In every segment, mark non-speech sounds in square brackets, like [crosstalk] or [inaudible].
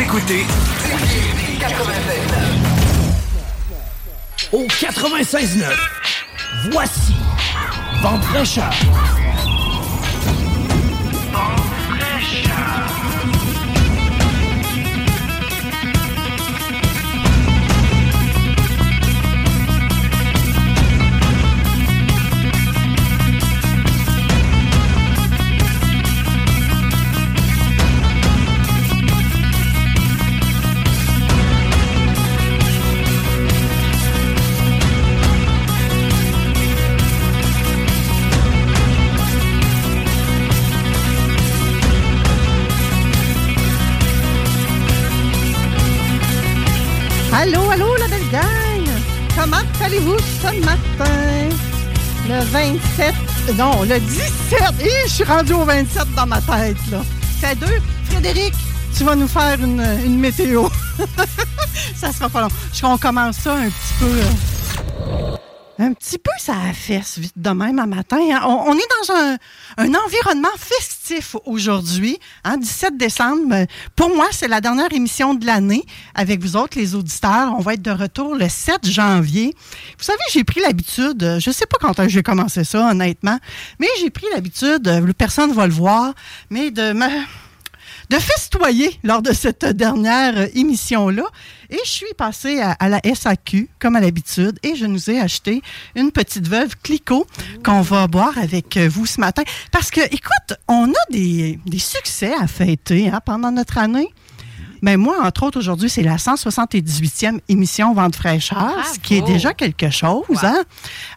Écoutez au 96.9. Voici Vente fraîcheur. Allez-vous ce matin? Le 27, non, le 17. Et je suis rendu au 27 dans ma tête, là. C'est deux? Frédéric, tu vas nous faire une, météo. [laughs] ça sera pas long. Je qu'on commence ça un petit peu. Un petit peu ça fesse vite de même à matin. hein. On, est dans un, environnement festif aujourd'hui, hein, 17 décembre. Euh, Pour moi, c'est la dernière émission de l'année avec vous autres, les auditeurs. On va être de retour le 7 janvier. Vous savez, j'ai pris l'habitude, euh, je sais pas quand j'ai commencé ça, honnêtement, mais j'ai pris l'habitude, euh, personne va le voir, mais de me de festoyer lors de cette dernière émission-là. Et je suis passée à, à la SAQ, comme à l'habitude, et je nous ai acheté une petite veuve Clicquot qu'on va boire avec vous ce matin. Parce que, écoute, on a des, des succès à fêter hein, pendant notre année. Ben moi, entre autres, aujourd'hui, c'est la 178e émission Vente fraîcheur, ce qui est déjà quelque chose hein,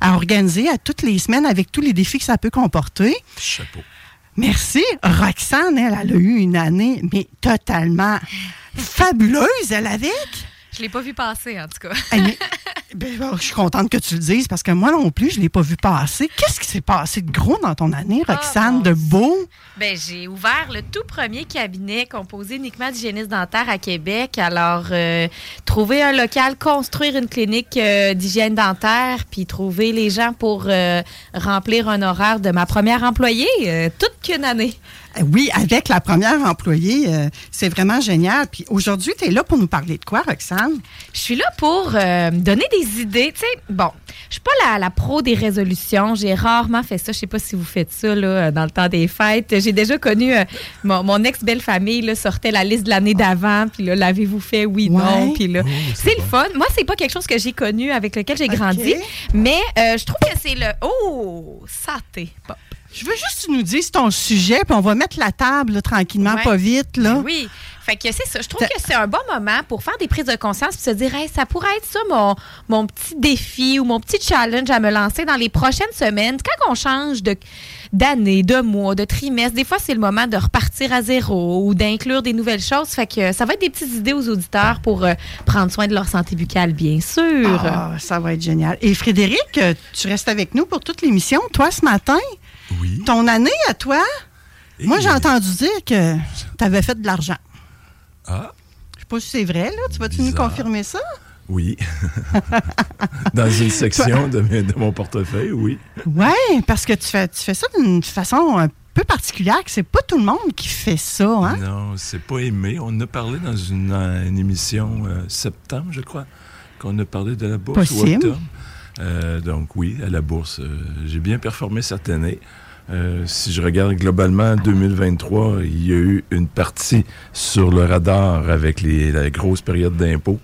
à organiser à toutes les semaines avec tous les défis que ça peut comporter. Chapeau. Merci. Roxane, elle, a eu une année, mais totalement fabuleuse, elle, avec. Je l'ai pas vu passer, en tout cas. Ben, je suis contente que tu le dises parce que moi non plus, je ne l'ai pas vu passer. Qu'est-ce qui s'est passé de gros dans ton année, Roxane, de beau? Ben, j'ai ouvert le tout premier cabinet composé uniquement d'hygiénistes dentaires à Québec. Alors, euh, trouver un local, construire une clinique euh, d'hygiène dentaire, puis trouver les gens pour euh, remplir un horaire de ma première employée, toute qu'une année. Euh, Oui, avec la première employée, euh, c'est vraiment génial. Puis aujourd'hui, tu es là pour nous parler de quoi, Roxane? Je suis là pour euh, donner des idées. Tu sais, bon, je suis pas la, la pro des résolutions. J'ai rarement fait ça. Je sais pas si vous faites ça là, dans le temps des fêtes. J'ai déjà connu euh, mon, mon ex-belle-famille sortait la liste de l'année d'avant. Puis là, l'avez-vous fait? Oui, non. Puis là, c'est le fun. Moi, c'est pas quelque chose que j'ai connu, avec lequel j'ai grandi. Mais euh, je trouve que c'est le... Oh, saté. Bon. Je veux juste que tu nous dises ton sujet, puis on va mettre la table là, tranquillement, Ouais. pas vite. Là. Oui. Fait que c'est ça. Je trouve que c'est un bon moment pour faire des prises de conscience puis se dire, hey, ça pourrait être ça mon, mon petit défi ou mon petit challenge à me lancer dans les prochaines semaines. Quand on change de d'année, de mois, de trimestre, des fois, c'est le moment de repartir à zéro ou d'inclure des nouvelles choses. Fait que ça va être des petites idées aux auditeurs pour euh, prendre soin de leur santé buccale, bien sûr. Ah, ça va être génial. Et Frédéric, euh, tu restes avec nous pour toute l'émission. Toi, ce matin, Oui. ton année à toi, Et- moi, j'ai entendu dire que tu avais fait de l'argent. Ah, Je sais pas si c'est vrai, là. Tu vas-tu nous confirmer ça? oui. [laughs] Dans une section de, mes- de mon portefeuille, oui. Oui, parce que tu fais, tu fais ça d'une façon un peu particulière, que c'est pas tout le monde qui fait ça, hein? Non, c'est pas aimé. On a parlé dans une, euh, une émission euh, septembre, je crois, qu'on a parlé de la bourse ou Possible. octobre. Euh, donc oui, à la bourse, euh, j'ai bien performé cette année. Euh, si je regarde globalement 2023, il y a eu une partie sur le radar avec les, la grosse période d'impôt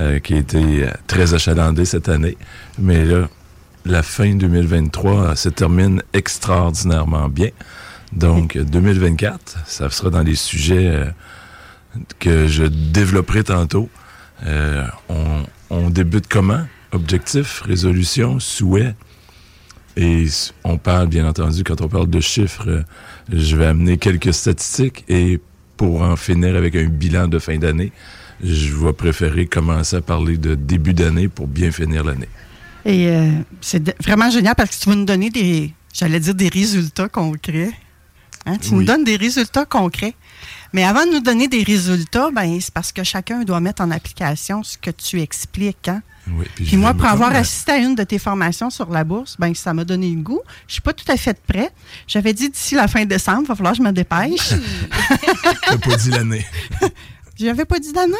euh, qui a été très achalandée cette année. Mais là, la fin 2023 se termine extraordinairement bien. Donc [laughs] 2024, ça sera dans les sujets euh, que je développerai tantôt. On, on débute comment? Objectif, résolution, souhait? Et on parle, bien entendu, quand on parle de chiffres, euh, je vais amener quelques statistiques et pour en finir avec un bilan de fin d'année, je vais préférer commencer à parler de début d'année pour bien finir l'année. Et euh, c'est vraiment génial parce que tu vas nous donner des, j'allais dire des résultats concrets. Hein, Tu nous donnes des résultats concrets. Mais avant de nous donner des résultats, ben, c'est parce que chacun doit mettre en application ce que tu expliques. Hein? Oui, Puis moi, pour avoir assisté à une de tes formations sur la bourse, ben, ça m'a donné le goût. Je suis pas tout à fait prête. J'avais dit d'ici la fin décembre, il va falloir que je me dépêche. [laughs] T'as pas dit l'année. [laughs] J'avais pas dit d'année?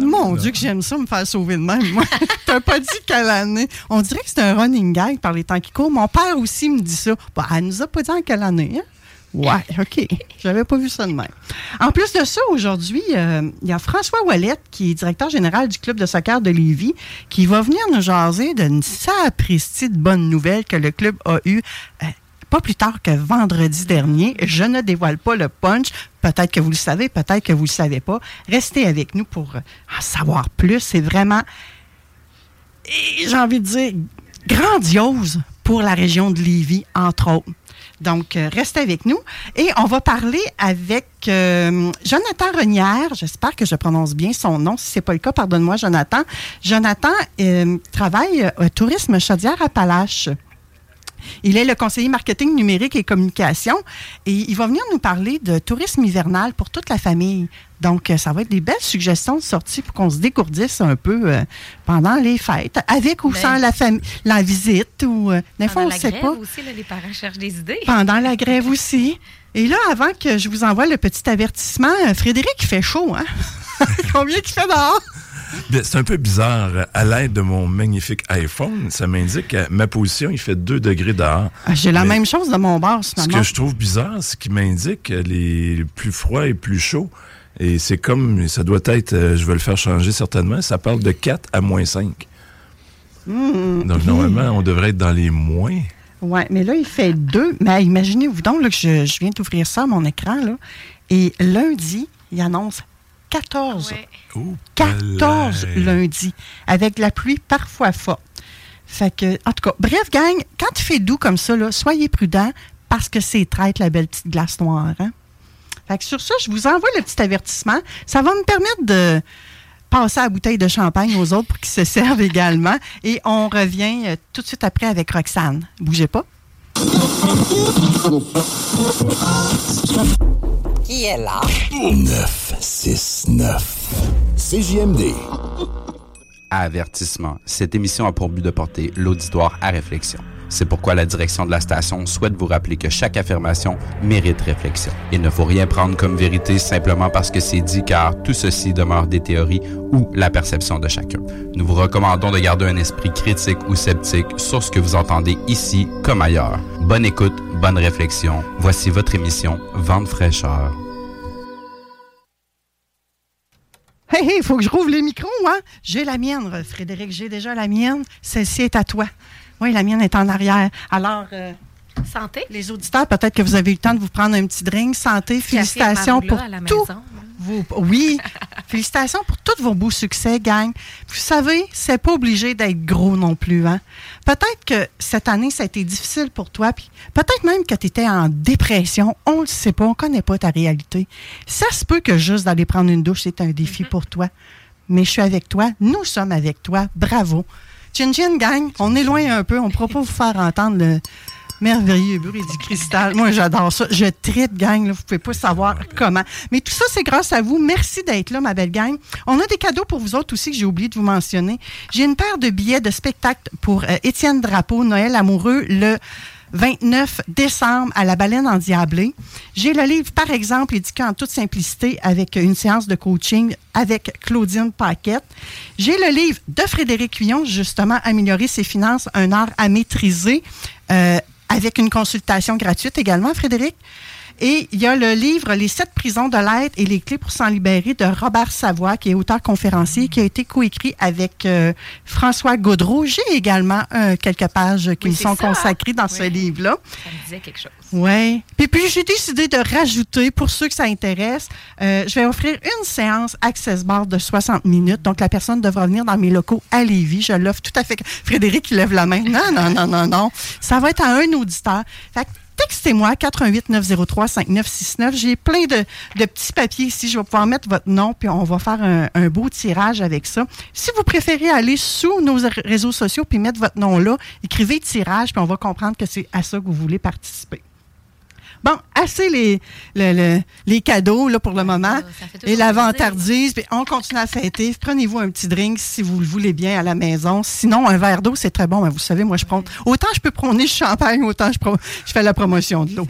Mon. Dieu, que j'aime ça me faire sauver de même. Moi, [laughs] t'as pas dit quelle année? On dirait que c'est un running gag par les temps qui courent. Mon père aussi me dit ça. Bah, elle nous a pas dit en quelle année. Hein? Ouais, OK. J'avais pas vu ça de même. En plus de ça, aujourd'hui, euh, il y a François Ouellette, qui est directeur général du club de soccer de Lévis, qui va venir nous jaser d'une sapristi de bonne nouvelle que le club a eue euh, pas plus tard que vendredi dernier. Je ne dévoile pas le punch. Peut-être que vous le savez, peut-être que vous le savez pas. Restez avec nous pour euh, en savoir plus. C'est vraiment, j'ai envie de dire, grandiose pour la région de Lévis, entre autres. Donc, euh, restez avec nous. Et on va parler avec euh, Jonathan Renière. J'espère que je prononce bien son nom. Si ce n'est pas le cas, pardonne-moi, Jonathan. Jonathan euh, travaille au Tourisme Chaudière-Appalaches. Il est le conseiller marketing numérique et communication et il va venir nous parler de tourisme hivernal pour toute la famille. Donc, euh, ça va être des belles suggestions de sortie pour qu'on se dégourdisse un peu euh, pendant les fêtes, avec ou Ben, sans la, visite ou euh, des fois, Pendant on la ne sait grève pas. aussi, là, les parents cherchent des idées. Pendant la grève [laughs] aussi. Et là, avant que je vous envoie le petit avertissement, Frédéric, il fait chaud, hein? [laughs] Combien il fait dehors? C'est un peu bizarre. À l'aide de mon magnifique iPhone, ça m'indique que ma position, il fait 2 degrés dehors. Ah, J'ai la même chose de mon bar, Ce finalement. que je trouve bizarre, c'est qu'il m'indique les plus froids et plus chauds. Et c'est comme, ça doit être, euh, je vais le faire changer certainement, ça parle de 4 à moins 5. Mmh. Donc normalement, on devrait être dans les moins. Oui, mais là, il fait deux. Mais imaginez-vous donc là, que je, je viens d'ouvrir ça à mon écran. Là, et lundi, il annonce 14. Ouais. Oh, 14 palais. lundi, avec de la pluie parfois forte. Fait que, en tout cas, bref, gang, quand il fait doux comme ça, là, soyez prudents parce que c'est traite la belle petite glace noire. Hein? Fait que sur ça, je vous envoie le petit avertissement. Ça va me permettre de passer à la bouteille de champagne aux autres pour qu'ils se servent également. Et on revient euh, tout de suite après avec Roxane. Bougez pas. Qui est là? 969. CJMD. Avertissement. Cette émission a pour but de porter l'auditoire à réflexion. C'est pourquoi la direction de la station souhaite vous rappeler que chaque affirmation mérite réflexion. Il ne faut rien prendre comme vérité simplement parce que c'est dit car tout ceci demeure des théories ou la perception de chacun. Nous vous recommandons de garder un esprit critique ou sceptique sur ce que vous entendez ici comme ailleurs. Bonne écoute, bonne réflexion. Voici votre émission Vente fraîcheur. Hey, hey, faut que je rouvre les micros, hein? J'ai la mienne, Frédéric, j'ai déjà la mienne. Celle-ci est à toi. Oui, la mienne est en arrière. Alors, euh, Santé. les auditeurs, peut-être que vous avez eu le temps de vous prendre un petit drink. Santé, félicitations pour Maroula à la tout. maison. vos- oui, [laughs] félicitations pour tous vos beaux succès, gang. Vous savez, c'est pas obligé d'être gros non plus, hein? Peut-être que cette année, ça a été difficile pour toi, puis peut-être même que tu étais en dépression. On le sait pas, on connaît pas ta réalité. Ça se peut que juste d'aller prendre une douche, c'est un défi pour toi. Mais je suis avec toi, nous sommes avec toi, bravo. Chin Chin, gang, on loin un peu, on ne pourra pas vous faire entendre le merveilleux bruit du cristal. Moi, j'adore ça. Je tripe, gang, là, vous pouvez pas savoir comment. Mais tout ça, c'est grâce à vous. Merci d'être là, ma belle gang. On a des cadeaux pour vous autres aussi que j'ai oublié de vous mentionner. J'ai une paire de billets de spectacle pour euh, Étienne Drapeau, Noël amoureux, le 29 décembre à la baleine endiablée. J'ai le livre, par exemple, éduqué en toute simplicité avec une séance de coaching avec Claudine Paquette. J'ai le livre de Frédéric Cuillon, justement, Améliorer ses finances, un art à maîtriser, euh, avec une consultation gratuite également, Frédéric. Et il y a le livre Les sept prisons de l'aide et les clés pour s'en libérer de Robert Savoie, qui est auteur conférencier, qui a été coécrit avec euh, François Gaudreau. J'ai également euh, quelques pages qui Oui, me sont ça. consacrées dans ce livre-là. Ça me disait quelque chose. Oui. Puis, puis j'ai décidé de rajouter, pour ceux que ça intéresse, euh, je vais offrir une séance Access Bar de 60 minutes. Donc, la personne devra venir dans mes locaux à Lévis. Je l'offre tout à fait. Frédéric, qui lève la main. Non, non, non, non, non. Ça va être à un auditeur. Fait que textez-moi 88 903 5969. J'ai plein de, de petits papiers ici. Je vais pouvoir mettre votre nom, puis on va faire un, un beau tirage avec ça. Si vous préférez aller sous nos réseaux sociaux puis mettre votre nom là, écrivez tirage, puis on va comprendre que c'est à ça que vous voulez participer. Bon, assez les, le- le- les cadeaux là, pour le moment. Et toujours la plaisir. vantardise, puis on continue à fêter. Prenez-vous un petit drink si vous le voulez bien à la maison. Sinon, un verre d'eau, c'est très bon. Mais vous savez, moi, je prends. Autant je peux prôner le champagne, autant je, pro- je fais la promotion de l'eau.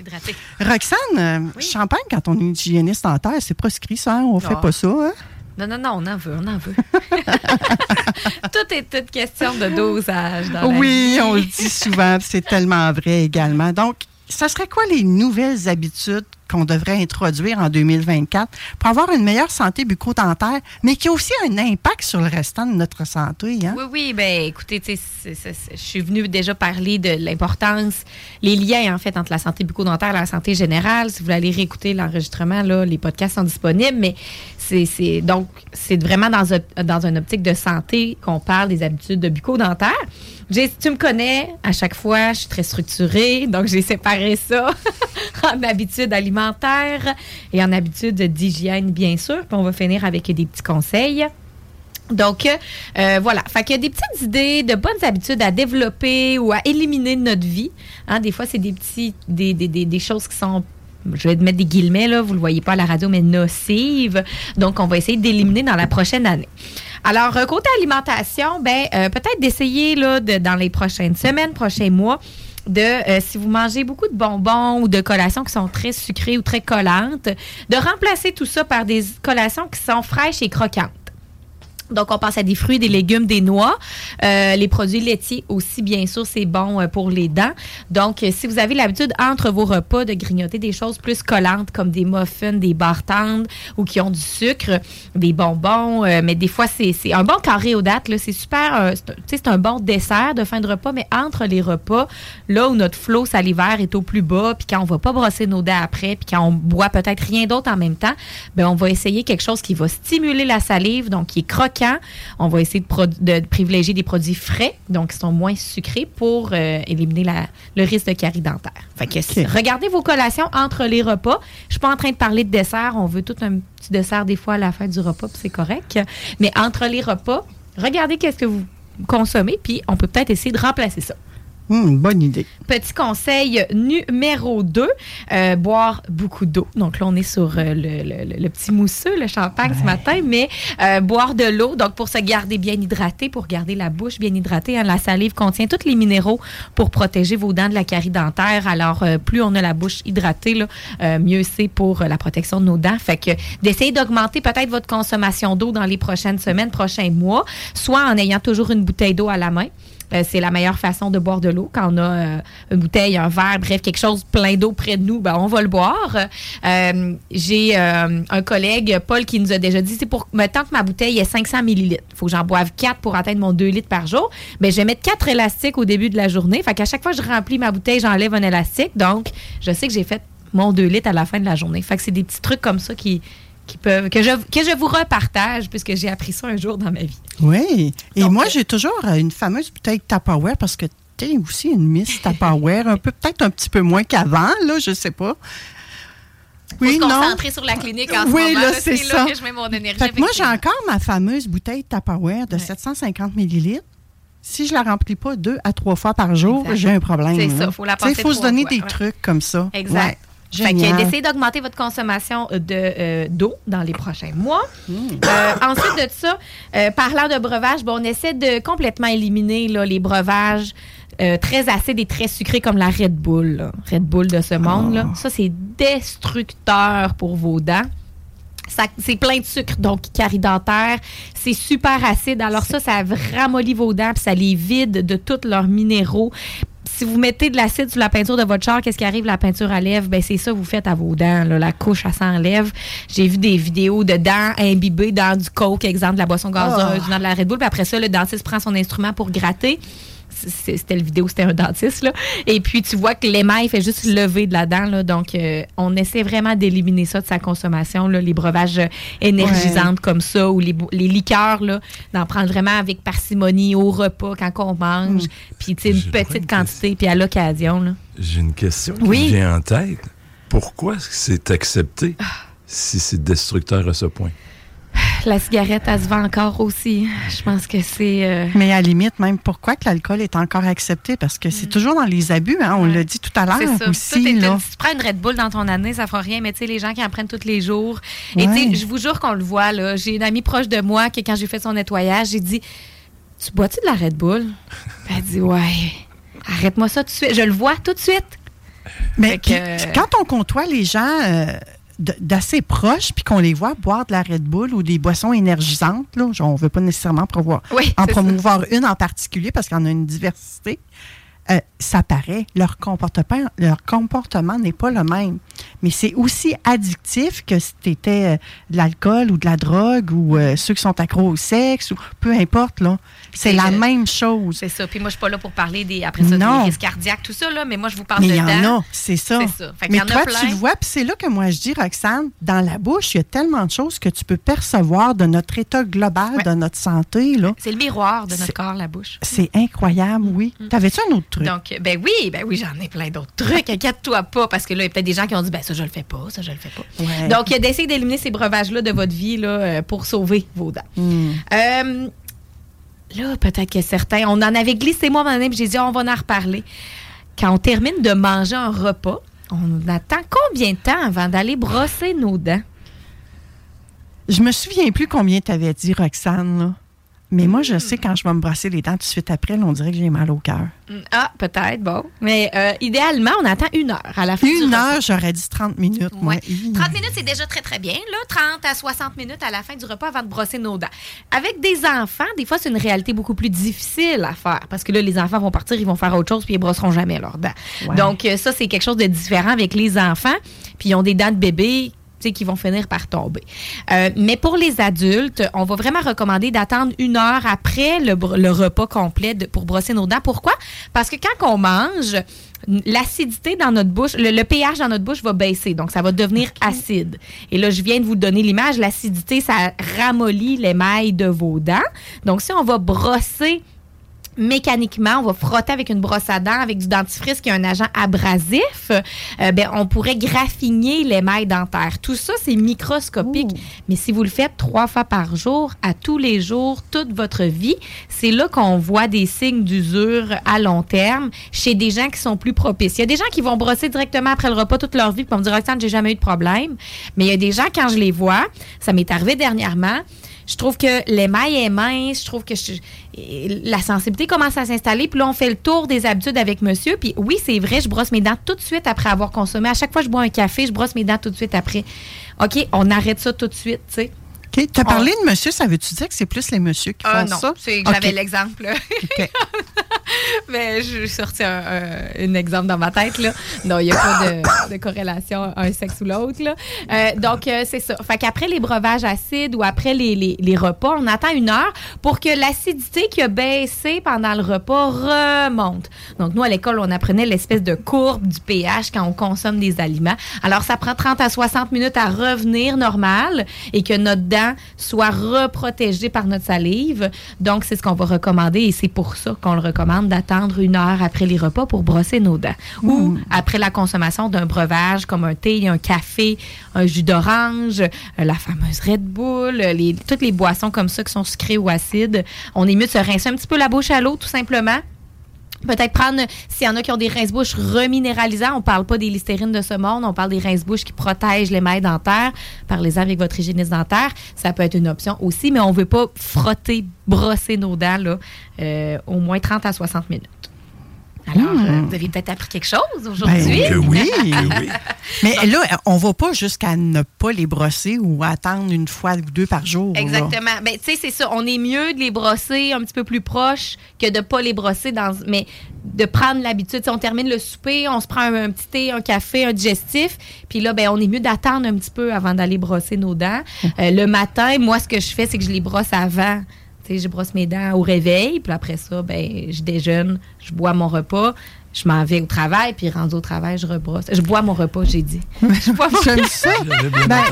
Roxane, euh, champagne, quand on est hygiéniste en terre, c'est proscrit, ça. hein? On fait Ah. pas ça. hein? Non, non, non, on en veut, on en veut. [laughs] Tout est toute question de dosage dans la Oui, vie. on le dit souvent, c'est tellement vrai également. Donc, ça serait quoi les nouvelles habitudes qu'on devrait introduire en 2024 pour avoir une meilleure santé bucco-dentaire, mais qui a aussi un impact sur le restant de notre santé? Hein? Oui, oui, ben écoutez, je suis venue déjà parler de l'importance, les liens en fait entre la santé bucco-dentaire et la santé générale. Si vous voulez aller réécouter l'enregistrement, là, les podcasts sont disponibles, mais c'est donc c'est vraiment dans un, dans une optique de santé qu'on parle des habitudes de bucco-dentaire. J'ai- Tu me connais, à chaque fois, je suis très structurée, donc j'ai séparé ça [laughs] en habitudes alimentaires et en habitudes d'hygiène, bien sûr. Puis on va finir avec des petits conseils. Donc, euh, voilà. Fait qu'il y a des petites idées, de bonnes habitudes à développer ou à éliminer de notre vie. Hein, des fois, c'est des petits, des, des, des, choses qui sont je vais mettre des guillemets, là, vous le voyez pas à la radio, mais nocives. Donc, on va essayer d'éliminer dans la prochaine année. Alors, euh, côté alimentation, ben, euh, peut-être d'essayer là, dans les prochaines semaines, prochains mois, de, euh, si vous mangez beaucoup de bonbons ou de collations qui sont très sucrées ou très collantes, de remplacer tout ça par des collations qui sont fraîches et croquantes. Donc, on pense à des fruits, des légumes, des noix. Euh, les produits laitiers aussi, bien sûr, c'est bon euh, pour les dents. Donc, euh, si vous avez l'habitude, entre vos repas, de grignoter des choses plus collantes, comme des muffins, des barres tendres ou qui ont du sucre, des bonbons, mais des fois, c'est un bon carré aux dates. C'est super, c'est un bon dessert de fin de repas, mais entre les repas, là où notre flot salivaire est au plus bas, puis quand on va pas brosser nos dents après, puis quand on boit peut-être rien d'autre en même temps, ben on va essayer quelque chose qui va stimuler la salive, donc qui est croquant. On va essayer de, privilégier des produits frais, donc qui sont moins sucrés pour euh, éliminer la- le risque de carie dentaire. Fait que regardez vos collations entre les repas. Je suis pas en train de parler de dessert. On veut tout un petit dessert des fois à la fin du repas, puis c'est correct. Mais entre les repas, regardez qu'est-ce que vous consommez, puis on peut peut-être essayer de remplacer ça. Hum, bonne idée. Petit conseil numéro 2, boire beaucoup d'eau. Donc là, on est sur euh, le, le- le- le petit mousseux, le champagne ce matin, mais euh, boire de l'eau, donc pour se garder bien hydraté, pour garder la bouche bien hydratée. hein. la salive contient tous les minéraux pour protéger vos dents de la carie dentaire. Alors, euh, plus on a la bouche hydratée, là, euh, mieux c'est pour euh, la protection de nos dents. Fait que d'essayer d'augmenter peut-être votre consommation d'eau dans les prochaines semaines, prochains mois, soit en ayant toujours une bouteille d'eau à la main. Euh, c'est la meilleure façon de boire de l'eau. Quand on a euh, une bouteille, un verre, bref, quelque chose plein d'eau près de nous, ben, on va le boire. Euh, J'ai un collègue, Paul, qui nous a déjà dit, c'est pour tant que ma bouteille est 500 millilitres. Il faut que j'en boive 4 pour atteindre mon 2 litres par jour. Ben, je vais mettre 4 élastiques au début de la journée. Fait qu'à chaque fois que je remplis ma bouteille, j'enlève un élastique. Donc, je sais que j'ai fait mon 2 litres à la fin de la journée. Fait que c'est des petits trucs comme ça qui, qui peuvent, que je, que je vous repartage puisque j'ai appris ça un jour dans ma vie. Oui. Et Donc, moi, euh, j'ai toujours euh, une fameuse bouteille Tupperware parce que tu es aussi une Miss Tupperware, un peu peut-être un petit peu moins qu'avant, là, je sais pas. Faut Oui, se non. concentrer sur la clinique en ce Oui, moment. là, là, c'est ça. là que je mets mon énergie. Fait que moi, j'ai encore ma fameuse bouteille Tupperware de 750 millilitres. Si je la remplis pas deux à trois fois par jour, j'ai un problème. C'est ça, faut la Il faut se donner fois, des ouais. trucs comme ça. Exact. Fait que d'essayer d'augmenter votre consommation de, euh, d'eau dans les prochains mois. Hmm. Euh, ensuite de ça, euh, parlant de breuvage, bon, on essaie de complètement éliminer là, les breuvages très acides et très sucrés comme la Red Bull. là. Red Bull de ce monde. là. Ça, c'est destructeur pour vos dents. C'est plein de sucre, donc carie dentaire. C'est super acide. Alors ça, ça ramollit vos dents puis ça les vide de tous leurs minéraux. Si vous mettez de l'acide sur la peinture de votre char, qu'est-ce qui arrive? La peinture à lèvres, ben c'est ça que vous faites à vos dents. là. La couche, elle s'enlève. J'ai vu des vidéos de dents imbibées dans du coke, exemple de la boisson gazeuse, dans de la Red Bull. Puis après ça, le dentiste prend son instrument pour gratter. C'était le vidéo, c'était un dentiste. Là. Et puis, tu vois que l'émail fait juste lever de la dent. Là. Donc, euh, on essaie vraiment d'éliminer ça de sa consommation. Là. Les breuvages euh, énergisantes comme ça ou les, les liqueurs, là, d'en prendre vraiment avec parcimonie au repas quand on mange. Puis, tu sais, une petite une quantité, puis à l'occasion. là. J'ai une question qui Oui. me vient en tête. Pourquoi est-ce que c'est accepté si c'est destructeur à ce point? La cigarette, elle se vend encore aussi. Je pense que c'est... euh, Mais à la limite, même pourquoi que l'alcool est encore accepté? Parce que c'est toujours dans les abus, hein, on Mm. Ouais. l'a dit tout à l'heure aussi. Là. si tu prends une Red Bull dans ton année, ça fera rien. Mais tu sais, les gens qui en prennent tous les jours. Et tu sais, je vous jure qu'on le voit, là. J'ai une amie proche de moi qui, quand j'ai fait son nettoyage, j'ai dit Tu bois-tu de la Red Bull? Puis Elle dit Ouais. Arrête-moi ça tout de suite. Je le vois tout de suite. Mais que- puis, quand on côtoie les gens euh, d'assez proches, puis qu'on les voit boire de la Red Bull ou des boissons énergisantes, là, on ne veut pas nécessairement promouvoir, Oui, en ça. promouvoir une en particulier parce qu'il y en a une diversité, euh, ça paraît, leur comportement, leur comportement n'est pas le même. Mais c'est aussi addictif que si tu étais de l'alcool ou de la drogue ou euh, ceux qui sont accros au sexe ou peu importe. là. C'est la même chose. C'est ça. Puis moi, je suis pas là pour parler des, après ça, Non. des risques cardiaques, tout ça, là. Mais moi, je vous parle Mais de il y en a, c'est ça. Mais toi, plein. tu le vois, puis c'est là que moi je dis, Roxane, dans la bouche, il y a tellement de choses que tu peux percevoir de notre état global, Ouais. de notre santé. là. C'est le miroir de notre corps, la bouche. C'est incroyable, oui. T'avais-tu un autre truc? Donc, ben oui, ben oui, j'en ai plein d'autres trucs. Inquiète-toi pas, parce que là, il y a peut-être des gens qui ont dit, ben ça, je le fais pas, ça, je le fais pas. Ouais. Donc, d'essayer d'éliminer ces breuvages-là de votre vie là, euh, pour sauver vos dents. Hmm. Euh, là, peut-être que certains, on en avait glissé moi, puis j'ai dit, on va en reparler. Quand on termine de manger un repas, on attend combien de temps avant d'aller brosser nos dents? Je me souviens plus combien tu avais dit, Roxane. là. Mais moi, je sais quand je vais me brosser les dents tout de suite après, là, on dirait que j'ai mal au cœur. Ah, peut-être, bon. Mais euh, idéalement, on attend une heure à la fin du Une heure, j'aurais dit 30 minutes. moi. Ouais. 30 minutes, c'est déjà très, très bien. Là, 30 à 60 minutes à la fin du repas avant de brosser nos dents. Avec des enfants, des fois, c'est une réalité beaucoup plus difficile à faire parce que là, les enfants vont partir, ils vont faire autre chose puis ils brosseront jamais leurs dents. Ouais. Donc, euh, ça, c'est quelque chose de différent avec les enfants. Puis, ils ont des dents de bébé qui vont finir par tomber. Euh, mais pour les adultes, on va vraiment recommander d'attendre une heure après le, repas complet de- pour brosser nos dents. Pourquoi? Parce que quand on mange, l'acidité dans notre bouche, le, le pH dans notre bouche va baisser, donc ça va devenir acide. Et là, je viens de vous donner l'image, l'acidité, ça ramollit l'émail de vos dents. Donc, si on va brosser mécaniquement, on va frotter avec une brosse à dents, avec du dentifrice qui est un agent abrasif, euh, ben, on pourrait graffiner l'émail dentaire. Tout ça, c'est microscopique. Mais si vous le faites trois fois par jour, à tous les jours, toute votre vie, c'est là qu'on voit des signes d'usure à long terme chez des gens qui sont plus propices. Il y a des gens qui vont brosser directement après le repas toute leur vie, puis vont me dire, Roxane, j'ai jamais eu de problème. Mais il y a des gens, quand je les vois, ça m'est arrivé dernièrement, je trouve que l'émail est mince, je trouve que je- la sensibilité commence à s'installer. Puis là, on fait le tour des habitudes avec monsieur. Puis oui, c'est vrai, je brosse mes dents tout de suite après avoir consommé. À chaque fois que je bois un café, je brosse mes dents tout de suite après. OK, on arrête ça tout de suite, tu sais. OK. Tu as parlé de monsieur, ça veut-tu dire que c'est plus les messieurs qui Ah font non, ça? c'est que j'avais l'exemple. [laughs] Mais je sorti un, un- un exemple dans ma tête. Là. Non, il n'y a pas de, de corrélation un sexe ou l'autre. Euh, donc, euh, c'est ça. Fait qu'après les breuvages acides ou après les, les- les repas, on attend une heure pour que l'acidité qui a baissé pendant le repas remonte. Donc, nous, à l'école, on apprenait l'espèce de courbe du pH quand on consomme des aliments. Alors, ça prend 30 à 60 minutes à revenir normal et que notre dent soit reprotégée par notre salive. Donc, c'est ce qu'on va recommander et c'est pour ça qu'on le recommande d'attendre une heure après les repas pour brosser nos dents. Ou après la consommation d'un breuvage comme un thé, un café, un jus d'orange, euh, la fameuse Red Bull, les, toutes les boissons comme ça qui sont sucrées ou acides. On est mieux de se rincer un petit peu la bouche à l'eau, tout simplement Peut-être prendre, s'il y en a qui ont des rince-bouches reminéralisants, on parle pas des listérines de ce monde, on parle des rince-bouches qui protègent les mailles dentaires. Parlez-en avec votre hygiéniste dentaire. Ça peut être une option aussi, mais on veut pas frotter, brosser nos dents là, euh, au moins 30 à 60 minutes. Alors, Hmm. euh, vous avez peut-être appris quelque chose aujourd'hui. Ben, Que oui, que oui. [laughs] Mais là, on va pas jusqu'à ne pas les brosser ou attendre une fois ou deux par jour. là. Exactement. Ben, tu sais, c'est ça. On est mieux de les brosser un petit peu plus proche que de pas les brosser dans. Mais de prendre l'habitude. Tu sais, On termine le souper, on se prend un, un petit thé, un café, un digestif. Puis là, ben, on est mieux d'attendre un petit peu avant d'aller brosser nos dents. Euh, le matin, moi, ce que je fais, c'est que je les brosse avant. Tu sais, je brosse mes dents au réveil. Puis après ça, ben, je déjeune, je bois mon repas. Je m'en vais au travail, puis rendu au travail, je rebrosse. Je bois mon repas, j'ai dit. [laughs] Je bois mon J'aime ça. Ben.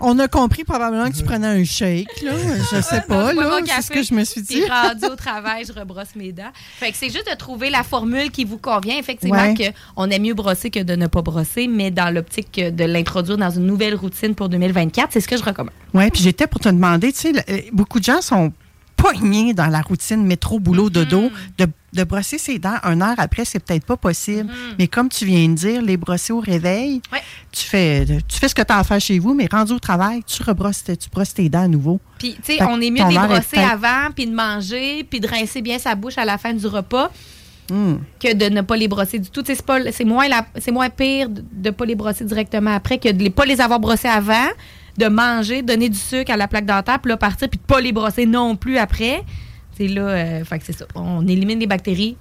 On a compris probablement que tu prenais un shake, là. Je sais pas, là. C'est ce que je me suis dit. Puis rendu au travail, je rebrosse mes dents. Fait que c'est juste de trouver la formule qui vous convient. Effectivement, Ouais. que on aime mieux brosser que de ne pas brosser, mais dans l'optique de l'introduire dans une nouvelle routine pour 2024, c'est ce que je recommande. Oui, puis j'étais pour te demander, tu sais, euh, beaucoup de gens sont pognés dans la routine métro, boulot, dodo. De, de brosser ses dents une heure après, c'est peut-être pas possible. Mais comme tu viens de dire, les brosser au réveil, Ouais. tu, fais, tu fais ce que tu as à faire chez vous, mais rendu au travail, tu rebrosses, tes- tu brosses tes dents à nouveau. Puis, tu sais, on est mieux de les brosser avant, puis de manger, puis de rincer bien sa bouche à la fin du repas. Hmm. que de ne pas les brosser du tout. C'est moins, la- c'est moins pire de ne pas les brosser directement après que de ne pas les avoir brossés avant, de manger, donner du sucre à la plaque dentaire, puis là partir, puis de pas les brosser non plus après. C'est là, euh, fait que c'est ça. On élimine les bactéries.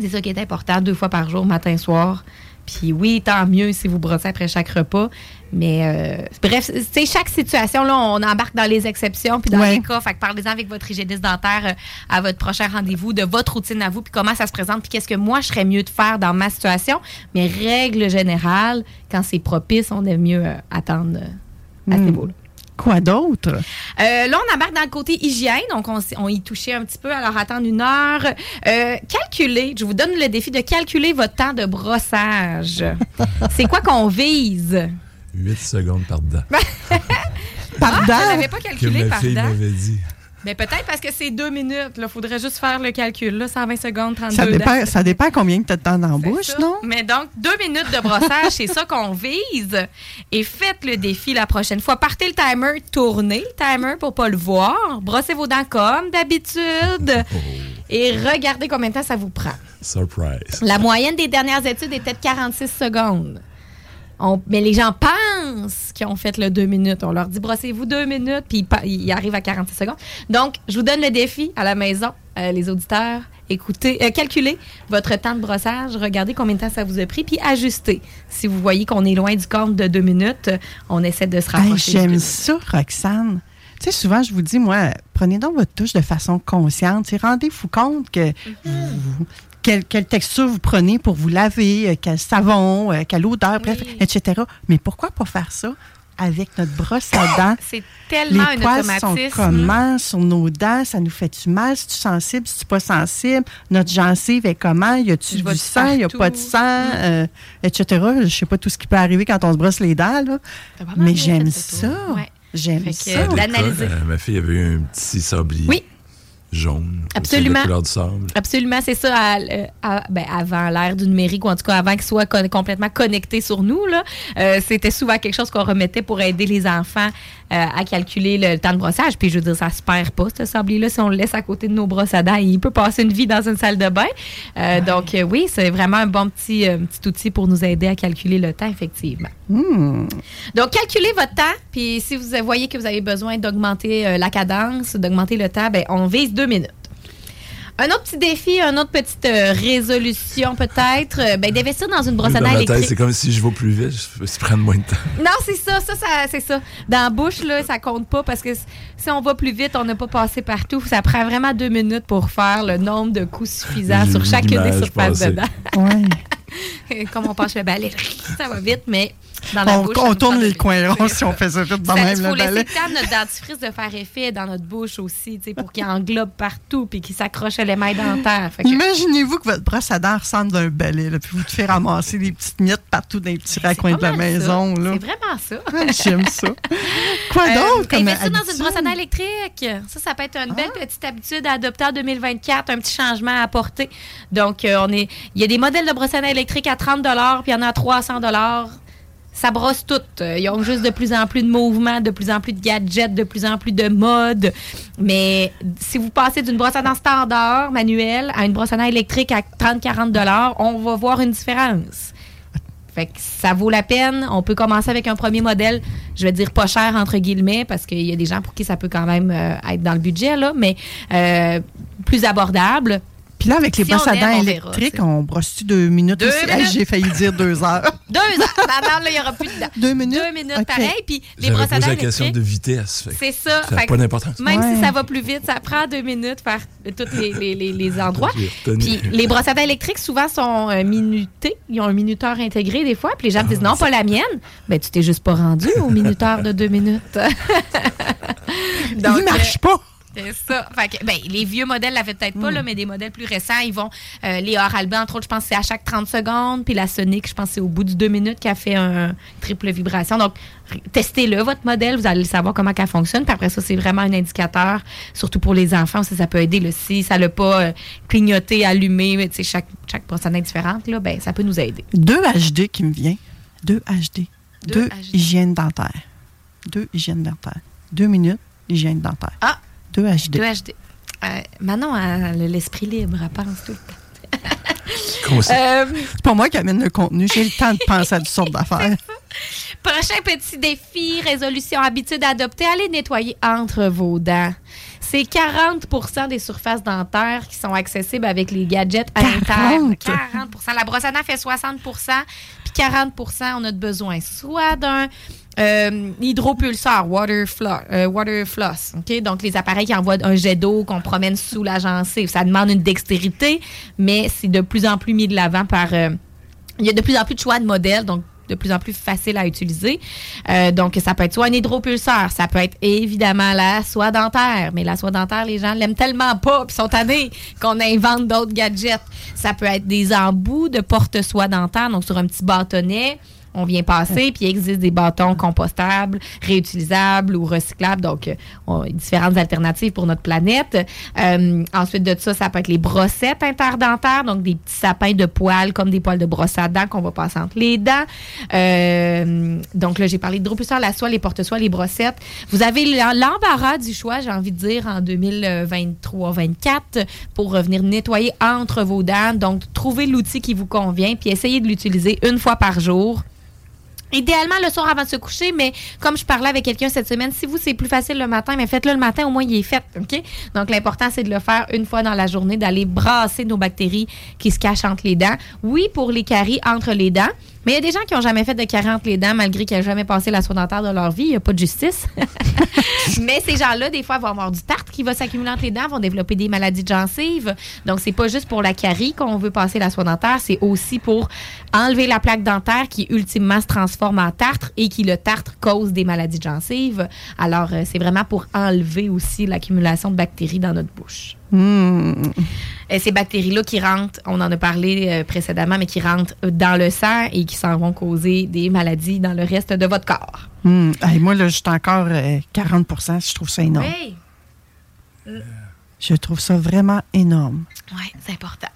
C'est ça qui est important, deux fois par jour, matin, soir. Puis oui, tant mieux si vous brossez après chaque repas. Mais euh, bref, tu sais, chaque situation, là, on embarque dans les exceptions puis dans Ouais. les cas. Fait que parlez-en avec votre hygiéniste dentaire euh, à votre prochain rendez-vous, de votre routine à vous, puis comment ça se présente, puis qu'est-ce que moi, je serais mieux de faire dans ma situation. Mais règle générale, quand c'est propice, on aime mieux euh, attendre euh, Mm. niveau-là. Quoi d'autre? Euh, là, on embarque dans le côté hygiène, donc on, y touchait un petit peu. Alors, attendre une heure. Euh, calculer, je vous donne le défi de calculer votre temps de brossage. [laughs] C'est quoi qu'on vise? 8 secondes par dent. Pardon? [laughs] Ah, je l'avais pas Que calculé ma par fille m'avait dit. Mais peut-être parce que c'est deux minutes. Il faudrait juste faire le calcul. Là, 120 secondes, 32 Ça dépend, ça dépend combien tu as de temps dans la bouche, ça. non? Mais donc, deux minutes de brossage, c'est ça qu'on vise. Et faites le défi la prochaine fois. Partez le timer, tournez le timer pour pas le voir. Brossez vos dents comme d'habitude. Et regardez combien de temps ça vous prend. Surprise. La moyenne des dernières études était de 46 secondes. On- mais les gens pensent qu'ils ont fait le deux minutes. On leur dit brossez-vous deux minutes, puis ils, arrivent à 46 secondes. Donc, je vous donne le défi à la maison, euh, les auditeurs. Écoutez, euh, calculez votre temps de brossage, regardez combien de temps ça vous a pris, puis ajustez. Si vous voyez qu'on est loin du compte de deux minutes, on essaie de se rapprocher. J'aime ça, Roxane. Tu sais, souvent, je vous dis, moi, prenez donc votre touche de façon consciente. Rendez-vous compte que vous- quelle, quelle texture vous prenez pour vous laver, euh, quel savon, euh, quelle odeur, bref, Oui. etc. Mais pourquoi pas faire ça avec notre brosse à dents? [laughs] C'est tellement Les un poils sont automatisme. comment sur nos dents? Ça nous fait du mal? Si tu sensible, si tu pas sensible? Notre gencive est comment? Y a-tu du du sang? Y a pas de sang? euh, etc. Je sais pas tout ce qui peut arriver quand on se brosse les dents, là. Mais j'aime ça. Ouais. J'aime ça. d'analyser. ma fille avait eu un petit sablier Oui. Jaune. Absolument. C'est la couleur du sable. Absolument, c'est ça. à- euh, à- ben, avant l'ère du numérique, ou en tout cas avant qu'il soit con- complètement connecté sur nous, euh, c'était souvent quelque chose qu'on remettait pour aider les enfants euh, à calculer le temps de brossage. Puis je veux dire, ça se perd pas, ce sablier-là, si on le laisse à côté de nos brosses à dents. Il peut passer une vie dans une salle de bain. Euh, Donc euh, oui, c'est vraiment un bon petit, petit outil pour nous aider à calculer le temps, effectivement. Hmm. Donc, calculez votre temps. Puis, si vous voyez que vous avez besoin d'augmenter la cadence, d'augmenter le temps, ben, on vise deux minutes. Un autre petit défi, une autre petite euh, résolution peut-être, euh, ben, d'investir dans une brosse à dents électrique. c'est comme si je vais plus vite, je vais prendre moins de temps. Non, c'est ça, ça, ça c'est ça. Dans la bouche, là, ça compte pas parce que si on va plus vite, on n'a pas passé partout. Ça prend vraiment deux minutes pour faire le nombre de coups suffisants sur chacune des surfaces dedans. Ouais. [laughs] Comme on penche le balai, [laughs] ça va vite, mais dans la on, bouche. tourne les coins [laughs] ronds si on fait ça vite dans Ça- même Il faut laisser le temps notre dentifrice de faire effet dans notre bouche aussi, pour qu'il englobe partout puis qu'il s'accroche à l'émail dentaire. Que- Imaginez-vous que votre brosse à dents ressemble d'un balai, là, puis vous te faites ramasser des petites miettes partout dans les petits raccoins de la maison. C'est vraiment ça. Ah, J'aime ça. [laughs] Quoi Euh, d'autre comme Investir dans une brosse à dents électrique. Ça, ça peut être une Ah. belle petite habitude à adopter en 2024, un petit changement à apporter. Donc, euh, on est, il y a des modèles de brosse à dents électriques à 30 puis il y en a à 300 ça brosse tout. Euh, Ils ont juste de plus en plus de mouvements, de plus en plus de gadgets, de plus en plus de modes. Mais si vous passez d'une brosse à dents standard, manuelle, à une brosse à dents électrique à 30-40 on va voir une différence. Fait que ça vaut la peine. On peut commencer avec un premier modèle, je vais dire pas cher entre guillemets, parce qu'il y a des gens pour qui ça peut quand même euh, être dans le budget, là, mais euh, plus abordable. Puis là, avec les Si brosses à aime, dents on électriques, on brosse-tu deux minutes Deux aussi? Hey. J'ai failli dire deux [laughs] heures. Deux. Maintenant, [laughs] là, il n'y aura plus de dents. Deux minutes? Deux minutes, pareil. Puis les brosses à dents la question de vitesse. c'est ça. Ça n'a Fait pas d'importance. Même Ouais. si ça va plus vite, ça prend deux minutes faire tous les, les, les, les endroits. Puis les brosses à dents électriques, souvent, sont euh, minutées. Ils ont un minuteur intégré des fois. Puis les gens me disent non, pas la mienne. Ben, tu t'es juste pas rendu au minuteur de deux minutes. [laughs] Donc, Il marche pas. C'est ça. Fait que, ben, les vieux modèles l'avaient peut-être Hmm. pas, là, mais des modèles plus récents, ils vont. euh, les entre autres, je pense que c'est à chaque 30 secondes. Puis la Sonic, je pense que c'est au bout du deux minutes qu'elle fait un triple vibration. Donc, testez-le, votre modèle. Vous allez savoir comment elle fonctionne. Puis après ça, c'est vraiment un indicateur, surtout pour les enfants. Ça, ça peut aider. Là, si ça l'a pas euh, clignoté, allumé, mais, tu sais, chaque, chaque dents est différente, là, ben, ça peut nous aider. Deux HD qui me vient. Deux HD. Deux Deux, HD. hygiènes dentaires. Deux hygiènes dentaires. Deux minutes, hygiène dentaire. Ah! Deux HD. Deux HD. Euh, Manon a l'esprit libre, elle pense tout le temps. [laughs] Concept. Euh, C'est pas moi qui amène le contenu. J'ai le temps de penser à toutes sortes d'affaires. [laughs] Prochain petit défi, résolution, habitude à adopter, allez nettoyer entre vos dents. C'est 40% des surfaces dentaires qui sont accessibles avec les gadgets à 40? l'interne. 40 La brosse à dents fait 60 puis 40 on a de besoin soit d'un euh, hydropulseur, water, flo- euh, water floss. OK? Donc, les appareils qui envoient un jet d'eau qu'on promène sous la gencive. Ça demande une dextérité, mais c'est de plus en plus mis de l'avant par... euh, il y a de plus en plus de choix de modèles, donc de plus en plus facile à utiliser. Euh, donc, ça peut être soit un hydropulseur, ça peut être évidemment la soie dentaire, mais la soie dentaire, les gens l'aiment tellement pas, puis sont tannés qu'on invente d'autres gadgets. Ça peut être des embouts de porte-soie dentaire, donc sur un petit bâtonnet. On vient passer, puis il existe des bâtons compostables, réutilisables ou recyclables, donc euh, différentes alternatives pour notre planète. Euh, ensuite de ça, ça peut être les brossettes interdentaires, donc des petits sapins de poils comme des poils de brosse à dents qu'on va passer entre les dents. Euh, donc là, j'ai parlé de la soie, les porte-soie, les brossettes. Vous avez l'embarras du choix, j'ai envie de dire, en 2023-24 pour revenir nettoyer entre vos dents. Donc, trouvez l'outil qui vous convient, puis essayez de l'utiliser une fois par jour. Idéalement le soir avant de se coucher, mais comme je parlais avec quelqu'un cette semaine, si vous c'est plus facile le matin, mais faites-le le matin, au moins il est fait, ok? Donc l'important c'est de le faire une fois dans la journée, d'aller brasser nos bactéries qui se cachent entre les dents. Oui pour les caries entre les dents, mais il y a des gens qui n'ont jamais fait de caries entre les dents malgré qu'ils n'ont jamais passé la soie dentaire de leur vie, il n'y a pas de justice. [laughs] mais ces gens-là, des fois, vont avoir du tartre qui va s'accumuler entre les dents, vont développer des maladies de gencives. Donc c'est pas juste pour la carie qu'on veut passer la soie dentaire, c'est aussi pour enlever la plaque dentaire qui ultimement se transforme en tartre et qui le tartre cause des maladies de gencives. Alors euh, c'est vraiment pour enlever aussi l'accumulation de bactéries dans notre bouche. Hmm. Euh, ces bactéries-là qui rentrent, on en a parlé euh, précédemment, mais qui rentrent dans le sang et qui s'en vont causer des maladies dans le reste de votre corps. Hmm. Hey, moi, là, je suis encore euh, 40% Je trouve ça énorme. Oui, Je trouve ça vraiment énorme. ouais, c'est important.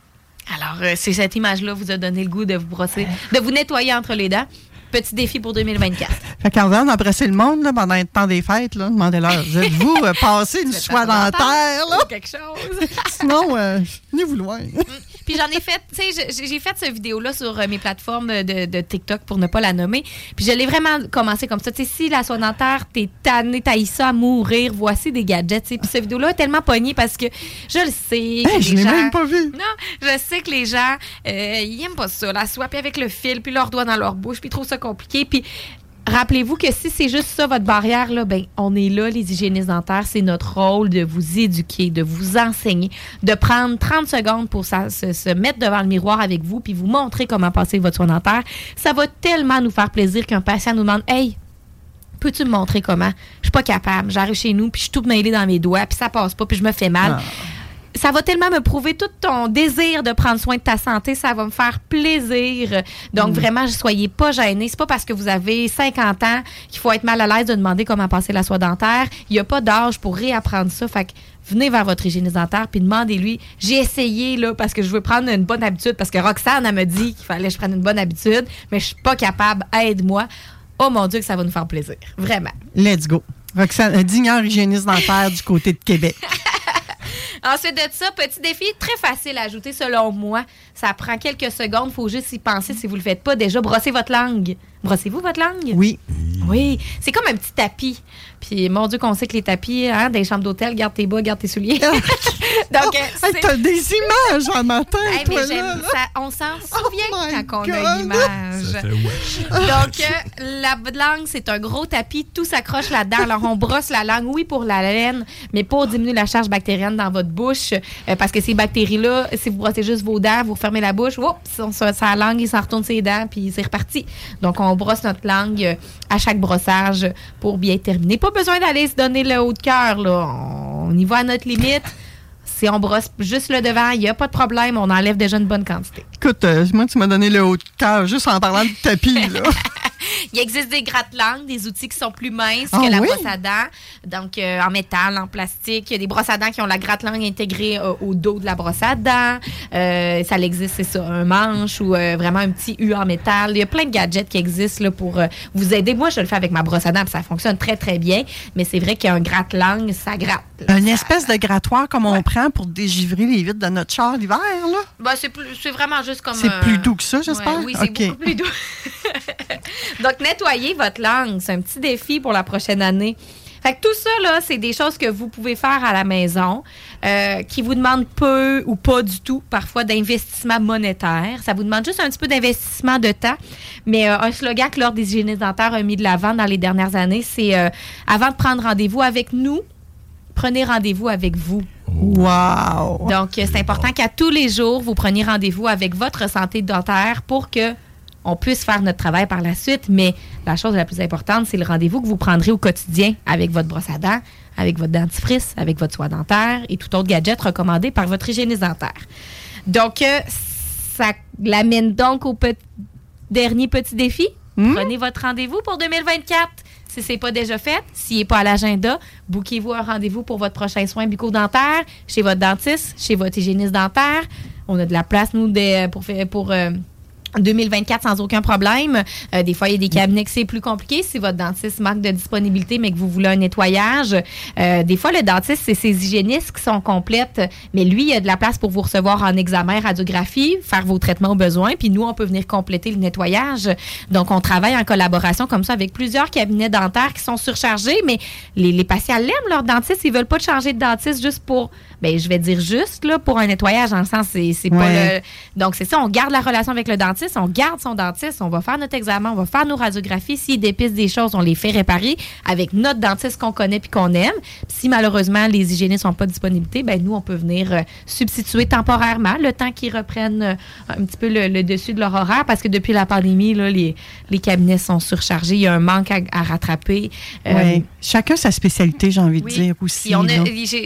Alors, euh, c'est cette image-là vous a donné le goût de vous brosser, de vous nettoyer entre les dents. Petit défi pour 2024. Fait qu'avant d'embrasser le monde là, pendant le temps des fêtes, là, demandez-leur, [laughs] êtes-vous euh, passé une soie dentaire? Là? Ou quelque chose? Sinon, euh, venez-vous loin. Puis j'en ai fait, tu sais, j'ai- j'ai fait cette vidéo-là sur euh, mes plateformes de, de TikTok pour ne pas la nommer. Puis je l'ai vraiment commencé comme ça. Tu sais, si la soie dentaire, t'es tanné, t'as ça à mourir, voici des gadgets. tu sais. Puis cette vidéo-là est tellement pognée parce que je le sais. Hey, je l'ai même pas vu. Non, je sais que les gens, euh, ils aiment pas ça, la soie, puis avec le fil, puis leur doigt dans leur bouche, puis ils trouvent ça compliqué. Puis Rappelez-vous que si c'est juste ça, votre barrière, là, ben, on est là, les hygiénistes dentaires. C'est notre rôle de vous éduquer, de vous enseigner, de prendre 30 secondes pour se, mettre devant le miroir avec vous puis vous montrer comment passer votre soin dentaire. Ça va tellement nous faire plaisir qu'un patient nous demande Hey, peux-tu me montrer comment? Je suis pas capable. J'arrive chez nous, puis je suis tout mêlée dans mes doigts, puis ça passe pas, puis je me fais mal. Ah ça va tellement me prouver tout ton désir de prendre soin de ta santé. Ça va me faire plaisir. Donc, mm. vraiment, soyez pas gênés. C'est pas parce que vous avez 50 ans qu'il faut être mal à l'aise de demander comment passer la soie dentaire. Il n'y a pas d'âge pour réapprendre ça. Fait que venez vers votre hygiéniste dentaire puis demandez-lui. J'ai essayé, là, parce que je veux prendre une bonne habitude, parce que Roxane, elle me dit qu'il fallait que je prenne une bonne habitude, mais je suis pas capable. Aide-moi. Oh mon Dieu, que ça va nous faire plaisir. Vraiment. Let's go. Roxane, digne hygiéniste dentaire du côté de Québec. [laughs] Ensuite de ça, petit défi très facile à ajouter selon moi. Ça prend quelques secondes. Faut juste y penser si vous le faites pas déjà. Brossez votre langue. Brossez-vous votre langue? Oui. Oui. C'est comme un petit tapis. Puis, mon Dieu, qu'on sait que les tapis hein, des chambres d'hôtel, garde tes bas, garde tes souliers. [laughs] Donc, oh, t'as des images en matin, toi, là, on s'en oh souvient quand on a l'image. Donc, euh, la langue, c'est un gros tapis. Tout s'accroche là-dedans. Alors, on brosse la langue, oui, pour la laine, mais pour diminuer la charge bactérienne dans votre bouche. Euh, parce que ces bactéries-là, si vous brossez juste vos dents, vous fermez la bouche, oups, sa langue, il s'en retourne ses dents, puis c'est reparti. Donc, on brosse notre langue euh, à chaque brossage pour bien terminer. Pas besoin d'aller se donner le haut de cœur, là. On y va à notre limite. [laughs] Si on brosse juste le devant, il n'y a pas de problème. On enlève déjà une bonne quantité. Écoute, euh, moi, tu m'as donné le haut de cœur juste en parlant de tapis, là. [laughs] Il existe des gratte-langues, des outils qui sont plus minces que ah la brosse à dents. Donc, euh, en métal, en plastique. Il y a des brosses à dents qui ont la gratte-langue intégrée euh, au dos de la brosse à dents. Euh, ça existe, c'est ça, un manche ou vraiment un petit U en métal. Il y a plein de gadgets qui existent là, pour vous aider. Moi, je le fais avec ma brosse à dents, ça fonctionne très, très bien. Mais c'est vrai qu'un gratte-langue, ça gratte. Une espèce de grattoir comme on prend pour dégivrer les vitres de notre char l'hiver, là? Ben, c'est vraiment juste comme... C'est plus doux que ça, j'espère? oui, c'est beaucoup plus doux. [laughs] Donc, nettoyer votre langue, c'est un petit défi pour la prochaine année. Fait que tout ça, là, c'est des choses que vous pouvez faire à la maison, euh, qui vous demandent peu ou pas du tout, parfois, d'investissement monétaire. Ça vous demande juste un petit peu d'investissement de temps. Mais euh, un slogan que l'Ordre des hygiénistes dentaires a mis de l'avant dans les dernières années, c'est euh, avant de prendre rendez-vous avec nous, prenez rendez-vous avec vous. Wow! Donc, c'est important qu'à tous les jours, vous preniez rendez-vous avec votre santé dentaire pour que on puisse faire notre travail par la suite, mais la chose la plus importante, c'est le rendez-vous que vous prendrez au quotidien avec votre brosse à dents, avec votre dentifrice, avec votre soie dentaire et tout autre gadget recommandé par votre hygiéniste dentaire. Donc, euh, ça l'amène donc au dernier petit défi. Hmm? Prenez votre rendez-vous pour 2024. Si ce n'est pas déjà fait, s'il n'est pas à l'agenda, bouquez-vous un rendez-vous pour votre prochain soin bucco-dentaire chez votre dentiste, chez votre hygiéniste dentaire. On a de la place, nous, pour, pour euh, 2024 sans aucun problème. Euh, des fois, il y a des cabinets que c'est plus compliqué si votre dentiste manque de disponibilité, mais que vous voulez un nettoyage. Euh, des fois, le dentiste, c'est ses hygiénistes qui sont complètes, mais lui, il y a de la place pour vous recevoir en examen, radiographie, faire vos traitements au besoin, puis nous, on peut venir compléter le nettoyage. Donc, on travaille en collaboration comme ça avec plusieurs cabinets dentaires qui sont surchargés, mais les, les patients l'aiment, leur dentiste. Ils veulent pas changer de dentiste juste pour ben, je vais dire juste, là, pour un nettoyage, en le sens, c'est pas le. Donc, c'est ça, on garde la relation avec le dentiste, on garde son dentiste, on va faire notre examen, on va faire nos radiographies. S'il dépistent des choses, on les fait réparer avec notre dentiste qu'on connaît puis qu'on aime. si malheureusement les hygiénistes sont pas disponibilité, ben nous, on peut venir euh, substituer temporairement le temps qu'ils reprennent euh, un petit peu le, dessus de leur horaire parce que depuis la pandémie, là, les, les cabinets sont surchargés. Il y a un manque à, rattraper. Euh, Chacun sa spécialité, j'ai envie de dire aussi.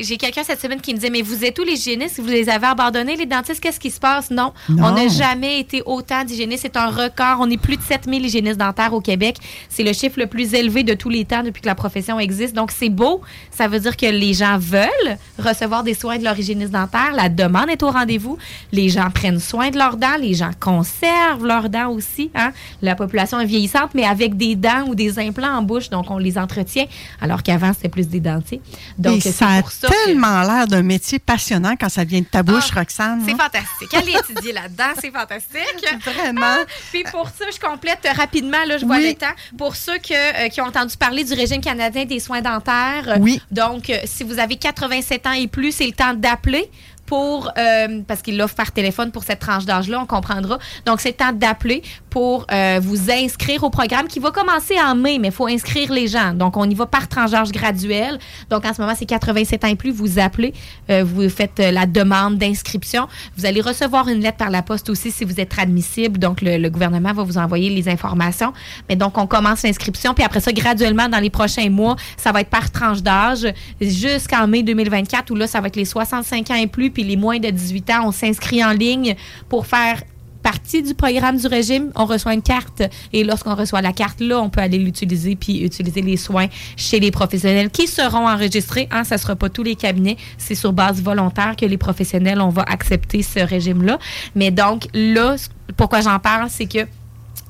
J'ai quelqu'un cette semaine qui me dit mais vous êtes tous les hygiénistes? Vous les avez abandonnés, les dentistes? Qu'est-ce qui se passe? Non. On n'a jamais été autant d'hygiénistes. C'est un record. On est plus de 7000 hygiénistes dentaires au Québec. C'est le chiffre le plus élevé de tous les temps depuis que la profession existe. Donc, c'est beau. Ça veut dire que les gens veulent recevoir des soins de leur hygiéniste dentaire. La demande est au rendez-vous. Les gens prennent soin de leurs dents. Les gens conservent leurs dents aussi. Hein? La population est vieillissante, mais avec des dents ou des implants en bouche. Donc, on les entretient. Alors qu'avant, c'était plus des dentiers. Donc, c'est ça a tellement l'air d'un métier passionnant quand ça vient de ta bouche, ah, Roxane. C'est fantastique. Allez étudier là-dedans, c'est fantastique. [laughs] Vraiment. Ah, puis pour ça, je complète rapidement, là, je vois le temps. Pour ceux euh, qui ont entendu parler du régime canadien des soins dentaires, oui. donc, euh, si vous avez 87 ans et plus, c'est le temps d'appeler pour, euh, parce qu'il l'offre par téléphone pour cette tranche d'âge-là, on comprendra. Donc, c'est temps d'appeler pour euh, vous inscrire au programme qui va commencer en mai, mais il faut inscrire les gens. Donc, on y va par tranche d'âge graduel. Donc, en ce moment, c'est 87 ans et plus. Vous appelez, euh, vous faites la demande d'inscription. Vous allez recevoir une lettre par la poste aussi si vous êtes admissible. Donc, le, le gouvernement va vous envoyer les informations. Mais donc, on commence l'inscription. Puis après ça, graduellement, dans les prochains mois, ça va être par tranche d'âge jusqu'en mai 2024 où là, ça va être les 65 ans et plus puis les moins de 18 ans, on s'inscrit en ligne pour faire partie du programme du régime, on reçoit une carte et lorsqu'on reçoit la carte là, on peut aller l'utiliser puis utiliser les soins chez les professionnels qui seront enregistrés. Hein, ça sera pas tous les cabinets, c'est sur base volontaire que les professionnels on va accepter ce régime là. Mais donc là, pourquoi j'en parle, c'est que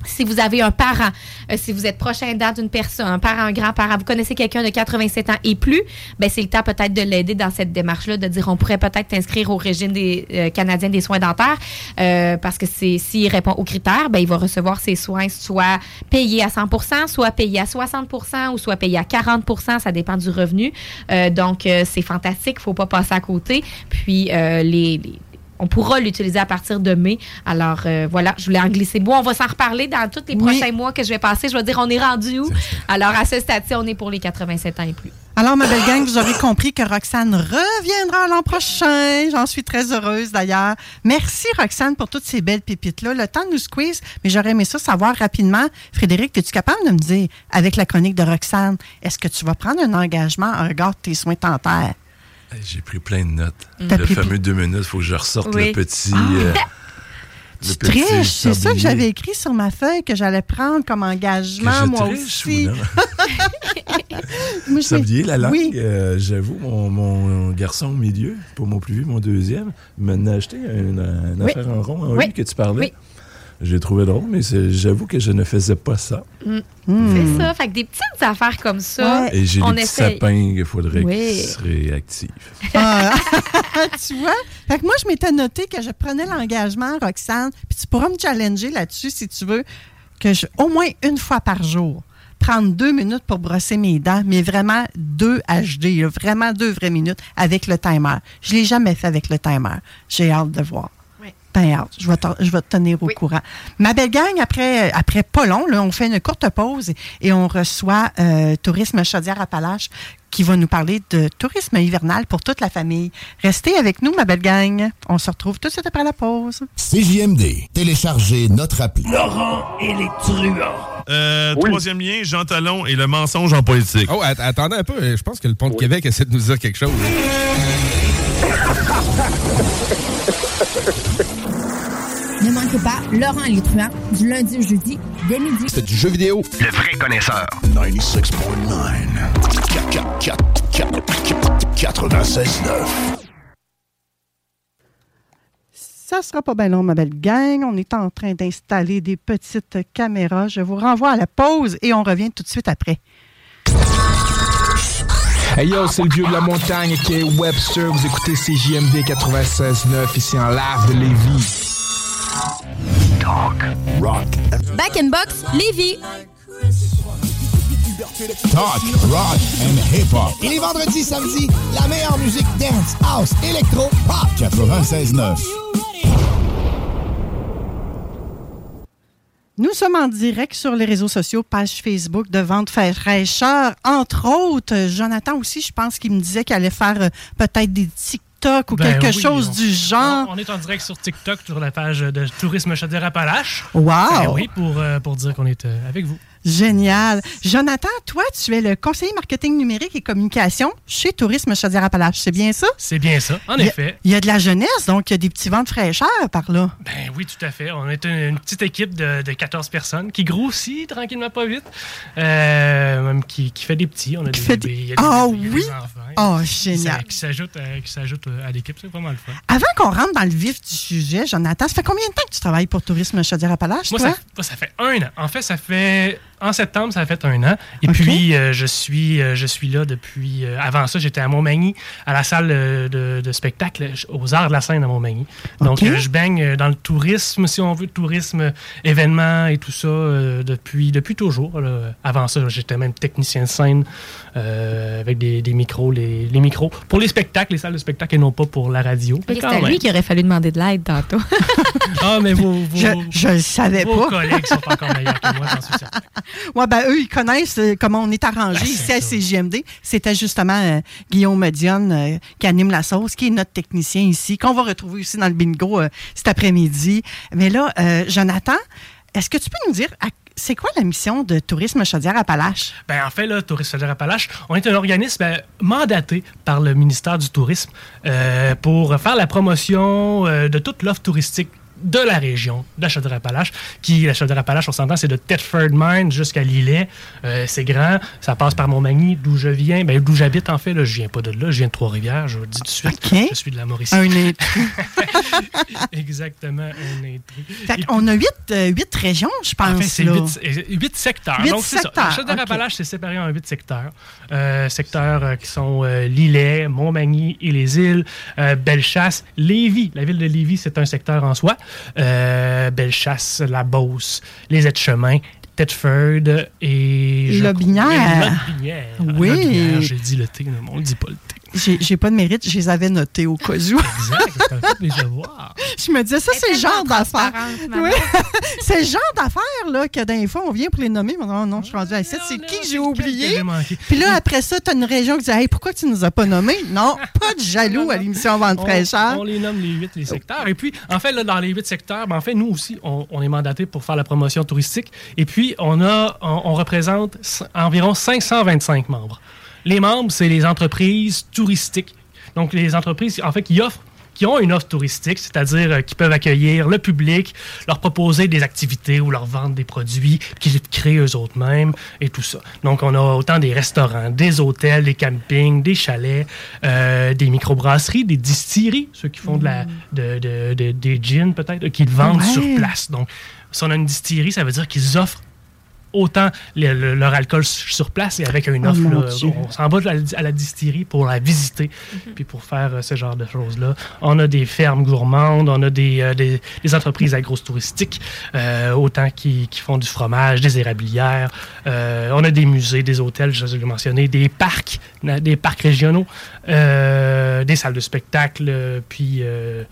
si vous avez un parent, euh, si vous êtes prochain aidant d'une personne, un parent, un grand-parent, vous connaissez quelqu'un de 87 ans et plus, ben c'est le temps peut-être de l'aider dans cette démarche-là, de dire on pourrait peut-être t'inscrire au régime des euh, Canadiens des soins dentaires, euh, parce que c'est s'il répond aux critères, ben il va recevoir ses soins soit payés à 100% soit payés à 60% ou soit payés à 40% ça dépend du revenu. donc c'est fantastique, faut pas passer à côté. Puis les, les on pourra l'utiliser à partir de mai. Alors euh, voilà, je voulais en glisser. Bon, on va s'en reparler dans tous les prochains mois que je vais passer. Je vais dire, on est rendu où? Alors à ce stade-ci, on est pour les 87 ans et plus. Alors, ma belle gang, vous aurez compris que Roxane reviendra l'an prochain. J'en suis très heureuse d'ailleurs. Merci, Roxane, pour toutes ces belles pépites-là. Le temps nous squeeze, mais j'aurais aimé ça savoir rapidement. Frédéric, es-tu capable de me dire, avec la chronique de Roxane, est-ce que tu vas prendre un engagement en regard de tes soins dentaires? J'ai pris plein de notes. Le fameux deux minutes, il faut que je ressorte le petit. Ah. Euh, tu triches, c'est ça que j'avais écrit sur ma feuille que j'allais prendre comme engagement, moi aussi. moi, [laughs] [laughs] sablier, la langue, oui. Euh, j'avoue, mon, garçon au milieu, pour mon plus vieux, mon deuxième, m'a acheté une, affaire en rond en oui. que tu parlais. J'ai trouvé drôle, mais j'avoue que je ne faisais pas ça. Mm. Mm. C'est ça. Fait que des petites affaires comme ça. Et j'ai des petits sapins qu'il faudrait qu'ils soient réactifs. Ah. [laughs] tu vois? Fait que moi, je m'étais noté que je prenais l'engagement, Roxane, puis tu pourras me challenger là-dessus si tu veux, que je, au moins une fois par jour, prendre deux minutes pour brosser mes dents, mais vraiment deux HD, vraiment deux vraies minutes avec le timer. Je ne l'ai jamais fait avec le timer. J'ai hâte de voir. Je vais, te, je vais tenir au courant. Ma belle gang, après, après pas long, là, on fait une courte pause et on reçoit euh, Tourisme Chaudière-Appalaches qui va nous parler de tourisme hivernal pour toute la famille. Restez avec nous, ma belle gang. On se retrouve tout de suite après la pause. CJMD. Téléchargez notre appli. Laurent et les truands. Euh, Troisième lien, Jean Talon et le mensonge en politique. Oh, attendez un peu. Je pense que le Pont de Québec essaie de nous dire quelque chose. [laughs] Ne manquez pas Laurent et les truands du lundi au jeudi dès midi. C'est du jeu vidéo. Le vrai connaisseur. 96.9. 96.9. Ça sera pas bien long, ma belle gang. On est en train d'installer des petites caméras. Je vous renvoie à la pause et on revient tout de suite après. Hey yo, c'est le vieux de la montagne qui est Webster. Vous écoutez CJMD 96.9 ici en live de Lévis. Talk, rock. Back in Box, Lévis. Talk, rock and hip-hop. Et les vendredis, samedis, la meilleure musique dance, house, électro, pop. 96.9. Nous sommes en direct sur les réseaux sociaux, page Facebook de Vente Fraîcheur. Entre autres, Jonathan aussi, je pense qu'il me disait qu'il allait faire euh, peut-être des TikTok ou Ben quelque oui, chose on- du genre. On, on est en direct sur TikTok, sur la page de Tourisme Chaudière-Appalaches. Wow! Ben oui, pour, euh, pour dire qu'on est euh, avec vous. Génial. Jonathan, toi, tu es le conseiller marketing numérique et communication chez Tourisme Chaudière-Appalaches. C'est bien ça? C'est bien ça, en Il y a- effet. Il y a de la jeunesse, donc il y a des petits vents de fraîcheur par là. Ben oui, tout à fait. On est une, une petite équipe de, de 14 personnes qui grossit tranquillement pas vite, euh, même qui, qui fait des petits. On a des bébés, des- il y a des Ah a oui? enfants. Oh, génial. Qui s'ajoutent à, qui s'ajoutent à l'équipe, c'est vraiment le fun. Avant qu'on rentre dans le vif du sujet, Jonathan, ça fait combien de temps que tu travailles pour Tourisme Chaudière-Appalaches, Moi, toi? ça, moi, ça fait un an. En fait, ça fait. En septembre, ça fait un an. Et puis, euh, je, suis, euh, je suis là depuis. euh, avant ça, j'étais à Montmagny, à la salle euh, de, de spectacle, aux Arts de la scène à Montmagny. Donc, euh, je baigne dans le tourisme, si on veut, tourisme, événements et tout ça, euh, depuis, depuis toujours. là. Avant ça, j'étais même technicien de scène euh, avec des, des micros, les, les micros. Pour les spectacles, les salles de spectacle et non pas pour la radio. C'est à lui qu'il aurait fallu demander de l'aide tantôt. [laughs] Ah, mais vos, [laughs] vos, Je, le savais vos pas. collègues sont encore meilleurs que moi, j'en suis certain. Ouais, ben, eux, ils connaissent euh, comment on est arrangé Ben, ici à CGMD. C'était justement euh, Guillaume Dionne euh, qui anime la sauce, qui est notre technicien ici, qu'on va retrouver aussi dans le bingo euh, cet après-midi. Mais là, Jonathan, est-ce que tu peux nous dire à- c'est quoi la mission de Tourisme Chaudière-Appalaches? Ben, en fait, là, Tourisme Chaudière-Appalaches, on est un organisme euh, mandaté par le ministère du Tourisme euh, pour faire la promotion euh, de toute l'offre touristique de la région de la Chaudière-Appalaches, qui, la Chaudière-Appalaches, on s'entend, c'est de Thetford Mine jusqu'à Lillet. Euh, c'est grand, ça passe par Montmagny, d'où je viens, ben, d'où j'habite, en fait, là, je viens pas de là, je viens de Trois-Rivières, je vous le dis tout de suite, OK. je suis de la Mauricie. Un intrus. [laughs] Exactement, un intrus. Fait qu'on a huit, euh, huit régions, je pense. En fait, c'est huit, euh, huit secteurs. Huit Donc, c'est ça. La Chaudière-Appalaches, ok. c'est séparé en huit secteurs. Euh, secteurs qui sont Lillet, Montmagny et les îles, Bellechasse, Lévis. La ville de Lévis, c'est un secteur en soi. Euh, Bellechasse, La Beauce, les aides-chemins, Thetford et... Lobinière. Lobinière. Oui. Lobinière, J'ai dit le T, mais on ne dit pas le T. J'ai pas de mérite, je les avais notés au cas où. Exact, c'est un peu mes devoirs. [laughs] Je me disais, ça, c'est le genre d'affaires. Oui. [laughs] c'est le genre d'affaires là, que d'un fois, on vient pour les nommer. Mais non, non, je suis rendue à 7. C'est qui que j'ai oublié? Puis là, après ça, tu as une région qui dit Hey, pourquoi tu nous as pas nommés? Non, pas de jaloux à l'émission Vente fraîcheur. On, les nomme les huit les secteurs. Et puis, en fait, là, dans les huit secteurs, ben, en fait, nous aussi, on, on est mandaté pour faire la promotion touristique. Et puis, on, a, on, on représente environ 525 membres. Les membres, c'est les entreprises touristiques. Donc, les entreprises, en fait, qui offrent qui ont une offre touristique, c'est-à-dire euh, qui peuvent accueillir le public, leur proposer des activités ou leur vendre des produits qu'ils créent eux-mêmes et tout ça. Donc, on a autant des restaurants, des hôtels, des campings, des chalets, euh, des microbrasseries, des distilleries, ceux qui font de la, de, de- de- des gins peut-être, euh, qui le vendent Ouais. sur place. Donc, si on a une distillerie, ça veut dire qu'ils offrent autant le- le- leur alcool sur place et avec une Oh, offre. là, on s'en va à la, à la distillerie pour la visiter, puis pour faire euh, ce genre de choses-là. On a des fermes gourmandes, on a des, euh, des, des entreprises agro-touristiques, euh, autant qui, qui font du fromage, des érablières. Euh, on a des musées, des hôtels, je l'ai mentionné, des parcs, des parcs régionaux, euh, des salles de spectacle, puis euh,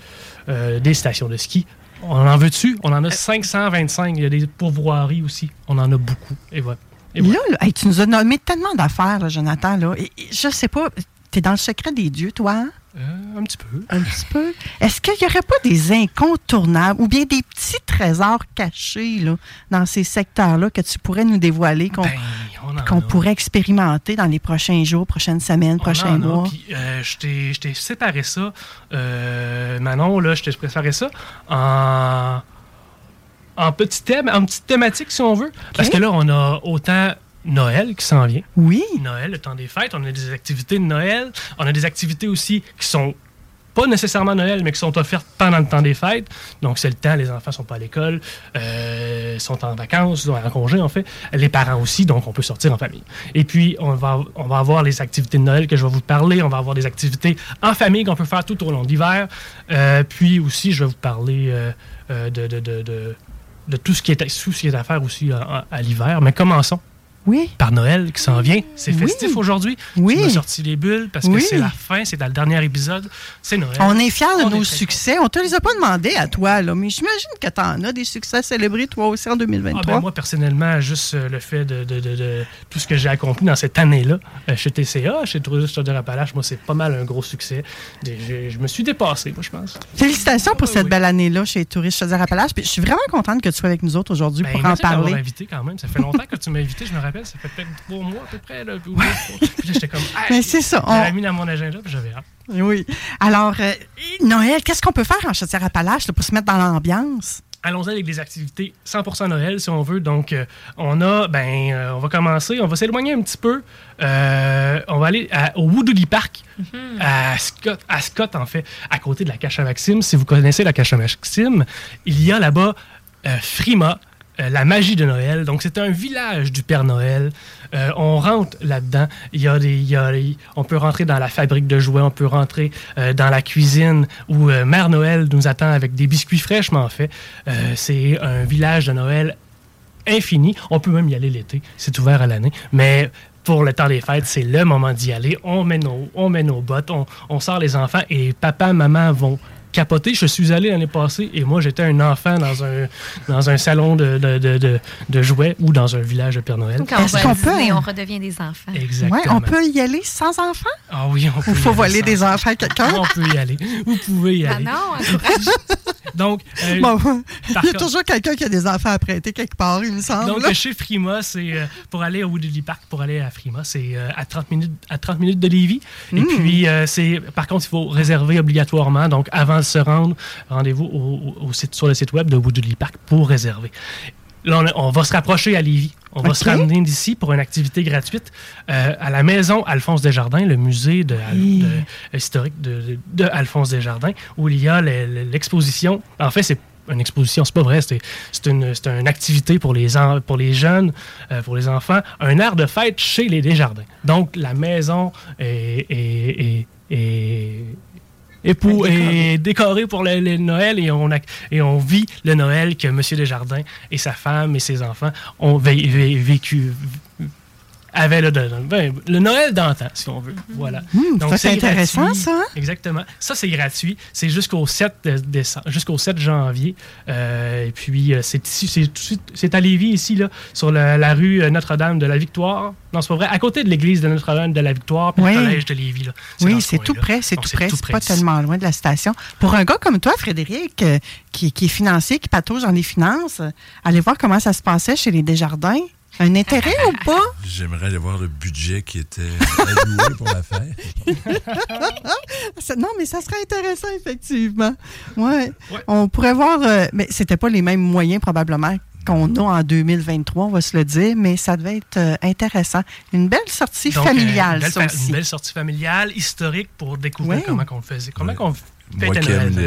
euh, des stations de ski. On en veut dessus. On en a 525. Il y a des pourvoiries aussi. On en a beaucoup. Et voilà. Et Là, voilà. là, hey, tu nous as nommé tellement d'affaires, Jonathan. Là. Et- et je sais pas, tu es dans le secret des dieux, toi? hein? Euh, un petit peu. Un petit peu. Est-ce qu'il n'y aurait pas des incontournables ou bien des petits trésors cachés là, dans ces secteurs-là que tu pourrais nous dévoiler, qu'on Ben, qu'on pourrait expérimenter dans les prochains jours, prochaines semaines, On prochains en a, mois? puis, euh, je t'ai- séparé ça. euh, Manon, là, je t'ai préparé ça en, en petit thème, en petite thématique, si on veut. Parce que là, on a autant Noël qui s'en vient. Oui. Noël, le temps des fêtes. On a des activités de Noël. On a des activités aussi qui sont pas nécessairement Noël, mais qui sont offertes pendant le temps des fêtes. Donc, c'est le temps, les enfants sont pas à l'école, euh, sont en vacances, en congé, en fait. Les parents aussi, donc on peut sortir en famille. Et puis, on va, on va avoir les activités de Noël que je vais vous parler. On va avoir des activités en famille qu'on peut faire tout au long de l'hiver. Euh, puis aussi, je vais vous parler euh, de, de, de, de- tout ce qui est, tout ce qui est à faire aussi à l'hiver. Mais commençons Oui. par Noël qui s'en vient. C'est Oui. festif aujourd'hui. Oui. Tu m'as sorti les bulles parce Oui. que c'est la fin, c'est dans le dernier épisode. C'est Noël. On est fiers de On nos succès. On te les a pas demandés à toi, là, mais j'imagine que tu en as des succès célébrés, toi aussi, en 2023. Ah ben, moi, personnellement, juste euh, le fait de, de- de- de tout ce que j'ai accompli dans cette année-là, euh, chez TCA, chez Tourisme Chaudière-Appalaches, moi, c'est pas mal un gros succès. Je me suis dépassé, moi, je pense. Félicitations pour cette belle année-là chez Touristes Chaudière-Appalaches. Puis Je suis vraiment contente que tu sois avec nous autres aujourd'hui Ben, pour en de parler. invité quand même. Ça fait longtemps que tu m'as invité, je me rappelle. Ça fait peut-être trois mois à peu près. Là. Puis là, j'étais comme. Ah, [laughs] Ben, c'est ça, on- J'avais mis dans mon agenda, puis j'avais hâte. Oui. Alors, euh, Noël, qu'est-ce qu'on peut faire en Chaudière-Appalaches pour se mettre dans l'ambiance? Allons-y avec des activités 100% Noël, si on veut. Donc, euh, on a, ben, euh, on va commencer, on va s'éloigner un petit peu. Euh, on va aller à- au Woodley Park, à, Scott, à Scott, en fait, à côté de la Cache à Maxime. Si vous connaissez la Cache à Maxime, il y a là-bas euh, Frima, euh, la magie de Noël. Donc, c'est un village du Père Noël. Euh, on rentre là-dedans. Il y a des, il on peut rentrer dans la fabrique de jouets, on peut rentrer euh, dans la cuisine où Mère Noël nous attend avec des biscuits fraîchement faits. C'est un village de Noël infini. On peut même y aller l'été. C'est ouvert à l'année. Mais pour le temps des fêtes, c'est le moment d'y aller. On met nos, on bottes, on sort les enfants et papa, maman vont capoter. Je suis allé l'année passée et moi, j'étais un enfant dans un, dans un salon de, de, de, de- de jouets ou dans un village de Père Noël. Quand on Disney, peut- on redevient des enfants. Exactement. Ouais, on peut y aller sans enfants? Ah oui, on peut. Ou y faut aller voler des enfants à quelqu'un? [laughs] On peut y aller. Vous pouvez y Ah aller. non, encourage. [laughs] Donc, euh, Bon, il y a contre- toujours quelqu'un qui a des enfants à prêter quelque part, il me semble. Donc, là. chez Frima, c'est euh, pour aller au Woodley Park, pour aller à Frima, c'est euh, à 30 minutes à 30 minutes de Lévis. Et Mm. puis, euh, c'est par contre, il faut réserver obligatoirement. Donc, avant se rendre, rendez-vous au, au- au site, sur le site web de Woodley Park pour réserver. Là, on, a- on va se rapprocher à Lévis. On va se ramener d'ici pour une activité gratuite euh, à la maison Alphonse Desjardins, le musée de, Hey. de- historique de, Alphonse Desjardins, où il y a le- le- l'exposition. En fait, c'est une exposition, c'est pas vrai, c'est une, une activité pour les, en- pour les jeunes, euh, pour les enfants, un air de fête chez les Desjardins. Donc, la maison est, est- est- est- est pour- est décorée pour le, le Noël et on, a- et on vit le Noël que M. Desjardins et sa femme et ses enfants ont vé- vé- vécu. Avaient le, ben, le Noël d'antan, si on veut. Voilà. Hum, ça, c'est intéressant, gratuit. ça, hein? Exactement. Ça, c'est gratuit. C'est jusqu'au 7 de- décembre, jusqu'au 7 janvier. Euh, et puis, euh, c'est ici, c'est tout de suite- c'est à Lévis, ici, là, sur la, la rue euh, Notre-Dame de la Victoire. Non, c'est pas vrai. À côté de l'église de Notre-Dame de la Victoire, puis Oui. le collège de Lévis. Là. Oui, ce c'est tout près, c'est Donc, tout près. C'est pas ici. tellement loin de la station. Pour un gars comme toi, Frédéric, euh, qui, qui est financier, qui patauge dans les finances, euh, allez voir comment ça se passait chez les Desjardins. Un intérêt ou pas? [laughs] J'aimerais aller voir le budget qui était alloué pour la fête. [laughs] Non, mais ça serait intéressant, effectivement. Ouais. On pourrait voir, euh, mais c'était pas les mêmes moyens probablement qu'on a en 2023, on va se le dire, mais ça devait être euh, intéressant. Une belle sortie Donc, euh, familiale, une, belle, ça aussi. une belle sortie familiale, historique, pour découvrir Ouais. comment on le faisait. Comment Ouais. on Moi qui aime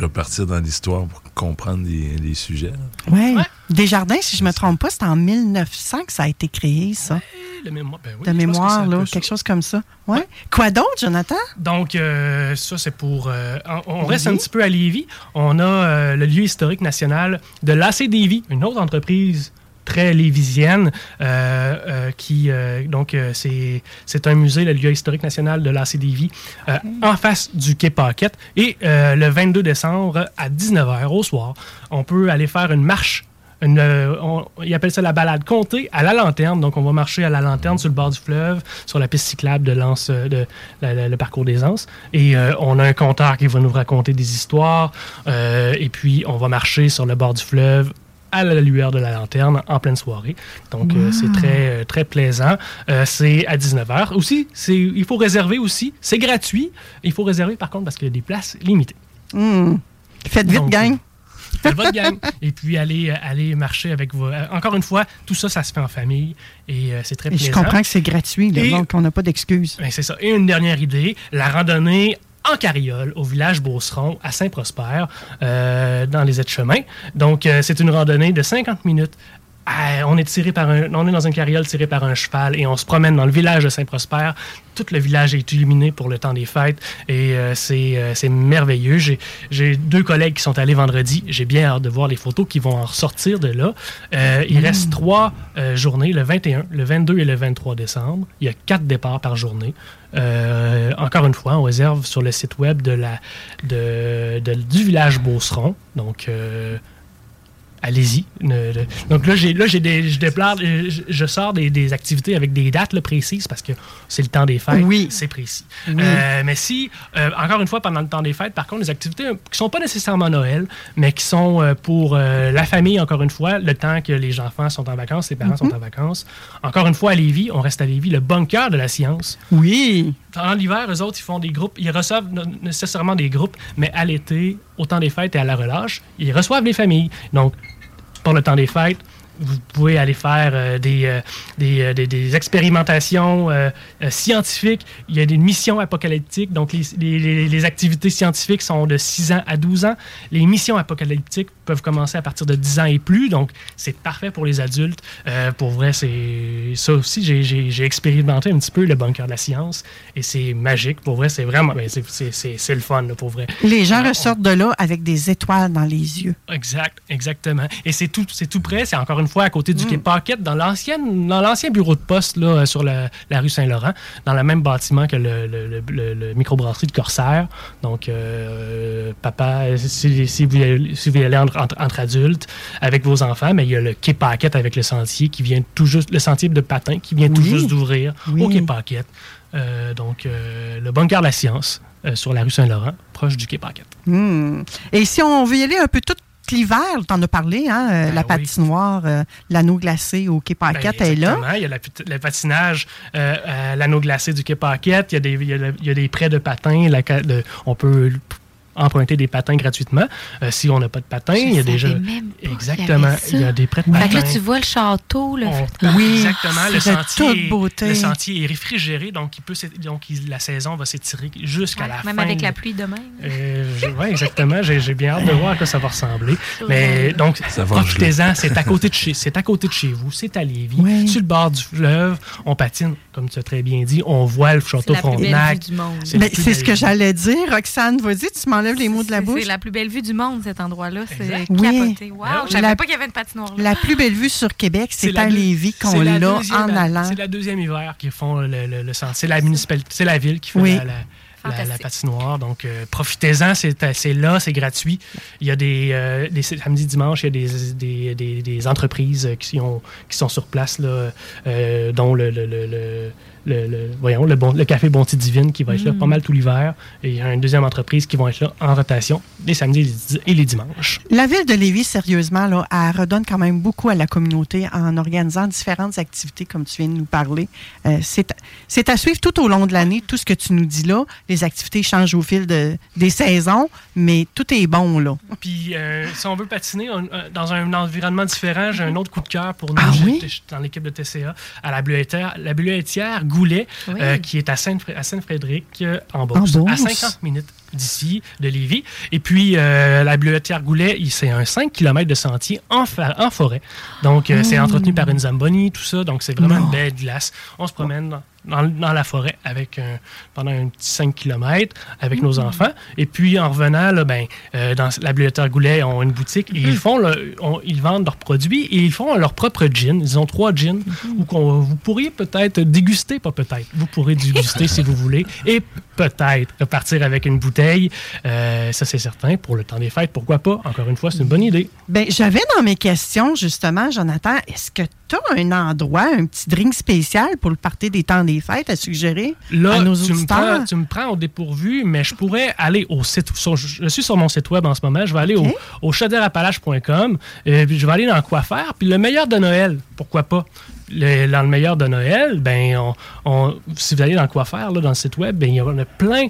repartir dans l'histoire pour comprendre les, les sujets. Oui. Desjardins, si je me trompe pas, c'est en 1900 que ça a été créé, ça. De mémoire, ben oui, de que mémoire, là, ça. quelque chose comme ça. Ouais. Quoi d'autre, Jonathan? Donc, euh, ça, c'est pour. euh, on reste un petit peu à Lévis. On a euh, le lieu historique national de l'AC-Davy, une autre entreprise très lévisienne euh, euh, qui euh, donc c'est un musée le lieu historique national de l'AC-Davy euh, en face du quai Paquette et le 22 décembre à 19h au soir on peut aller faire une marche une, euh, on- ils appellent ça la balade comptée à la lanterne. Donc, on va marcher à la lanterne sur le bord du fleuve, sur la piste cyclable de l'Anse, de, la- la- le parcours des Anses. Et euh, on a un compteur qui va nous raconter des histoires. euh, et puis, on va marcher sur le bord du fleuve à la lueur de la lanterne en pleine soirée. Donc, euh, c'est très, euh, très plaisant. Euh, c'est à 19h. Aussi, c'est- il faut réserver aussi. C'est gratuit. Il faut réserver, par contre, parce qu'il y a des places limitées. Hum. Faites vite, Donc, gang. Faites votre gang. Et puis, allez, allez marcher avec vos... Encore une fois, tout ça, ça se fait en famille. Et euh, c'est très Et je plaisant. comprends que c'est gratuit, là, Et- donc on n'a pas d'excuses. Ben, c'est ça. Et une dernière idée, la randonnée en carriole au village Beauceron à Saint-Prosper, euh, dans les aides-chemins. Donc, euh, c'est une randonnée de 50 minutes. Euh, on est tiré par un, on est dans une carriole tirée par un cheval et on se promène dans le village de Saint-Prosper. Tout le village est illuminé pour le temps des fêtes et euh, c'est euh, c'est merveilleux. J'ai- J'ai deux collègues qui sont allés vendredi. J'ai bien hâte de voir les photos qui vont en ressortir de là. Euh, il reste trois euh, journées, le 21, le 22 et le 23 décembre. Il y a quatre départs par journée. Encore une fois, on réserve sur le site web de la, de, de- du village Beauceron. Donc, allez-y. Donc là, j'ai, là j'ai des, je, déplore- je, je sors des, des activités avec des dates là, précises parce que c'est le temps des fêtes. Oui. C'est précis. Oui. Euh, mais si, euh, encore une fois, pendant le temps des fêtes, par contre, des activités euh, qui sont pas nécessairement Noël, mais qui sont euh, pour euh, la famille, encore une fois, le temps que les enfants sont en vacances, les parents sont en vacances. Encore une fois, à Lévis, on reste à Lévis, le bunker de la science. Oui. Pendant l'hiver, eux autres, ils font des groupes. Ils reçoivent nécessairement des groupes, mais à l'été, au temps des fêtes et à la relâche, ils reçoivent les familles. Donc, pour le temps des fêtes, vous pouvez aller faire euh, des, euh, des, euh, des- des expérimentations scientifiques. Il y a des missions apocalyptiques. Donc, les, les- les- les activités scientifiques sont de 6 ans à 12 ans. Les missions apocalyptiques peuvent commencer à partir de 10 ans et plus. Donc, c'est parfait pour les adultes. Pour vrai, c'est ça aussi. j'ai- expérimenté un petit peu le bunker de la science et c'est magique. Pour vrai, c'est vraiment... ben, c'est- c'est c'est- c'est le fun, là, pour vrai. Les gens Alors, ressortent de là avec des étoiles dans les yeux. Exact, exactement. Et c'est tout, c'est tout près. C'est encore une une fois, à côté du Mm. Quai Paquette, dans l'ancienne, dans l'ancien bureau de poste là, euh, sur la, la rue Saint-Laurent, dans le même bâtiment que le, le, le- microbrasserie de Corsaire. Donc, euh, papa, si, si vous, si vous allez entre, entre- entre adultes avec vos enfants, mais il y a le Quai Paquette avec le sentier qui vient tout juste, le sentier de patin qui vient tout juste d'ouvrir Oui. au Quai Paquette. Euh, donc, euh, le bunker de la science euh, sur la rue Saint-Laurent, proche du Quai Paquette. Hmm. Et si on veut y aller un peu tout l'hiver, t'en as parlé, hein, euh, la patinoire, euh, l'anneau glacé au Quai Paquette Ben, est là. exactement. Il y a la le patinage euh, l'anneau glacé du Quai Paquette. Il y a des, il y a le- il y a des prêts de patins. La on peut emprunter des patins gratuitement. Euh, si on n'a pas de patins, il y a déjà... même pas Exactement. y Il y a des prêts de Fait que là, tu vois le château. Là. On- Oui, exactement. Le sentier, beauté. le sentier est réfrigéré, donc, il peut, s'é- donc il- la saison va s'étirer jusqu'à la Même fin. avec la pluie demain. oui, exactement. J'ai bien hâte de voir à quoi ça va ressembler. [laughs] Mais donc, profitez-en. C'est à côté de chez, c'est à côté de chez vous. C'est à Lévis, sur le bord du fleuve. On patine, comme tu as très bien dit. On voit le château la plus belle Frontenac. vue du monde. C'est Ben, ce que j'allais dire. Roxane, vas-y, tu m'enlèves les mots de la bouche. C'est la plus belle vue du monde, cet endroit-là. C'est capoté. Wow, Oui. je savais La- pas qu'il y avait une patinoire là. La plus belle vue sur Québec, c'est à Lévis qu'on la en allant. C'est la deuxième hiver qui font le, le. C'est la municipalité, c'est la ville qui fait Oui. la, la- la- patinoire. Donc, euh, profitez-en, c'est c'est là, c'est gratuit. Il y a des, euh, des samedis, dimanches, il y a des, des, des- entreprises euh, qui, ont, qui sont sur place, là, euh, dont le, le, le- le- le- le- voyons, le, bon, le Café Bonté Divine qui va être là Mm. pas mal tout l'hiver. Et il y a une deuxième entreprise qui va être là en rotation les samedis et les, dimanches. La ville de Lévis, sérieusement, là, elle redonne quand même beaucoup à la communauté en organisant différentes activités, comme tu viens de nous parler. Euh, c'est à suivre tout au long de l'année, tout ce que tu nous dis là. Les activités changent au fil de- des saisons, mais tout est bon, là. Puis, euh, si on veut patiner on- euh, dans un environnement différent, j'ai un autre coup de cœur pour nous. Ah oui? dans l'équipe de TCA, à la bleuetière, la bleuetière Goulet, Oui. euh, qui est à Sainte- à Sainte-Frédéric, euh, en Beauce, En à 50 minutes d'ici, de Lévis. Et puis, euh, la bleuetière Goulet, il- c'est un 5 km de sentier en, forêt. Donc, euh, c'est entretenu par une Zamboni, tout ça. Donc, c'est vraiment Non. une belle glace. On se promène dans, la forêt avec un- pendant un petit 5 km avec nos enfants. Et puis, en revenant, là, ben, euh, dans la bibliothèque Goulet, ils ont une boutique et ils, font le- on- ils vendent leurs produits et ils font leur propre gin. Ils ont trois gins où qu'on- vous pourriez peut-être déguster, pas peut-être, vous pourrez déguster si vous voulez et peut-être repartir avec une bouteille. Euh, ça, c'est certain. Pour le temps des fêtes, pourquoi pas? Encore une fois, c'est une bonne idée. Ben, j'avais dans mes questions, justement, Jonathan, est-ce que tu as un endroit, un petit drink spécial pour le party des temps des fêtes à suggérer Là, à nos tu me, prends, tu me prends au dépourvu, mais je pourrais aller au site. sur- je suis sur mon site web en ce moment. Je vais aller au, au chaudièreappalaches.com, et puis je vais aller dans quoi faire. Puis le meilleur de Noël, pourquoi pas? Le- dans le meilleur de Noël, ben, on, on- si vous allez dans quoi faire, là, dans le site web, ben, il y en a plein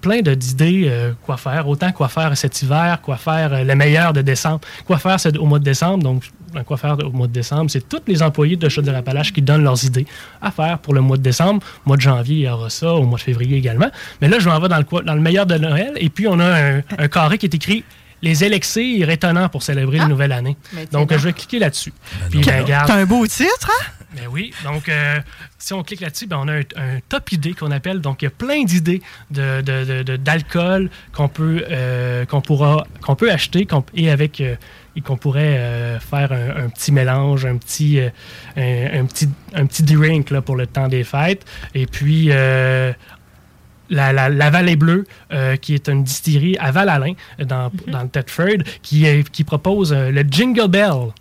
plein d'idées euh, quoi faire, autant quoi faire cet hiver, quoi faire euh, le meilleur de décembre, quoi faire au mois de décembre, donc un quoi faire au mois de décembre, c'est tous les employés de Chaudière-Appalaches qui donnent leurs idées à faire pour le mois de décembre. Mois de janvier, il y aura ça, au mois de février également. Mais là, je m'en vais dans le, quoi- dans le meilleur de Noël, et puis on a un, un carré qui est écrit les élixirs étonnants pour célébrer la nouvelle année. Donc, je vais cliquer là-dessus. Ben, regarde, C'est un beau titre, hein? ben oui, donc euh, si on clique là-dessus, ben, on a un, un top idée qu'on appelle. Donc il y a plein d'idées de, de- de- de- d'alcool qu'on peut euh, qu'on pourra qu'on peut acheter et avec euh, et qu'on pourrait euh, faire un, un petit mélange, un petit euh, un, un petit un petit drink là, pour le temps des fêtes. Et puis euh, la, la, la Vallée Bleue, qui est une distillerie à Val-Alain, dans, dans le Thetford, qui, qui propose le Jingle Bell.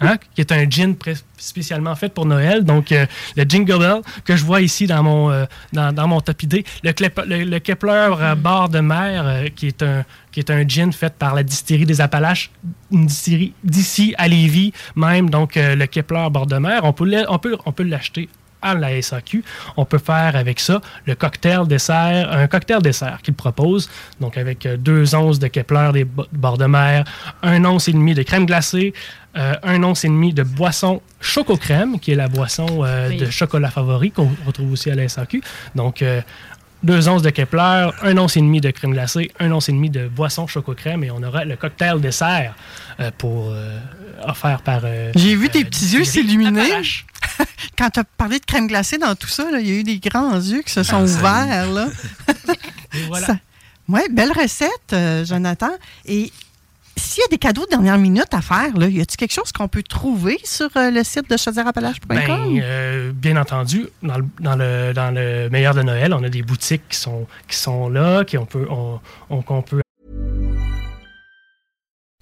Hein, qui est un gin spécialement fait pour Noël. Donc, euh, le Jingle Bell que je vois ici dans mon, euh, dans, dans mon top idée. Le, le, le Kepler euh, Bar de mer, euh, qui, est un, qui est un gin fait par la distillerie des Appalaches, une distillerie d'ici à Lévis même. Donc, le Kepler Bord de mer, on peut l'acheter à la SAQ. On peut faire avec ça le cocktail dessert, un cocktail dessert qu'il propose, donc avec euh, deux onces de Kepler des bo- bords de mer, un once et demi de crème glacée, euh, un once et demi de boisson choco-crème, qui est la boisson euh, Oui. de chocolat favori qu'on retrouve aussi à la SAQ. Donc, euh, deux onces de Kepler, un once et demi de crème glacée, un once et demi de boisson choco-crème, et on aura le cocktail dessert pour offert par. euh, J'ai vu euh, tes petits yeux s'illuminer. [laughs] Quand tu as parlé de crème glacée dans tout ça, il y a eu des grands yeux qui se sont Ah, ça ouverts. Là. [laughs] Et voilà. Ça- Ouais, belle recette, euh, Jonathan. Et s'il y a des cadeaux de dernière minute à faire, là, y a-t-il quelque chose qu'on peut trouver sur euh, le site de chaudièreappalaches.com? Ben, euh, bien entendu, dans le, dans, le, dans le meilleur de Noël, on a des boutiques qui sont, qui sont là, qui on peut, on, on- qu'on peut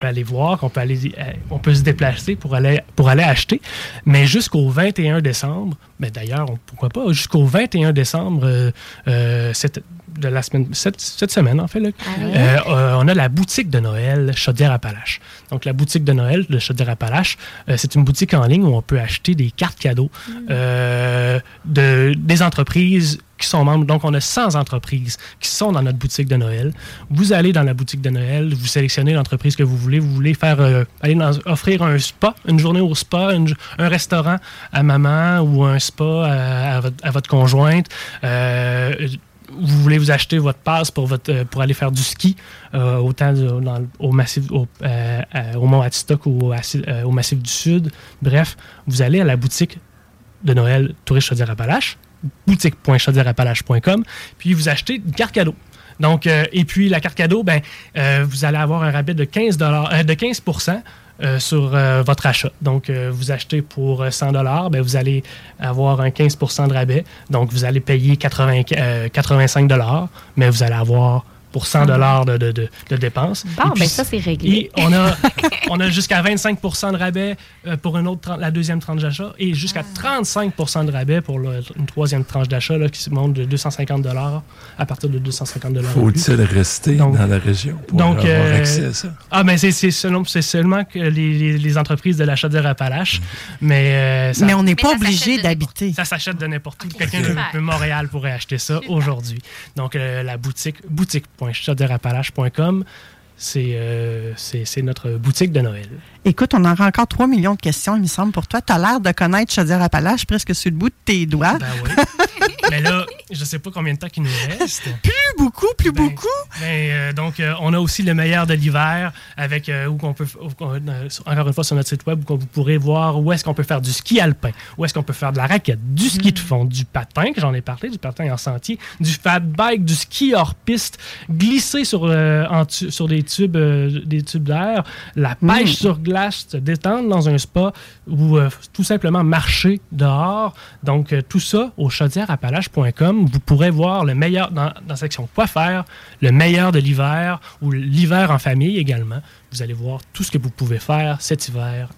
Peut aller voir, qu'on peut aller, euh, on peut se déplacer pour aller, pour aller acheter. Mais jusqu'au 21 décembre, ben d'ailleurs, on- pourquoi pas, jusqu'au 21 décembre euh, euh, cette, de la semaine, cette, cette semaine, en fait, là, euh, euh, on a la boutique de Noël Chaudière-Appalaches. Donc, la boutique de Noël de Chaudière-Appalaches, c'est une boutique en ligne où on peut acheter des cartes cadeaux de, des entreprises qui sont membres. Donc, on a 100 entreprises qui sont dans notre boutique de Noël. Vous allez dans la boutique de Noël, vous sélectionnez l'entreprise que vous voulez. Vous voulez faire euh, aller offrir un spa, une journée au spa, un restaurant à maman ou un spa à, votre, conjointe. Euh, vous voulez vous acheter votre passe pour, votre, euh, pour aller faire du ski, autant dans au, Mont Atistoc ou au Massif du Sud. Bref, vous allez à la boutique de Noël Touriste Chaudière-Appalaches, boutique.chaudièreappalaches.com, puis vous achetez une carte cadeau. Donc, euh, et puis la carte cadeau, ben, euh, vous allez avoir un rabais de 15, euh, de 15 euh, sur votre achat. Donc, vous achetez pour euh, 100 ben, vous allez avoir un 15% de rabais. Donc, vous allez payer 80, euh, 85 mais vous allez avoir pour 100 dollars de, de, de, de dépenses. Bon, Et puis, ben ça, c'est réglé. Et on a, [laughs] on a jusqu'à 25 de rabais euh, pour une autre, la deuxième tranche d'achat et jusqu'à 35 de rabais pour le- une troisième tranche d'achat là, qui se monte de 250 dollars à partir de 250 dollars. Faut-il rester dans la région pour donc, avoir euh, accès à ça? Ah, mais c'est c'est seulement, c'est seulement que les, les- les entreprises de l'achat des Appalaches. Mais, euh, ça- Mais on n'est pas obligé d'habiter. ça s'achète de n'importe où. Quelqu'un de, Montréal pourrait acheter ça aujourd'hui. Donc, euh, la boutique, boutique.chaudièreappalaches.com, c'est euh, notre boutique de Noël. Écoute, on aura encore 3 millions de questions, il me semble, pour toi. Tu as l'air de connaître Chaudière-Appalaches presque sur le bout de tes doigts. Ben oui. [laughs] Mais là, je sais pas combien de temps il nous reste. Plus beaucoup, plus beaucoup. Ben, euh, donc, euh, on a aussi le meilleur de l'hiver avec euh, où qu'on peut, encore une fois sur notre site web, où vous pourrez voir où est-ce qu'on peut faire du ski alpin, où est-ce qu'on peut faire de la raquette, du ski de fond, du patin, que j'en ai parlé, du patin en sentier, du fat bike, du ski hors piste, glisser sur, en tu- sur des tubes, des tubes d'air, la pêche sur glace, se détendre dans un spa ou euh, tout simplement marcher dehors. Donc, euh, tout ça au chaudièreappalaches.com. Vous pourrez voir le meilleur dans, dans la section quoi faire, le meilleur de l'hiver ou l'hiver en famille également. Vous allez voir tout ce que vous pouvez faire cet hiver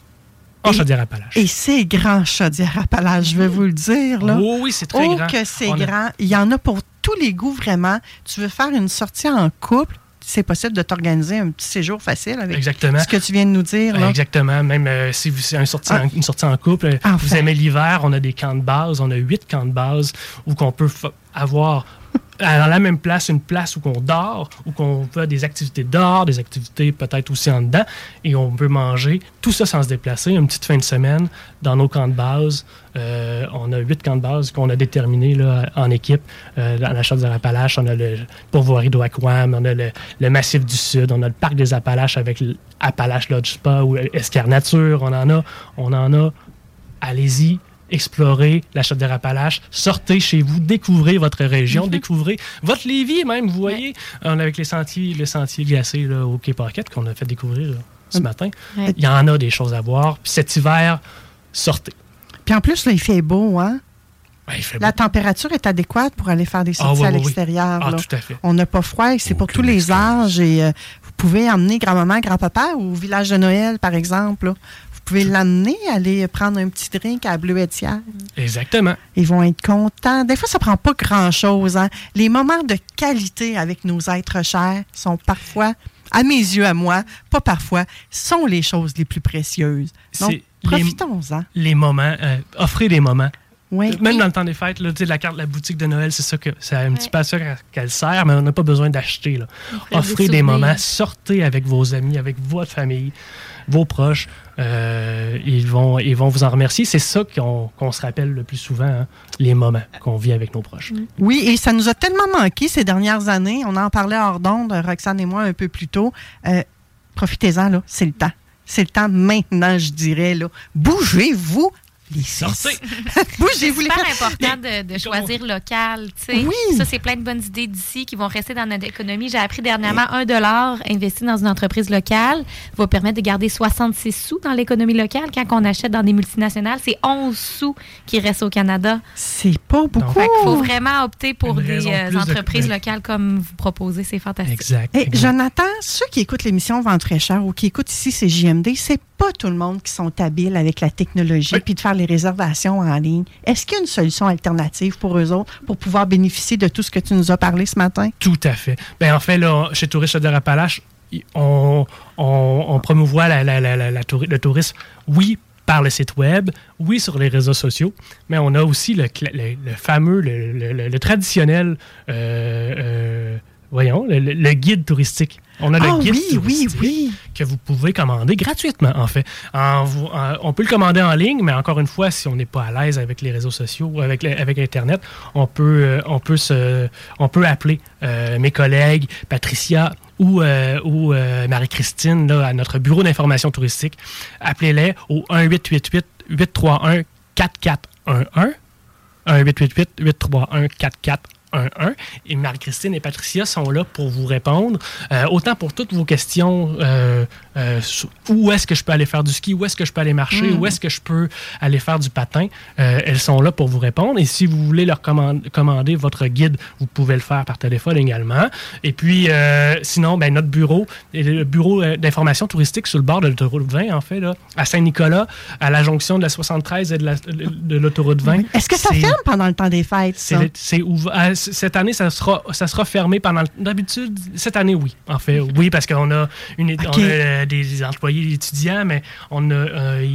en Chaudière-Appalaches. Et c'est grand, Chaudière-Appalaches, je vais vous le dire. Là. Oh oui, c'est très oh, grand. que c'est a- grand. Il y en a pour tous les goûts, vraiment. Tu veux faire une sortie en couple, c'est possible de t'organiser un petit séjour facile avec Exactement. ce que tu viens de nous dire. Là. Exactement. Même euh, si vous c'est un sorti Ah. en- une sortie en couple, euh, Enfin. vous aimez l'hiver, on a des camps de base, on a huit camps de base où qu'on peut avoir [laughs] dans la même place une place où qu'on dort, où qu'on fait des activités dehors, des activités peut-être aussi en dedans, et on peut manger tout ça sans se déplacer. Une petite fin de semaine dans nos camps de base. Euh, on a huit camps de base qu'on a déterminés là, en équipe. Euh, dans la Chaudière Appalaches, on a le pourvoirie d'Oaquam, on a le, le Massif du Sud, on a le Parc des Appalaches avec l'Appalache Lodge Spa ou Escar Nature. On en a. On en a. Allez-y, explorez la Chaudière Appalaches, sortez chez vous, découvrez votre région, découvrez votre Lévis même. Vous voyez, on a avec les sentiers, les sentiers glacés là, au Quai Pocket qu'on a fait découvrir là, ce matin. Ouais. Il y en a des choses à voir. Puis cet hiver, sortez. Puis en plus, là, il fait beau, hein? La température est adéquate pour aller faire des Ah, sorties oui, à oui. l'extérieur. Ah, là. tout à fait. On n'a pas froid et c'est pour tous les âges. Et euh, vous pouvez emmener grand-maman, grand-papa au village de Noël, par exemple. là. Vous pouvez l'emmener, aller prendre un petit drink à la bleuetière. Exactement. Ils vont être contents. Des fois, ça prend pas grand-chose. hein. Les moments de qualité avec nos êtres chers sont parfois, à mes yeux, à moi, pas parfois, sont les choses les plus précieuses. Donc, les- profitons-en. Les moments, euh, offrez des moments. Oui. Même dans le temps des fêtes, là, tu sais, la carte de la boutique de Noël, c'est ça que c'est un petit peu à ça qu'elle sert, mais on n'a pas besoin d'acheter. Offrez des moments, sortez avec vos amis, avec votre famille, vos proches. euh, ils, vont, vous en remercier. C'est ça qu'on se rappelle le plus souvent, hein, les moments qu'on vit avec nos proches. Oui, et ça nous a tellement manqué ces dernières années. On en parlait hors d'onde, Roxane et moi, un peu plus tôt. Euh, Profitez-en. C'est le temps. C'est le temps maintenant, je dirais. Bougez-vous, les Sortez! Bougez-vous, les C'est super important de, de choisir local. tu sais. Oui. Ça, c'est plein de bonnes idées d'ici qui vont rester dans notre économie. J'ai appris dernièrement un dollar investi dans une entreprise locale va permettre de garder 66 sous dans l'économie locale. Quand on achète dans des multinationales, c'est 11 sous qui restent au Canada. C'est pas beaucoup. Fait qu'il faut vraiment opter pour Une des euh, de- entreprises locales comme vous proposez. C'est fantastique. Exact. Et Jonathan, ceux qui écoutent l'émission Vente très cher ou qui écoutent ici c'est JMD, c'est pas tout le monde qui sont habiles avec la technologie puis de faire les réservations en ligne. Est-ce qu'il y a une solution alternative pour eux autres pour pouvoir bénéficier de tout ce que tu nous as parlé ce matin? Tout à fait. Ben, en fait, là, chez Tourisme de Appalaches, on, on, promouvoit le tourisme, oui, par le site web, oui, sur les réseaux sociaux, mais on a aussi le, le- le fameux, le- le traditionnel, euh, euh, voyons, le, guide touristique. On a Ah le guide oui, oui, touristique que vous pouvez commander gratuitement, en fait. En vous- en- on peut le commander en ligne, mais encore une fois, si on n'est pas à l'aise avec les réseaux sociaux ou avec, avec Internet, on peut, euh, on peut, se, on peut appeler euh, mes collègues, Patricia ou, euh, ou euh, Marie-Christine, à notre bureau d'information touristique. Appelez-les au 1-888-831-4411. 1-888-831-4411. Et Marie-Christine et Patricia sont là pour vous répondre, euh, autant pour toutes vos questions, euh, euh, où est-ce que je peux aller faire du ski, où est-ce que je peux aller marcher, Mm. où est-ce que je peux aller faire du patin. Elles sont là pour vous répondre. Et si vous voulez leur commande- commander votre guide, vous pouvez le faire par téléphone également. Et puis, sinon, ben, notre bureau, le bureau d'information touristique sur le bord de l'autoroute 20, en fait, là, à Saint-Nicolas, à la jonction de la 73 et de la- de l'autoroute 20. Est-ce que ça ferme pendant le temps des fêtes? c'est ouvert. Cette année, ça sera, ça sera fermé pendant. D'habitude, cette année, oui. En fait, oui, parce qu'on a, une, on a, euh, des employés étudiants, mais on a, euh,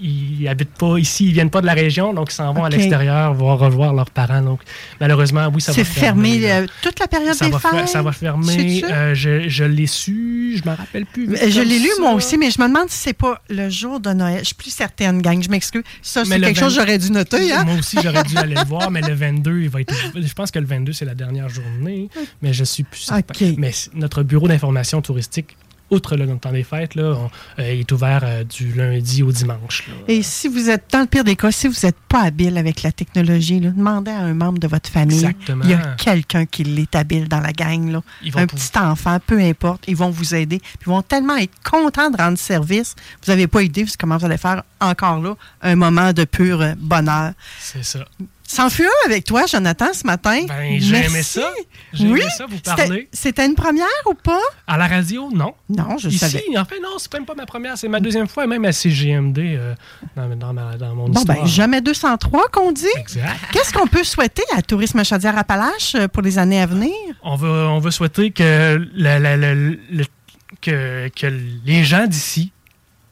ils habitent pas ici, ils viennent pas de la région, donc ils s'en vont à l'extérieur, vont revoir leurs parents. Donc, malheureusement, oui, ça va C'est fermer. fermé là. euh, toute la période ça des va, fêtes? fer- ça va fermer. Euh, je je l'ai su, je me rappelle plus. Je l'ai lu ça. moi aussi, mais je me demande si c'est pas le jour de Noël. Je suis plus certaine, gang. Je m'excuse. Ça, c'est quelque chose que 20 j'aurais dû noter. Hein? Moi aussi, j'aurais dû aller le voir, mais le [laughs] 22, il va être. Je pense que le 22, c'est la dernière journée, mais je suis plus certain. OK. Mais notre bureau d'information touristique, outre le temps des fêtes, là, on- euh, il est ouvert euh, du lundi au dimanche. là. Et si vous êtes, dans le pire des cas, si vous n'êtes pas habile avec la technologie, là, demandez à un membre de votre famille. Exactement. Il y a quelqu'un qui l'est habile dans la gang. Là. Ils vont Un petit enfant, peu importe, ils vont vous aider. Ils vont tellement être contents de rendre service. Vous n'avez pas idée comment vous allez faire encore là un moment de pur euh, bonheur. C'est ça. C'en fut un avec toi, Jonathan, ce matin. Ben, j'ai aimé Merci. ça. J'ai oui? ça, vous parler. C'était une première ou pas? À la radio, non. Non, je Ici, savais. en fait, non, c'est même pas ma première, c'est ma deuxième fois, même à CGMD euh, dans, dans ma- dans mon Bon, histoire. ben, jamais 203 qu'on dit. Exact. Qu'est-ce qu'on peut souhaiter à Tourisme Chaudière-Appalaches euh, pour les années à venir? On veut, on veut souhaiter que, la- la- la- le- que, que les gens d'ici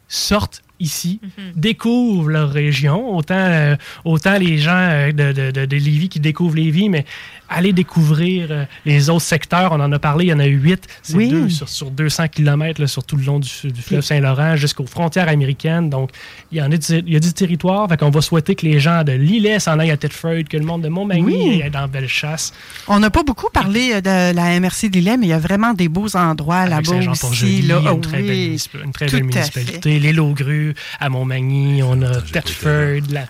sortent ici, découvrent leur région, autant, euh, autant les gens euh, de, de, de, de Lévis qui découvrent Lévis, mais aller découvrir euh, les autres secteurs. On en a parlé, il y en a huit. C'est Oui. deux sur, sur 200 km sur tout le long du, du fleuve Saint-Laurent jusqu'aux frontières américaines. Donc, il y, en a, du- il y a du territoire. Fait qu'on va souhaiter que les gens de Lillet s'en aillent à Thetford, que le monde de Montmagny Oui. aille dans Bellechasse. On n'a pas beaucoup parlé euh, de la MRC de Lillet, mais il y a vraiment des beaux endroits là-bas aussi. Là. une, Ah très oui, belle, une très tout belle à municipalité. Les Lots-Grues, Richelieu, à Montmagny, on a Thetford, la-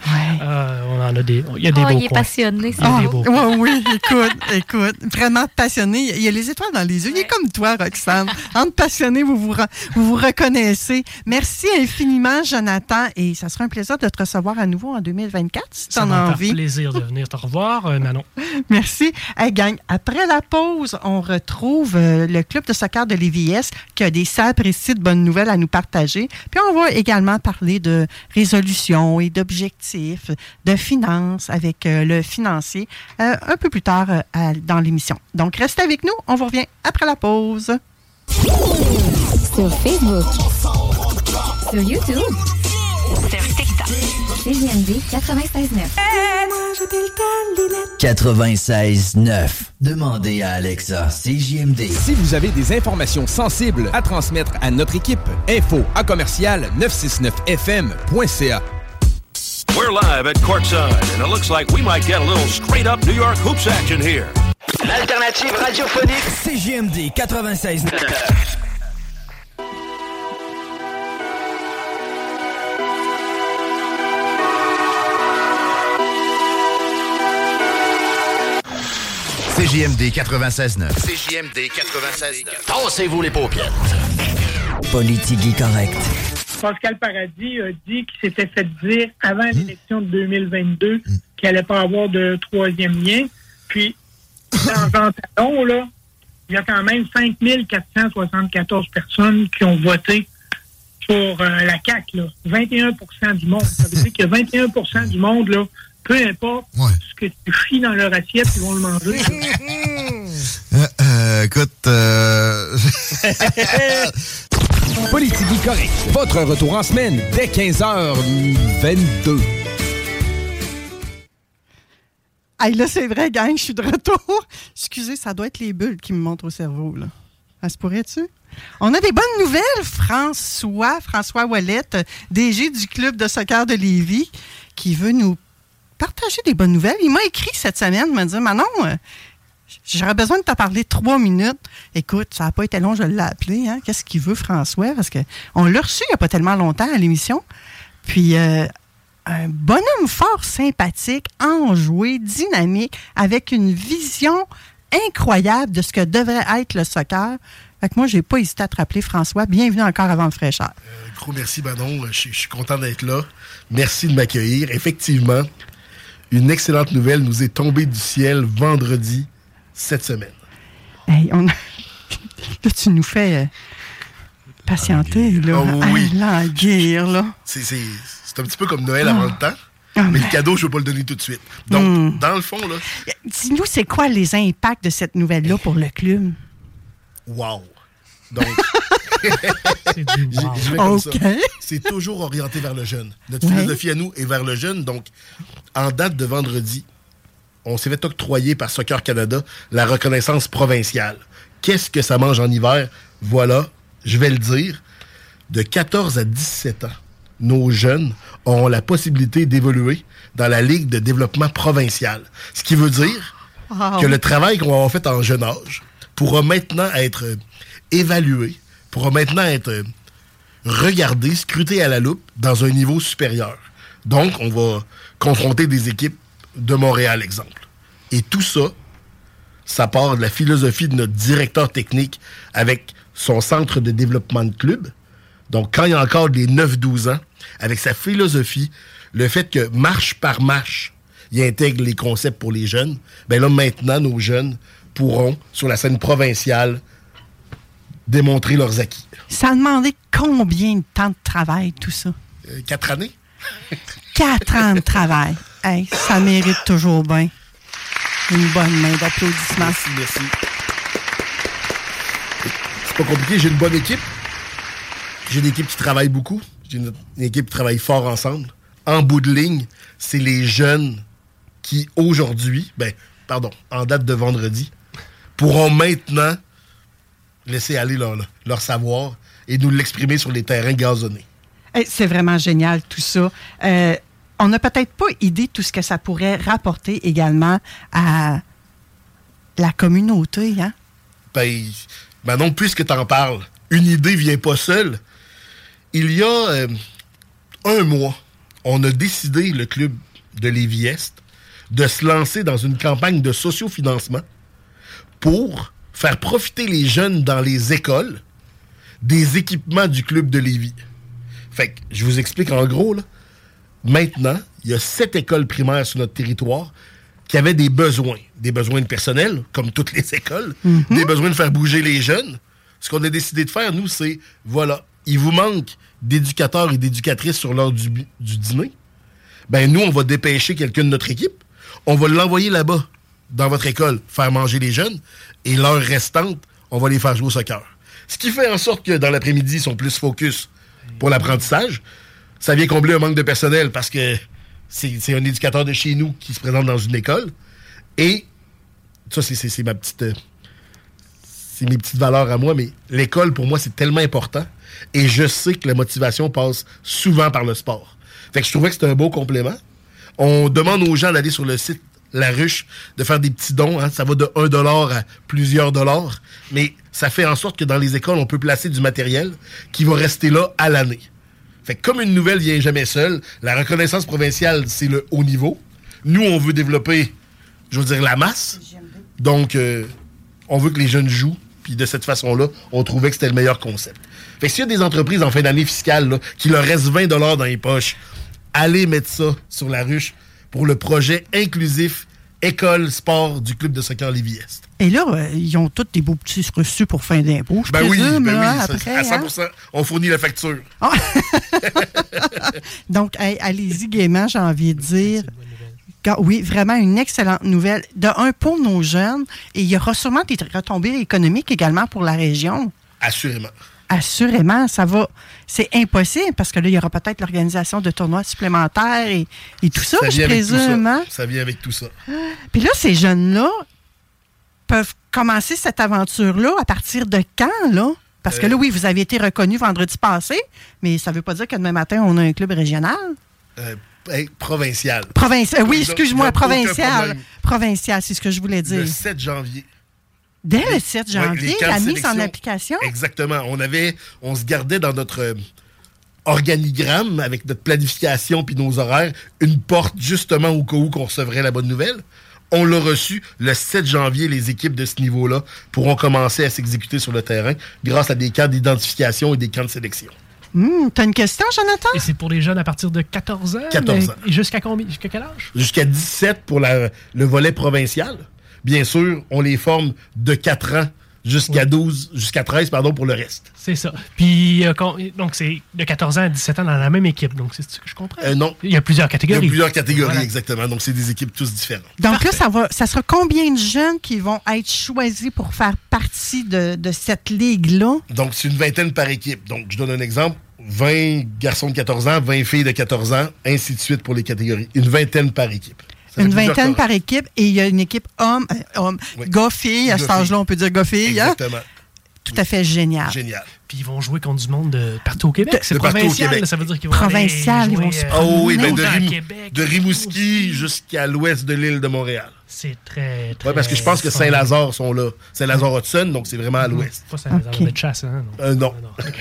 euh, on en a des, il y a des Oh, beaux il est coins. passionné, c'est beaux ouais, oui, écoute, écoute, vraiment passionné. Il y a les étoiles dans les yeux. Il est comme toi, Roxane. Entre passionnés, vous vous, vous vous reconnaissez. Merci infiniment, Jonathan, et ça sera un plaisir de te recevoir à nouveau en 2024, si tu en as envie. plaisir de venir te revoir, euh, Manon. [laughs] Merci. Hey, gang, après la pause, on retrouve euh, le club de soccer de l'EVS qui a des sapristi de bonnes nouvelles à nous partager. Puis on va également parler de résolution et d'objectifs, de finances avec euh, le financier euh, un peu plus tard euh, à- dans l'émission. Donc, restez avec nous. On vous revient après la pause. Sur Facebook. Sur YouTube. Sur TikTok. CGMD 96.9. 96.9. Demandez à Alexa CJMD. Si vous avez des informations sensibles à transmettre à notre équipe, info à commercial 969fm.ca. We're live at courtside, and it looks like we might get a little straight up New York hoops action here. L'alternative radiophonique CJMD 96.9. CJMD 96.9. CJMD 96.9. Tassez-vous les paupières. Politique correct. Pascal Paradis a dit qu'il s'était fait dire avant l'élection de 2022 qu'il allait pas avoir de troisième lien. Puis, dans Jean Talon, là, il y a quand même 5474 personnes qui ont voté pour euh, la CAQ. Là. 21% du monde. Ça veut dire qu'il y a 21% du monde, là, peu importe ce que tu chies dans leur assiette, ils vont le manger. [laughs] Euh, euh, écoute, euh... [laughs] Politique correct. Votre retour en semaine dès 15h22. Hey, là, c'est vrai, gang, je suis de retour. Excusez, ça doit être les bulles qui me montrent au cerveau, là. Ça se pourrait-tu? On a des bonnes nouvelles. François, François Wallet, DG du club de soccer de Lévis, qui veut nous partager des bonnes nouvelles. Il m'a écrit cette semaine, me dire, Manon, euh, j'aurais besoin de te parler trois minutes. Écoute, ça n'a pas été long, je l'ai appelé. Hein? Qu'est-ce qu'il veut, François? Parce qu'on l'a reçu il n'y a pas tellement longtemps à l'émission. Puis, euh, un bonhomme fort sympathique, enjoué, dynamique, avec une vision incroyable de ce que devrait être le soccer. Fait que moi, j'ai pas hésité à te rappeler, François. Bienvenue encore avant le fraîcheur. Gros merci, Manon. Suis- je suis content d'être là. Merci de m'accueillir. Effectivement, une excellente nouvelle nous est tombée du ciel vendredi cette semaine. Hey, on a- [laughs] là, tu nous fais euh, patienter, là. Ah oui. Languir, là. C'est c'est- c'est un petit peu comme Noël avant Ah. le temps. Ah, mais le cadeau, je ne veux pas le donner tout de suite. Donc, Hmm. dans le fond, là, Dis-nous, c'est quoi les impacts de cette nouvelle-là pour le club? wow. [laughs] Donc, [laughs] je vais comme ça. C'est toujours orienté vers le jeune. Notre philosophie à nous est vers le jeune. Donc, en date de vendredi, on s'est fait octroyer par Soccer Canada la reconnaissance provinciale. Qu'est-ce que ça mange en hiver? Voilà, je vais le dire. De 14 à 17 ans, nos jeunes auront la possibilité d'évoluer dans la Ligue de développement provincial. Ce qui veut dire Wow. que le travail qu'on va avoir fait en jeune âge pourra maintenant être euh, évalué, pourra maintenant être euh, regardé, scruté à la loupe dans un niveau supérieur. Donc, on va confronter des équipes de Montréal, exemple. Et tout ça, ça part de la philosophie de notre directeur technique avec son centre de développement de club. Donc, quand il y a encore des 9-12 ans, avec sa philosophie, le fait que marche par marche, il intègre les concepts pour les jeunes, ben là, maintenant, nos jeunes pourront, sur la scène provinciale, démontrer leurs acquis. Ça a demandé combien de temps de travail, tout ça? Euh, quatre années? Quatre ans de travail. Hey, ça mérite toujours bien. Une bonne main d'applaudissements. Merci, merci. C'est pas compliqué, j'ai une bonne équipe. J'ai une équipe qui travaille beaucoup. J'ai une, une équipe qui travaille fort ensemble. En bout de ligne, c'est les jeunes qui, aujourd'hui, ben, pardon, en date de vendredi, pourront maintenant laisser aller leur, leur savoir et nous l'exprimer sur les terrains gazonnés. Hey, c'est vraiment génial, tout ça. Euh, on n'a peut-être pas idée de tout ce que ça pourrait rapporter également à la communauté. Hein? Ben, ben non, puisque tu en parles, une idée vient pas seule. Il y a euh, un mois, on a décidé, le club de Lévis-Est, de se lancer dans une campagne de sociofinancement pour faire profiter les jeunes dans les écoles des équipements du club de Lévis. Fait que, je vous explique en gros, là. Maintenant, il y a sept écoles primaires sur notre territoire qui avaient des besoins. Des besoins de personnel, comme toutes les écoles. Des besoins de faire bouger les jeunes. Ce qu'on a décidé de faire, nous, c'est, voilà, il vous manque d'éducateurs et d'éducatrices sur l'heure du, du dîner. Ben, nous, on va dépêcher quelqu'un de notre équipe. On va l'envoyer là-bas, dans votre école, faire manger les jeunes. Et l'heure restante, on va les faire jouer au soccer. Ce qui fait en sorte que dans l'après-midi, ils sont plus focus pour l'apprentissage. Ça vient combler un manque de personnel parce que c'est un éducateur de chez nous qui se présente dans une école. Et ça, c'est ma petite. euh, c'est mes petites valeurs à moi, mais l'école, pour moi, c'est tellement important. Et je sais que la motivation passe souvent par le sport. Fait que je trouvais que c'était un beau complément. On demande aux gens d'aller sur le site La Ruche, de faire des petits dons. hein. Ça va de 1 à plusieurs dollars. Mais ça fait en sorte que dans les écoles, on peut placer du matériel qui va rester là à l'année. Fait que comme une nouvelle vient jamais seule, la reconnaissance provinciale, c'est le haut niveau. Nous, on veut développer, je veux dire, la masse. Donc, euh, on veut que les jeunes jouent. Puis de cette façon-là, on trouvait que c'était le meilleur concept. Fait que s'il y a des entreprises en fin d'année fiscale là, qui leur reste 20 dans les poches, allez mettre ça sur la ruche pour le projet inclusif École Sport du Club de soccer Lévis-Est. Et là, euh, ils ont tous des beaux petits reçus pour fin d'impôt. je Ben oui, ben là, oui, après, à hein? 100% On fournit la facture. [laughs] Donc, hey, allez-y gaiement, j'ai envie de dire. Oui, vraiment une excellente nouvelle. De un, pour nos jeunes, et il y aura sûrement des retombées économiques également pour la région. Assurément. Assurément, ça va. C'est impossible parce que là, il y aura peut-être l'organisation de tournois supplémentaires et, et tout ça, je présume. ça. hein? Ça vient avec tout ça. Puis là, ces jeunes-là peuvent commencer cette aventure-là à partir de quand, là? Parce que Euh, là, oui, vous avez été reconnu vendredi passé, mais ça ne veut pas dire que demain matin, on a un club régional? Euh, hey, provincial. Provincial, oui, excuse-moi, provincial. Provincial, c'est ce que je voulais dire. Le 7 janvier. Dès le 7 Ouais, janvier, la mise en application. Exactement. On avait, on se gardait dans notre euh, organigramme avec notre planification puis nos horaires une porte justement au cas où qu'on recevrait la bonne nouvelle. On l'a reçu le 7 janvier. Les équipes de ce niveau-là pourront commencer à s'exécuter sur le terrain grâce à des camps d'identification et des camps de sélection. Hum, T'as une question, Jonathan? Et c'est pour les jeunes à partir de 14 ans? 14 mais- ans. Et jusqu'à combien? Jusqu'à quel âge? Jusqu'à 17 pour la- le volet provincial. Bien sûr, on les forme de 4 ans jusqu'à 12, jusqu'à 13, pardon, pour le reste. C'est ça. Puis, euh, donc, c'est de 14 ans à 17 ans dans la même équipe. Donc, c'est ce que je comprends? Euh, non. Il y a plusieurs Il y a catégories. plusieurs catégories, Voilà. exactement. Donc, c'est des équipes tous différentes. Donc là, ça, va, ça sera combien de jeunes qui vont être choisis pour faire partie de, de cette ligue-là? Donc, c'est une vingtaine par équipe. Donc, je donne un exemple. 20 garçons de 14 ans, 20 filles de 14 ans, ainsi de suite pour les catégories. Une vingtaine par équipe. Une vingtaine par équipe et il y a une équipe homme, euh, homme gars-fille. À cet âge-là, on peut dire gars-fille. hein? Exactement. Tout à fait génial. Génial. Puis, ils vont jouer contre du monde de partout au Québec. C'est de partout au provincial. Québec. Ça veut dire qu'ils vont Provincial, aller ils vont se euh, Ah oui, ben de, Québec. de Rimouski jusqu'à l'ouest de l'île de Montréal. C'est très, très... Oui, parce que je pense que. Saint-Lazare sont là. Saint-Lazare-Hudson, donc c'est vraiment à l'ouest. Pas Saint-Lazare de chasse, hein? non. Euh, non.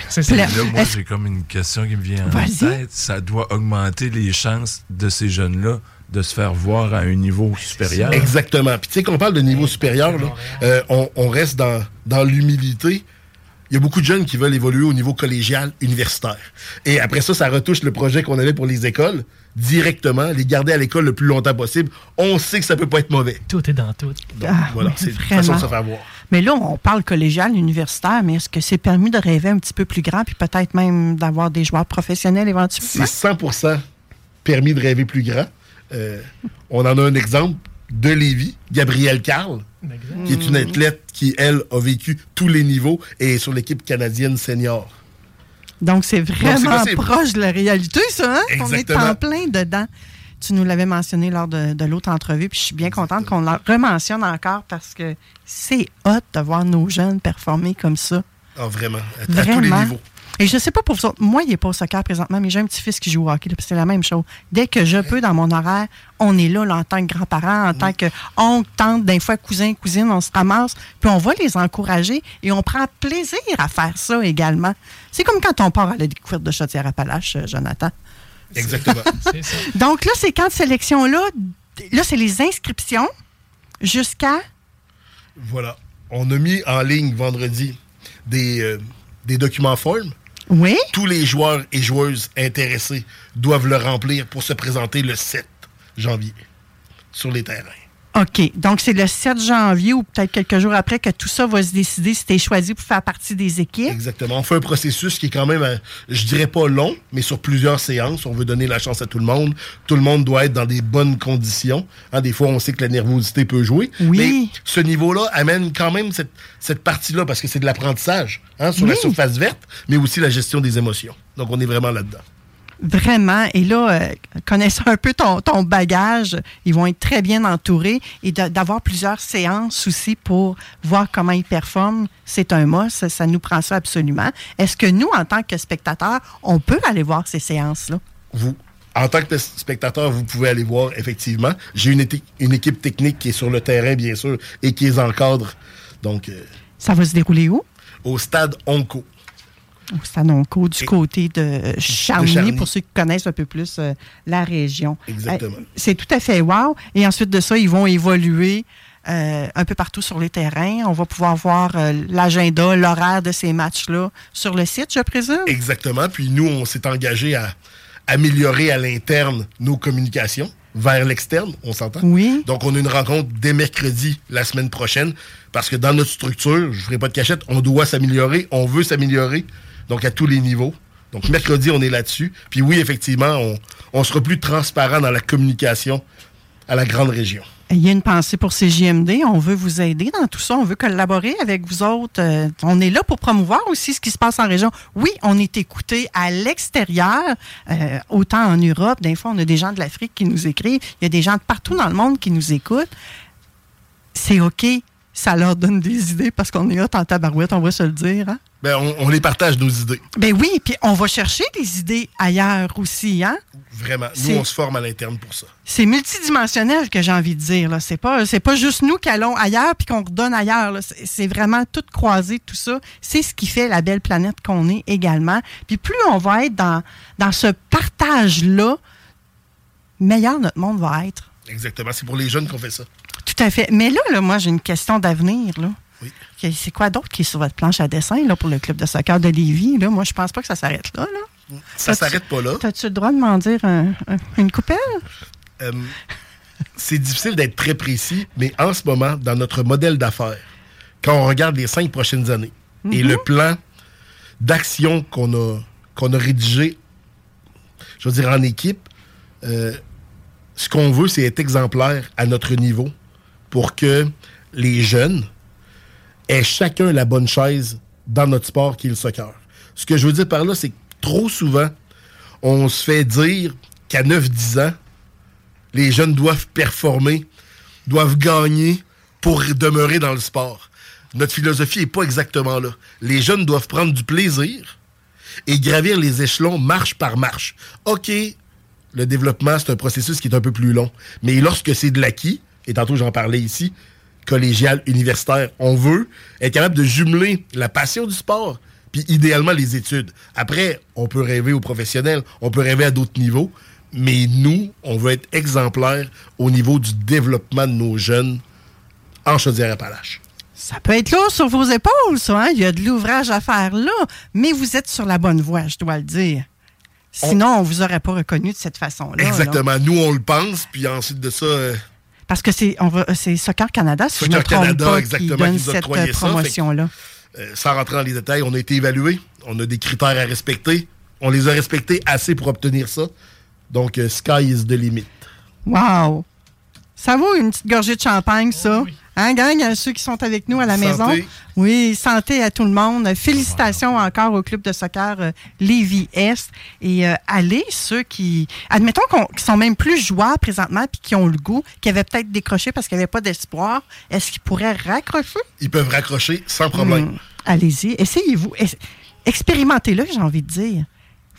C'est ça. Là, moi, j'ai comme une question qui me vient en Vas-y. tête. Ça doit augmenter les chances de ces jeunes-là de se faire voir à un niveau supérieur. Exactement. Puis tu sais, quand on parle de niveau supérieur, là, euh, on, on reste dans, dans l'humilité. Il y a beaucoup de jeunes qui veulent évoluer au niveau collégial, universitaire. Et après ça, ça retouche le projet qu'on avait pour les écoles, directement, les garder à l'école le plus longtemps possible. On sait que ça peut pas être mauvais. Tout est dans tout. Donc, Ah, voilà, c'est une vraiment. façon de se faire voir. Mais là, on parle collégial, universitaire, mais est-ce que c'est permis de rêver un petit peu plus grand puis peut-être même d'avoir des joueurs professionnels éventuellement? C'est 100% permis de rêver plus grand. Euh, on en a un exemple de Lévis, Gabrielle Carl, qui est une athlète qui, elle, a vécu tous les niveaux et est sur l'équipe canadienne senior. Donc, c'est vraiment proche de la réalité, ça, hein? On est en plein dedans. Tu nous l'avais mentionné lors de, de l'autre entrevue, puis je suis bien contente qu'on la rementionne encore parce que c'est hot de voir nos jeunes performer comme ça. Ah, vraiment, à, à tous les niveaux. Et je sais pas pour vous autres, moi, il n'est pas au soccer présentement, mais j'ai un petit-fils qui joue au hockey, c'est la même chose. Dès que je peux, dans mon horaire, on est là, là, en tant que grands-parents, en tant que oncle, tante, d'un fois cousin, cousine, on se ramasse, puis on va les encourager et on prend plaisir à faire ça également. C'est comme quand on part à la découverte de Chaudière-Appalaches, euh, Jonathan. Exactement. [laughs] Ça. Donc là, ces camps de sélection-là, là, c'est les inscriptions jusqu'à? Voilà. On a mis en ligne vendredi des, euh, des documents formes. Tous les joueurs et joueuses intéressés doivent le remplir pour se présenter le 7 janvier sur les terrains. OK. Donc, c'est le 7 janvier ou peut-être quelques jours après que tout ça va se décider si tu es choisi pour faire partie des équipes. Exactement. On fait un processus qui est quand même, euh, je dirais pas long, mais sur plusieurs séances. On veut donner la chance à tout le monde. Tout le monde doit être dans des bonnes conditions. Hein, des fois, on sait que la nervosité peut jouer. Oui. Mais ce niveau-là amène quand même cette, cette partie-là parce que c'est de l'apprentissage hein, sur la surface verte, mais aussi la gestion des émotions. Donc, on est vraiment là-dedans. Vraiment. Et là, euh, connaissant un peu ton, ton bagage, ils vont être très bien entourés et d'avoir plusieurs séances aussi pour voir comment ils performent, c'est un must. Ça, nous prend ça absolument. Est-ce que nous, en tant que spectateurs, on peut aller voir ces séances-là? vous, en tant que spectateur, vous pouvez aller voir, effectivement. J'ai une équipe technique qui est sur le terrain, bien sûr, et qui les encadre. Donc, euh, Ça va se dérouler où? au stade Onco. Sanonco, du côté de Charny, Charny. pour ceux qui connaissent un peu plus euh, la région. Exactement. Euh, c'est tout à fait wow. Et ensuite de ça, ils vont évoluer euh, un peu partout sur les terrains. On va pouvoir voir l'agenda, l'horaire de ces matchs-là sur le site, je présume? Exactement. Puis nous, on s'est engagé à améliorer à l'interne nos communications vers l'externe, on s'entend? Oui. Donc, on a une rencontre dès mercredi la semaine prochaine parce que dans notre structure, je ne ferai pas de cachette, on doit s'améliorer, on veut s'améliorer, donc à tous les niveaux. Donc, mercredi, on est là-dessus. Puis oui, effectivement, on, sera plus transparent dans la communication à la grande région. Il y a une pensée pour CJMD. On veut vous aider dans tout ça. On veut collaborer avec vous autres. Euh, on est là pour promouvoir aussi ce qui se passe en région. Oui, on est écouté à l'extérieur, euh, autant en Europe. Des fois, on a des gens de l'Afrique qui nous écrivent. Il y a des gens de partout dans le monde qui nous écoutent. C'est OK. Ça leur donne des idées parce qu'on est hot en tabarouette, on va se le dire. Hein? Ben, on, on les partage, nos idées. Ben oui, puis on va chercher des idées ailleurs aussi. Hein? Vraiment. Nous, on se forme à l'interne pour ça. C'est multidimensionnel que j'ai envie de dire. Là. C'est pas pas juste nous qui allons ailleurs puis qu'on redonne ailleurs. c'est vraiment tout croisé, tout ça. C'est ce qui fait la belle planète qu'on est également. Puis plus on va être dans, dans ce partage-là, meilleur notre monde va être. Exactement. C'est pour les jeunes qu'on fait ça. Tout à fait. Mais là, là moi, j'ai une question d'avenir. Là. Oui. C'est quoi d'autre qui est sur votre planche à dessin là, pour le club de soccer de Lévis? Là? Moi, je pense pas que ça s'arrête là. là. Ça s'arrête pas là. T'as-tu le droit de m'en dire un- un- une coupelle? Euh, c'est difficile d'être très précis, mais en ce moment, dans notre modèle d'affaires, quand on regarde les cinq prochaines années et Mhm. le plan d'action qu'on a, qu'on a rédigé, je veux dire en équipe, euh, ce qu'on veut, c'est être exemplaire à notre niveau pour que les jeunes aient chacun la bonne chaise dans notre sport qui est le soccer. Ce que je veux dire par là, c'est que trop souvent, on se fait dire qu'à 9-10 ans, les jeunes doivent performer, doivent gagner pour demeurer dans le sport. Notre philosophie n'est pas exactement là. Les jeunes doivent prendre du plaisir et gravir les échelons marche par marche. OK, le développement, c'est un processus qui est un peu plus long. Mais lorsque c'est de l'acquis, et tantôt j'en parlais ici, collégial, universitaire, on veut être capable de jumeler la passion du sport, puis idéalement les études. Après, on peut rêver aux professionnels, on peut rêver à d'autres niveaux, mais nous, on veut être exemplaires au niveau du développement de nos jeunes en Chaudière-Appalaches. Ça peut être lourd sur vos épaules, ça. hein? Il y a de l'ouvrage à faire là. Mais vous êtes sur la bonne voie, je dois le dire. Sinon, on ne vous aurait pas reconnu de cette façon-là. là. Exactement. Nous, on le pense, puis ensuite de ça... Parce que c'est on va- c'est Soccer Canada, si je Soccer me trompe Canada, pas, exactement, qui donne qui nous a cette euh, promotion-là. Euh, sans rentrer dans les détails, on a été évalués. On a des critères à respecter. On les a respectés assez pour obtenir ça. Donc, euh, sky is the limit. Wow! Ça vaut une petite gorgée de champagne, ça? Hein, gang, à ceux qui sont avec nous à la Santé. maison. Oui, santé à tout le monde. Félicitations encore au club de soccer euh, Lévis-Est. Et euh, allez, ceux qui, admettons qu'on- qui sont même plus joueurs présentement puis qui ont le goût, qui avaient peut-être décroché parce qu'il n'y avait pas d'espoir, est-ce qu'ils pourraient raccrocher? Ils peuvent raccrocher sans problème. Hmm. Allez-y, essayez-vous. Es- Expérimentez-le, j'ai envie de dire.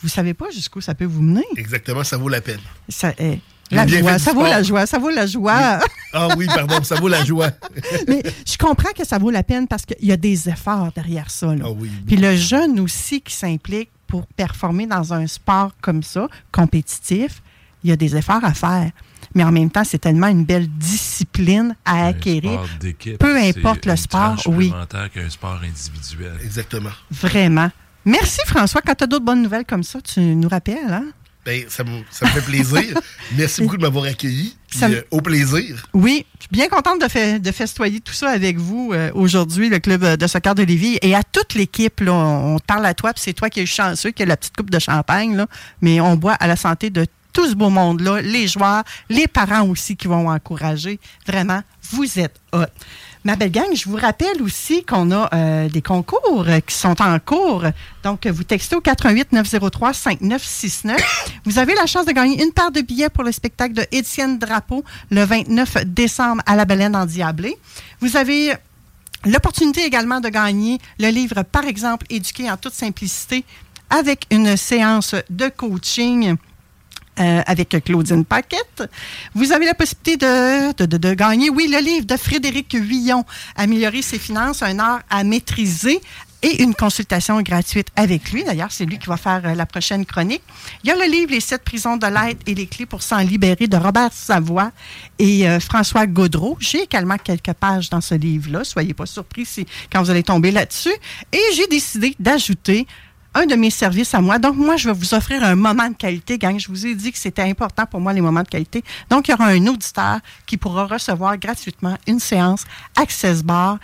Vous savez pas jusqu'où ça peut vous mener. Exactement, ça vaut la peine. Ça, eh, la joie, ça vaut la joie, ça vaut la joie. Ah oui, pardon, ça vaut la joie. [laughs] Mais je comprends que ça vaut la peine parce qu'il y a des efforts derrière ça. là. Ah oui. Puis le jeune aussi qui s'implique pour performer dans un sport comme ça, compétitif, il y a des efforts à faire. Mais en même temps, c'est tellement une belle discipline à acquérir. Sport d'équipe, Peu importe le une sport, oui. supplémentaire qu'un sport individuel. Exactement. Vraiment. Merci François. Quand tu as d'autres bonnes nouvelles comme ça, tu nous rappelles. Hein? Ben, ça, me, ça me fait plaisir. [laughs] Merci beaucoup de m'avoir accueilli. puis, Ça me- euh, au plaisir. Oui, je suis bien contente de, fe- de festoyer tout ça avec vous euh, aujourd'hui, le club euh, de soccer de Lévis. Et à toute l'équipe, on, parle à toi, puis c'est toi qui es chanceux, qui a la petite coupe de champagne, là, mais on boit à la santé de tout ce beau monde-là, les joueurs, les parents aussi qui vont encourager. Vraiment, vous êtes hot. Ma belle gang, je vous rappelle aussi qu'on a euh, des concours qui sont en cours. Donc, vous textez au 88 903 5969. Vous avez la chance de gagner une paire de billets pour le spectacle de Étienne Drapeau le 29 décembre à la Baleine en Diablé. Vous avez l'opportunité également de gagner le livre, par exemple, Éduquer en toute simplicité avec une séance de coaching euh, avec Claudine Paquette. Vous avez la possibilité de, de, de- de gagner, oui, le livre de Frédéric Huillon, Améliorer ses finances, un art à maîtriser et une consultation gratuite avec lui. D'ailleurs, c'est lui qui va faire euh, la prochaine chronique. Il y a le livre Les sept prisons de l'aide et les clés pour s'en libérer de Robert Savoie et euh, François Gaudreau. J'ai également quelques pages dans ce livre-là. Soyez pas surpris si, quand vous allez tomber là-dessus. Et j'ai décidé d'ajouter un de mes services à moi. Donc, moi, je vais vous offrir un moment de qualité, gang. Je vous ai dit que c'était important pour moi, les moments de qualité. Donc, il y aura un auditeur qui pourra recevoir gratuitement une séance Access Bar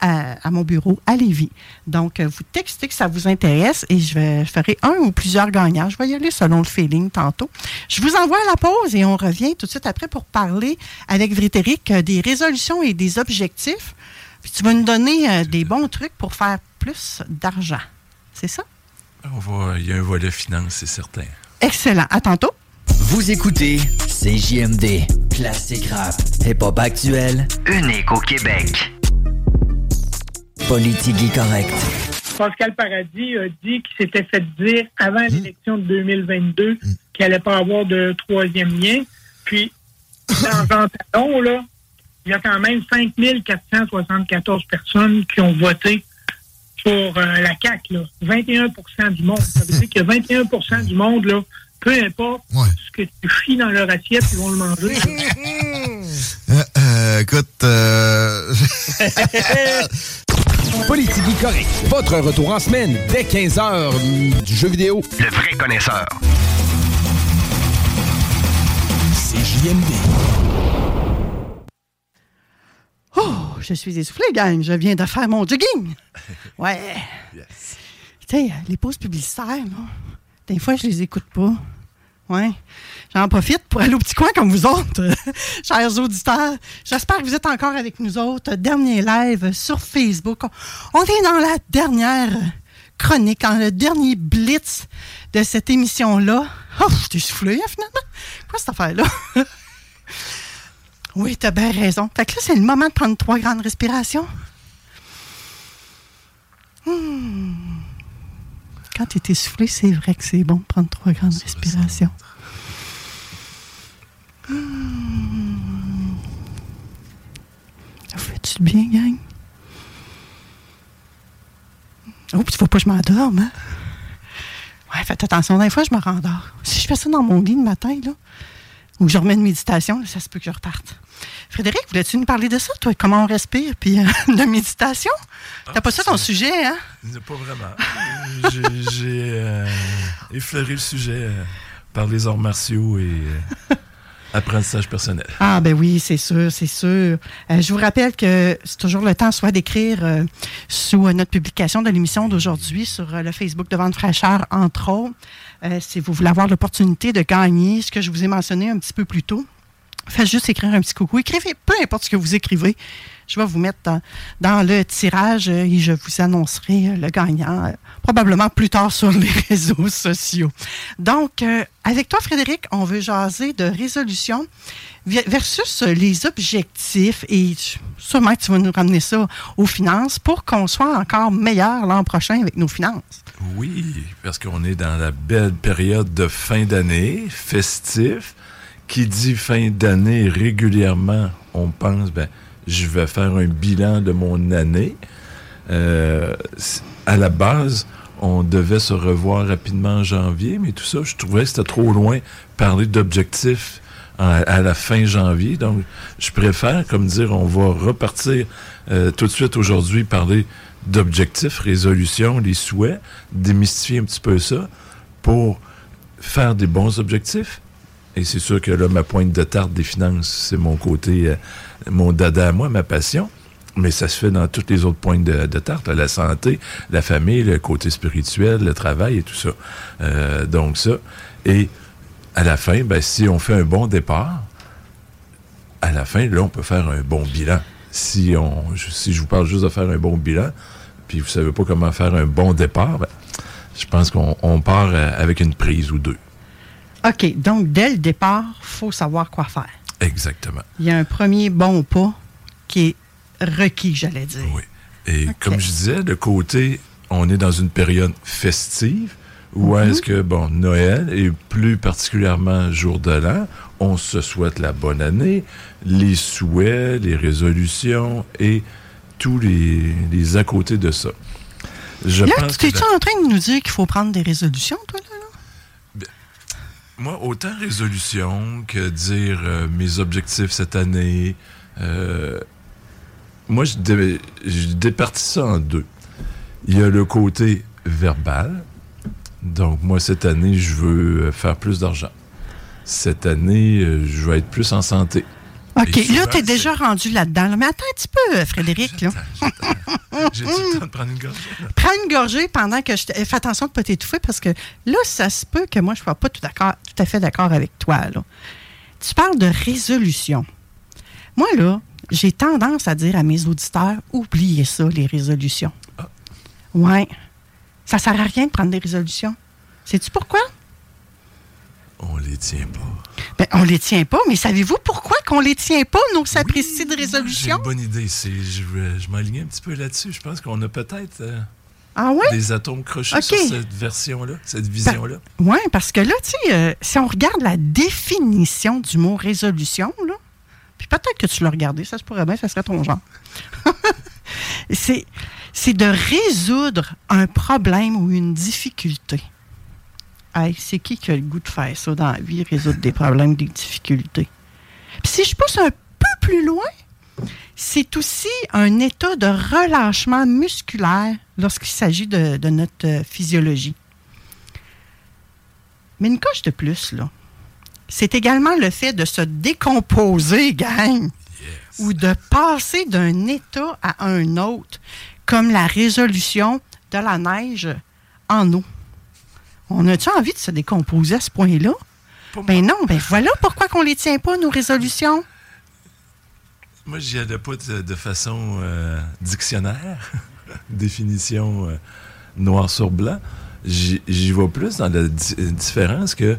à, à mon bureau à Lévis. Donc, euh, vous textez que ça vous intéresse et je, vais, je ferai un ou plusieurs gagnants. Je vais y aller selon le feeling tantôt. Je vous envoie à la pause et on revient tout de suite après pour parler avec Frédéric euh, des résolutions et des objectifs. Puis tu vas nous donner euh, des bons trucs pour faire plus d'argent. C'est ça? On va, il y a un volet finance, c'est certain. Excellent. À tantôt. Vous écoutez CJMD, classique rap, hip-hop actuel, Unique au Québec. politique correct. Pascal Paradis a dit qu'il s'était fait dire avant l'élection de 2022 qu'il n'allait pas avoir de troisième lien. Puis, dans Jean Talon, là, il y a quand même 5474 personnes qui ont voté pour euh, la CAQ. Là. 21% du monde. Ça veut dire a 21% du monde, là, peu importe ce que tu fies dans leur assiette, ils vont le manger. [laughs] Euh, euh, écoute, euh... [laughs] Politique correct. Votre retour en semaine dès 15h du jeu vidéo. Le vrai connaisseur. C'est JMD. Oh, je suis essoufflée, gang. Je viens de faire mon jogging. [laughs] Ouais. Tu sais, les pauses publicitaires, là, des fois, je les écoute pas. Ouais. J'en profite pour aller au petit coin comme vous autres, [laughs] chers auditeurs. J'espère que vous êtes encore avec nous autres. Dernier live sur Facebook. On est dans la dernière chronique, dans le dernier blitz de cette émission-là. Oh, je t'ai soufflé, hein, finalement. Quoi, cette affaire-là? [laughs] Oui, t'as bien raison. Fait que là, c'est le moment de prendre trois grandes respirations. Hmm. Quand t'es essoufflé, c'est vrai que c'est bon de prendre trois grandes respirations. Hmm. Ça fait-tu bien, gang? Oh, puis tu faut pas que je m'endorme, hein? Ouais, faites attention. Des fois, je me rendors. Si je fais ça dans mon lit le matin, là, ou que je remets une méditation, ça se peut que je reparte. Frédéric, voulais-tu nous parler de ça, toi? Comment on respire, puis euh, [laughs] de méditation? T'as pas ça ton sujet, hein? Pas vraiment. [laughs] J'ai- euh, effleuré le sujet euh, par les arts martiaux et euh, apprentissage personnel. Ah ben oui, c'est sûr, c'est sûr. Euh, je vous rappelle que c'est toujours le temps soit d'écrire euh, sous euh, notre publication de l'émission d'aujourd'hui sur le Facebook de Vente Fraîcheur, entre autres. Euh, si vous voulez avoir l'opportunité de gagner ce que je vous ai mentionné un petit peu plus tôt, faites juste écrire un petit coucou. Écrivez peu importe ce que vous écrivez. Je vais vous mettre dans, le tirage et je vous annoncerai le gagnant euh, probablement plus tard sur les [laughs] réseaux sociaux. Donc, euh, avec toi, Frédéric, on veut jaser de résolution versus euh, les objectifs et sûrement que tu vas nous ramener ça aux finances pour qu'on soit encore meilleur l'an prochain avec nos finances. Oui, parce qu'on est dans la belle période de fin d'année, festif. Qui dit fin d'année régulièrement, on pense, ben, je vais faire un bilan de mon année. Euh, à la base, on devait se revoir rapidement en janvier, mais tout ça, je trouvais que c'était trop loin parler d'objectifs à, la fin janvier. Donc, je préfère, comme dire, on va repartir euh, tout de suite aujourd'hui, parler d'objectifs, résolutions, les souhaits, démystifier un petit peu ça pour faire des bons objectifs. Et c'est sûr que là, ma pointe de tarte des finances, c'est mon côté, euh, mon dada à moi, ma passion. Mais ça se fait dans toutes les autres pointes de, de tarte, la santé, la famille, le côté spirituel, le travail et tout ça. Euh, donc ça. Et à la fin, ben, si on fait un bon départ, à la fin, là, on peut faire un bon bilan. Si, on, je- si je vous parle juste de faire un bon bilan, puis vous savez pas comment faire un bon départ, ben, je pense qu'on on part euh, avec une prise ou deux. OK, donc dès le départ, il faut savoir quoi faire. Exactement. Il y a un premier bon pas qui est requis, j'allais dire. Oui. Et comme je disais, le côté, on est dans une période festive où Mhm. est-ce que, bon, Noël et plus particulièrement jour de l'an, on se souhaite la bonne année, les souhaits, les résolutions et tous les, les à côté de ça. Je là, pense tu es-tu en train de nous dire qu'il faut prendre des résolutions, toi, là? Moi, autant résolution que dire euh, mes objectifs cette année. euh, moi, je, dé- je départis ça en deux. Il y a le côté verbal. Donc, moi, cette année, je veux euh, faire plus d'argent. Cette année, euh, je veux être plus en santé. OK, là, tu es déjà rendu là-dedans. là. Mais attends un petit peu, euh, Frédéric. J'ai le temps de prendre une gorgée. Prends une gorgée pendant que je te... Fais attention de ne pas t'étouffer parce que là, ça se peut que moi, je ne sois pas tout, tout à fait d'accord avec toi. Là. Tu parles de résolution. Moi, là, j'ai tendance à dire à mes auditeurs, oubliez ça, les résolutions. Ouais. Ça ne sert à rien de prendre des résolutions. Sais-tu pourquoi? On les tient pas. Ben, on les tient pas, mais savez-vous pourquoi qu'on les tient pas, nos sapristi de J'ai résolutions? une bonne idée. C'est, je je m'alignais un petit peu là-dessus. Je pense qu'on a peut-être euh, Ah ouais? des atomes crochés OK. sur cette version-là, cette vision-là. Oui, parce que là, tu sais, euh, si on regarde la définition du mot résolution, là, puis peut-être que tu l'as regardé, ça se pourrait bien, ça serait ton genre. [laughs] c'est, c'est de résoudre un problème ou une difficulté. Hey, c'est qui qui a le goût de faire ça dans la vie, résoudre des problèmes, des difficultés? Puis si je pousse un peu plus loin, c'est aussi un état de relâchement musculaire lorsqu'il s'agit de, de notre euh, physiologie. Mais une coche de plus, là, c'est également le fait de se décomposer, gang, ou de passer d'un état à un autre, comme la résolution de la neige en eau. On a-tu envie de se décomposer à ce point-là? Ben non, ben voilà pourquoi qu'on les tient pas, nos résolutions. Moi, j'y allais pas de, de façon euh, dictionnaire, [laughs] définition euh, noir sur blanc. J'y vais plus dans la di- différence que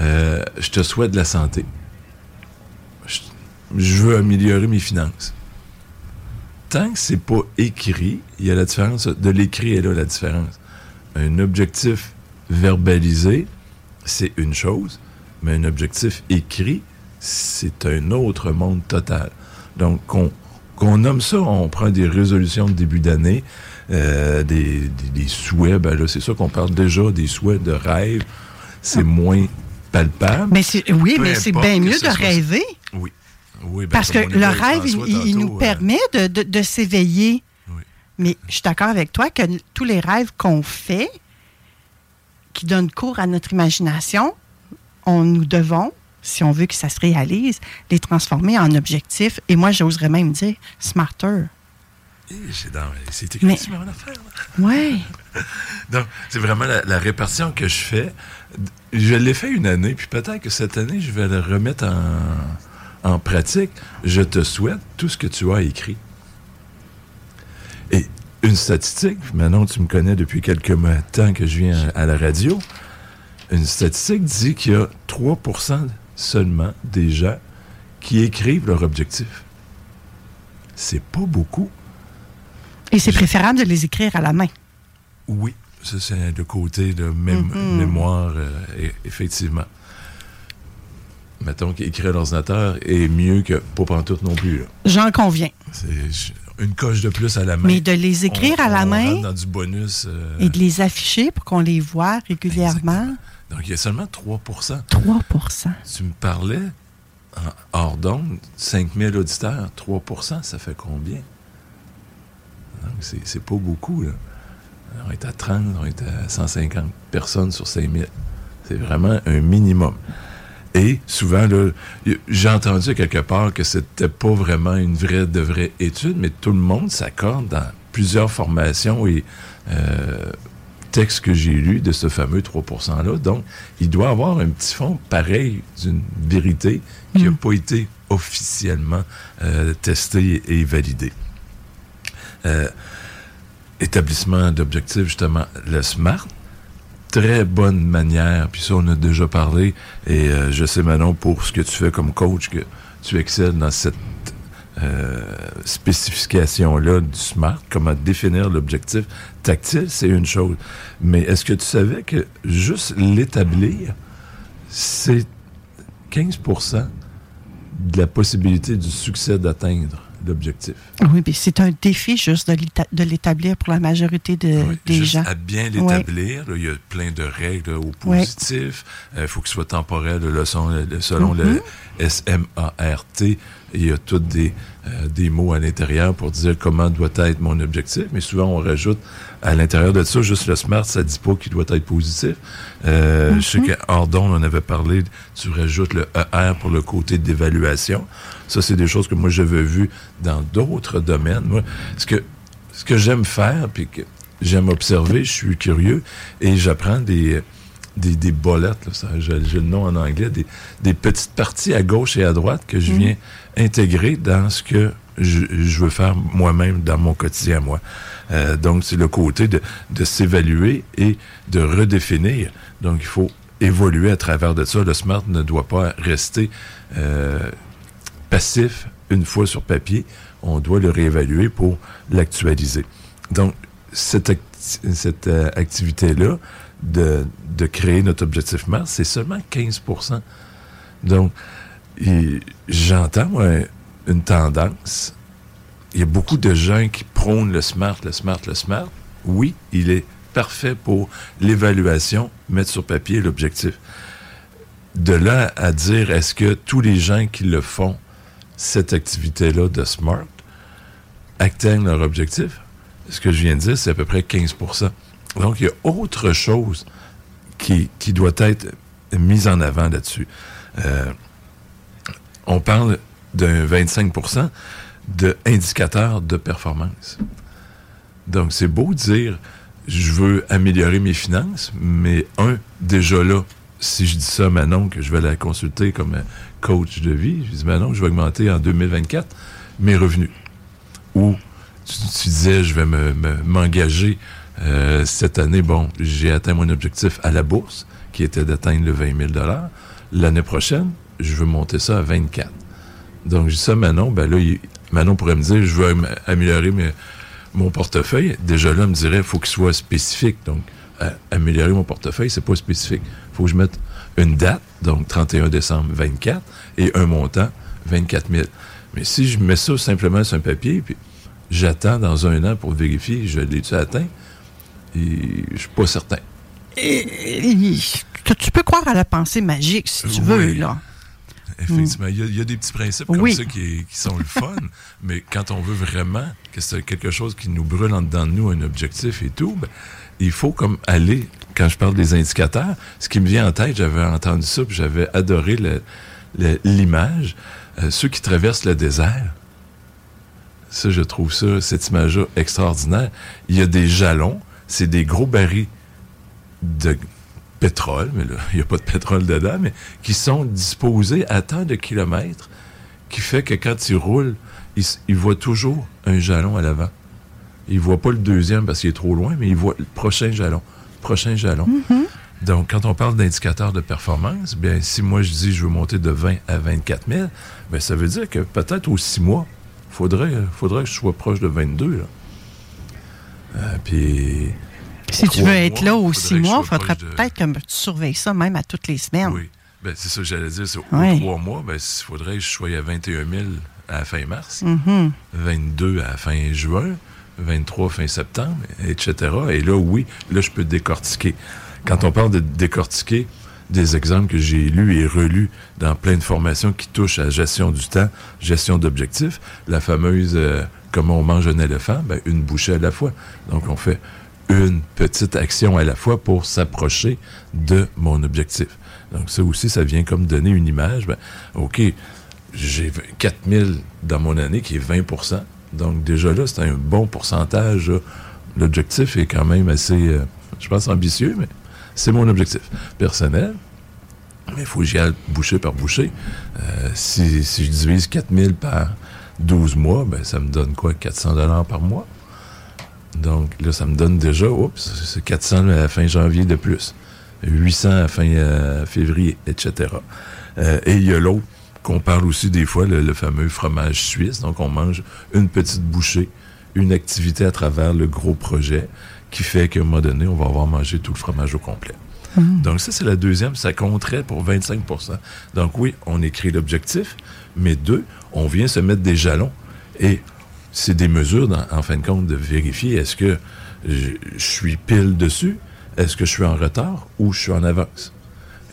euh, je te souhaite de la santé. Je, je veux améliorer mes finances. Tant que c'est pas écrit, il y a la différence. De l'écrit est là la différence. Un objectif verbalisé, c'est une chose, mais un objectif écrit, c'est un autre monde total. Donc, qu'on nomme ça, on prend des résolutions de début d'année, euh, des, des- des souhaits, ben là, c'est ça qu'on parle déjà, des souhaits de rêve, c'est moins palpable. Mais c'est, oui, Peu mais c'est bien mieux de soit- rêver. Oui. Oui, ben, Parce que le rêve, il, nous euh, permet de, de- de s'éveiller. Mais je suis d'accord avec toi que tous les rêves qu'on fait, qui donnent cours à notre imagination, on nous devons, si on veut que ça se réalise, les transformer en objectifs. Et moi, j'oserais même dire smarter. eh, c'est écrit Mais- mon affaire. Oui. Donc, [laughs] c'est vraiment la, la répartition que je fais. Je l'ai fait une année, puis peut-être que cette année, je vais le remettre en, en pratique. Je te souhaite tout ce que tu as écrit. Et une statistique, maintenant tu me connais depuis quelques temps que je viens à, la radio, une statistique dit qu'il y a 3% seulement des gens qui écrivent leur objectif. C'est pas beaucoup. Et c'est préférable de les écrire à la main. Oui, ça c'est le côté de mém- Mhm. mémoire, euh, e- effectivement. Mettons, qu'écrire à l'ordinateur est mieux que pas pantoute non plus. J'en conviens. C'est une coche de plus à la main. Mais de les écrire On- à la main dans du bonus. euh, et de les afficher pour qu'on les voit régulièrement. donc, il y a seulement 3% 3% Tu me parlais, en hors d'onde, 5000 auditeurs, 3% ça fait combien? C'est pas beaucoup, là. On est à 30, on est à 150 personnes sur 5000. C'est vraiment un minimum. Et souvent, j'ai entendu quelque part que c'était pas vraiment une vraie de vraie étude, mais tout le monde s'accorde dans plusieurs formations et euh, textes que j'ai lus de ce fameux 3 %-là. Donc, il doit avoir un petit fond pareil d'une vérité qui n'a pas été officiellement euh, testée et validée. Euh, établissement d'objectifs, justement, le SMART. Très bonne manière, puis ça, on a déjà parlé, et euh, je sais, Manon, pour ce que tu fais comme coach, que tu excelles dans cette euh, spécification-là du SMART, comment définir l'objectif tactile, c'est une chose. Mais est-ce que tu savais que juste l'établir, c'est 15% de la possibilité du succès d'atteindre? Oui, mais c'est un défi juste de l'éta- de l'établir pour la majorité de- des Juste gens. à bien l'établir, il y a plein de règles au positif. Il faut qu'il soit temporel selon, le- selon Mhm. le SMART. Il y a tous des, euh, des mots à l'intérieur pour dire comment doit être mon objectif. Mais souvent, on rajoute à l'intérieur de ça, juste le SMART, ça dit pas qu'il doit être positif. Euh, Je sais qu'en on en avait parlé, tu rajoutes le ER pour le côté d'évaluation. Ça, c'est des choses que moi, j'avais vues dans d'autres domaines. Moi, ce que, ce que j'aime faire, puis que j'aime observer, je suis curieux, et j'apprends des, des, des bolettes, là, ça, j'ai, j'ai le nom en anglais, des, des petites parties à gauche et à droite que je viens intégrer dans ce que je, je veux faire moi-même dans mon quotidien, moi. Euh, donc, c'est le côté de, de s'évaluer et de redéfinir. Donc, il faut évoluer à travers de ça. Le SMART ne doit pas rester euh, passif une fois sur papier. On doit le réévaluer pour l'actualiser. Donc, cette, cette euh, activité-là de, de créer notre objectif Mars, c'est seulement 15% Donc, j'entends une tendance. Il y a beaucoup de gens qui prônent le SMART, le SMART, le SMART. Oui, il est parfait pour l'évaluation, mettre sur papier l'objectif. De là à dire, est-ce que tous les gens qui le font, cette activité-là de SMART, atteignent leur objectif? Ce que je viens de dire, c'est à peu près 15 Donc, il y a autre chose qui, qui doit être mise en avant là-dessus. Euh, on parle d'un 25 d'indicateurs de performance. Donc, c'est beau dire, je veux améliorer mes finances, mais un, déjà là, si je dis ça à Manon, que je vais la consulter comme coach de vie, je dis, Manon, je vais augmenter en 2024 mes revenus. Ou tu, disais, je vais me- me- m'engager euh, cette année, bon, j'ai atteint mon objectif à la bourse, qui était d'atteindre le 20 000 L'année prochaine, je veux monter ça à 24 donc, je dis ça à Manon, ben là, Manon pourrait me dire, je veux am- améliorer mon portefeuille. Déjà là, elle me dirait, il faut qu'il soit spécifique. Donc, améliorer mon portefeuille, c'est pas spécifique. Il faut que je mette une date, donc 31 décembre 24, et un montant, 24 000. Mais si je mets ça simplement sur un papier, puis j'attends dans un an pour vérifier, je l'ai-tu atteint, et je suis pas certain. Et- et- tu, peux croire à la pensée magique si tu veux, là. Effectivement, il y, a- il y a des petits principes comme ça qui, qui sont le fun, [laughs] mais quand on veut vraiment que c'est quelque chose qui nous brûle en dedans de nous, un objectif et tout, ben, il faut comme aller, quand je parle des indicateurs, ce qui me vient en tête, j'avais entendu ça, puis j'avais adoré l'image, euh, ceux qui traversent le désert. Ça, je trouve ça, cette image-là extraordinaire. Il y a des jalons, c'est des gros barils de pétrole, mais là, [laughs] il n'y a pas de pétrole dedans, mais qui sont disposés à tant de kilomètres, qui fait que quand ils roulent, ils voient toujours un jalon à l'avant. Ils ne voient pas le deuxième parce qu'il est trop loin, mais ils voient le prochain jalon. Prochain jalon. Donc, quand on parle d'indicateurs de performance, bien, si moi je dis je veux monter de 20 à 24 000, bien, ça veut dire que peut-être aux six mois, il faudrait, faudrait que je sois proche de 22. Là. Euh, puis. Si tu veux être là aux six mois, il faudrait de- peut-être que tu surveilles ça même à toutes les semaines. Oui. Ben, c'est ça que j'allais dire. c'est Au Ouais. trois mois, ben, il faudrait que je sois à 21 000 à la fin mars, Mhm. 22 à la fin juin, 23 fin septembre, etc. Et là, oui, là, je peux décortiquer. Quand on parle de décortiquer, des exemples que j'ai lus et relus dans plein de formations qui touchent à la gestion du temps, gestion d'objectifs, la fameuse euh, comment on mange un éléphant, ben, une bouchée à la fois. Donc, on fait une petite action à la fois pour s'approcher de mon objectif. Donc, ça aussi, ça vient comme donner une image. Ben, OK, j'ai 4000 dans mon année qui est 20 Donc, déjà là, c'est un bon pourcentage. L'objectif est quand même assez, euh, je pense, ambitieux, mais c'est mon objectif personnel. Mais il faut que j'y aille boucher par boucher. Euh, si, je divise 4000 par 12 mois, ben, ça me donne quoi? 400 dollars par mois? Donc là, ça me donne déjà, oups, c'est 400 à la fin janvier de plus, 800 à la fin euh, février, etc. Et il y a l'autre qu'on parle aussi des fois, le, le fameux fromage suisse. Donc on mange une petite bouchée, une activité à travers le gros projet qui fait qu'à un moment donné, on va avoir mangé tout le fromage au complet. Donc ça, c'est la deuxième, ça compterait pour 25% Donc oui, on écrit l'objectif, mais deux, on vient se mettre des jalons. Et c'est des mesures, dans- en fin de compte, de vérifier est-ce que je, je suis pile dessus, est-ce que je suis en retard ou je suis en avance.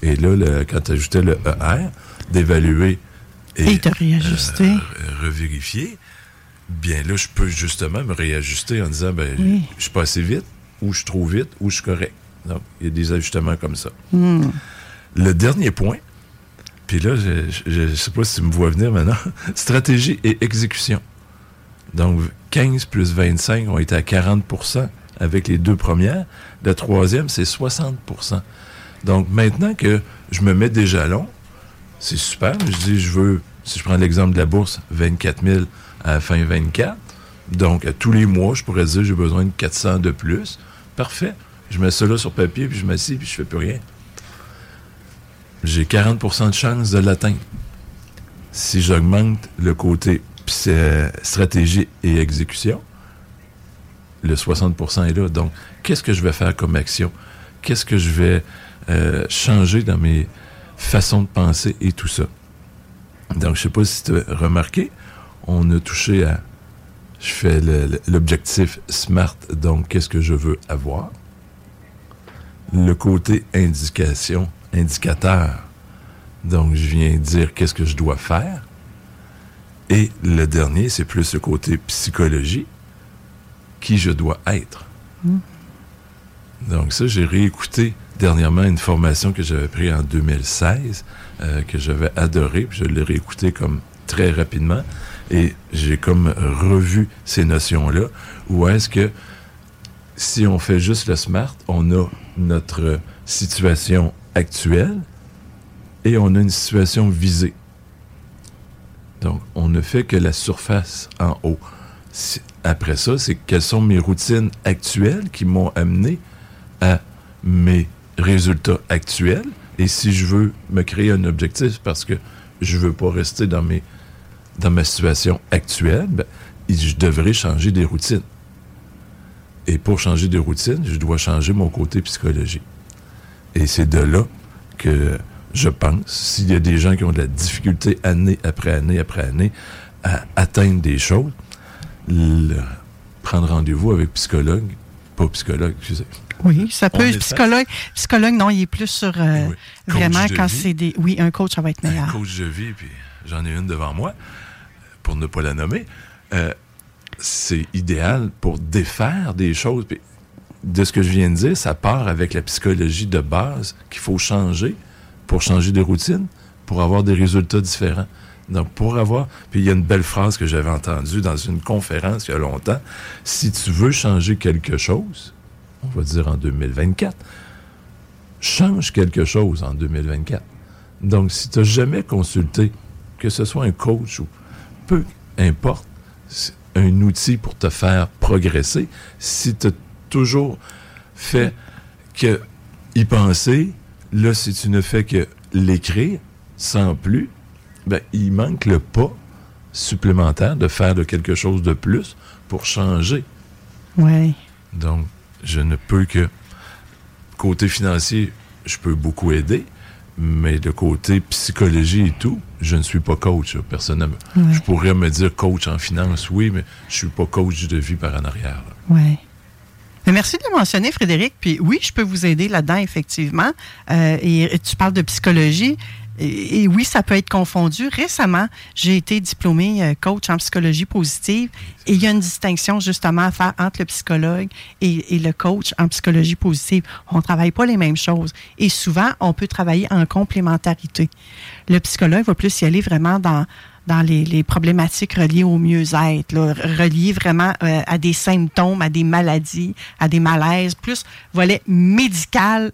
Et là, le- quand tu ajoutais le ER, d'évaluer et, Et de réajuster. euh, revérifier, bien là, je peux justement me réajuster en disant, ben, Oui. je suis pas assez vite, ou je suis trop vite, ou je suis correct. Donc, il y a des ajustements comme ça. Hmm. Le dernier point, puis là, je ne sais pas si tu me vois venir maintenant, [laughs] stratégie et exécution. Donc, 15 plus 25 ont été à 40% avec les deux premières. La troisième, c'est 60% Donc, maintenant que je me mets des jalons, c'est super. Je dis, je veux, si je prends l'exemple de la bourse, 24 000 à la fin 24. Donc, à tous les mois, je pourrais dire, j'ai besoin de 400 de plus. Parfait. Je mets ça là sur papier, puis je m'assieds, puis je fais plus rien. J'ai 40% de chance de l'atteindre. Si j'augmente le côté stratégie et exécution, le 60% est là. Donc, qu'est-ce que je vais faire comme action? Qu'est-ce que je vais euh, changer dans mes façons de penser et tout ça? Donc, je sais pas si tu as remarqué, on a touché à... Je fais l'objectif SMART, donc qu'est-ce que je veux avoir? Le côté indication, indicateur, donc je viens dire qu'est-ce que je dois faire. Et le dernier, c'est plus le côté psychologie, qui je dois être. Donc ça, j'ai réécouté dernièrement une formation que j'avais prise en 2016, euh, que j'avais adoré, puis je l'ai réécouté comme très rapidement, et j'ai comme revu ces notions-là, où est-ce que si on fait juste le SMART, on a notre situation actuelle et on a une situation visée. Donc, on ne fait que la surface en haut. Après ça, c'est quelles sont mes routines actuelles qui m'ont amené à mes résultats actuels. Et si je veux me créer un objectif parce que je veux pas rester dans, mes, dans ma situation actuelle, ben, je devrais changer des routines. Et pour changer des routines, je dois changer mon côté psychologie. Et c'est de là que je pense, s'il y a des gens qui ont de la difficulté année après année après année à atteindre des choses, prendre rendez-vous avec psychologue, pas psychologue, excusez. Oui, ça peut. est Psychologue, psychologue, non, il est plus sur euh, vraiment de quand c'est des. Oui, un coach, ça va être meilleur. coach de vie, puis j'en ai une devant moi, pour ne pas la nommer, euh, c'est idéal pour défaire des choses. Puis de ce que je viens de dire, ça part avec la psychologie de base qu'il faut changer pour changer des routines, pour avoir des résultats différents. Donc, pour avoir... Puis il y a une belle phrase que j'avais entendue dans une conférence il y a longtemps. Si tu veux changer quelque chose, on va dire en 2024, change quelque chose en 2024. Donc, si tu n'as jamais consulté, que ce soit un coach ou peu importe, un outil pour te faire progresser, si tu as toujours fait que y penser, là, si tu ne fais que l'écrire sans plus, ben, il manque le pas supplémentaire de faire de quelque chose de plus pour changer. Oui. Donc, je ne peux que, côté financier, je peux beaucoup aider, Mais de côté psychologie et tout, je ne suis pas coach, personnellement. Ouais. Je pourrais me dire coach en finance, oui, mais je suis pas coach de vie par en arrière. Oui. Mais merci de le mentionner, Frédéric. Puis oui, je peux vous aider là-dedans, effectivement. Euh, et tu parles de psychologie. Et, oui, ça peut être confondu. Récemment, j'ai été diplômée euh, coach en psychologie positive. Et il y a une distinction justement à faire entre le psychologue et, le coach en psychologie positive. On ne travaille pas les mêmes choses. Et souvent, on peut travailler en complémentarité. Le psychologue va plus y aller vraiment dans dans les, problématiques reliées au mieux-être, reliées vraiment euh, à des symptômes, à des maladies, à des malaises, plus volet médical,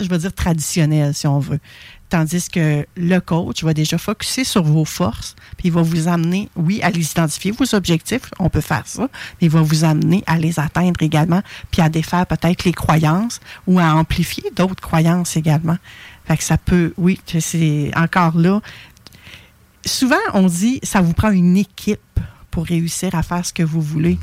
je veux dire traditionnel, si on veut. Tandis que le coach va déjà focuser sur vos forces, puis il va vous amener, oui, à les identifier, vos objectifs, on peut faire ça, mais il va vous amener à les atteindre également, puis à défaire peut-être les croyances ou à amplifier d'autres croyances également. Fait que ça peut, oui, c'est encore là, souvent, on dit ça vous prend une équipe pour réussir à faire ce que vous voulez.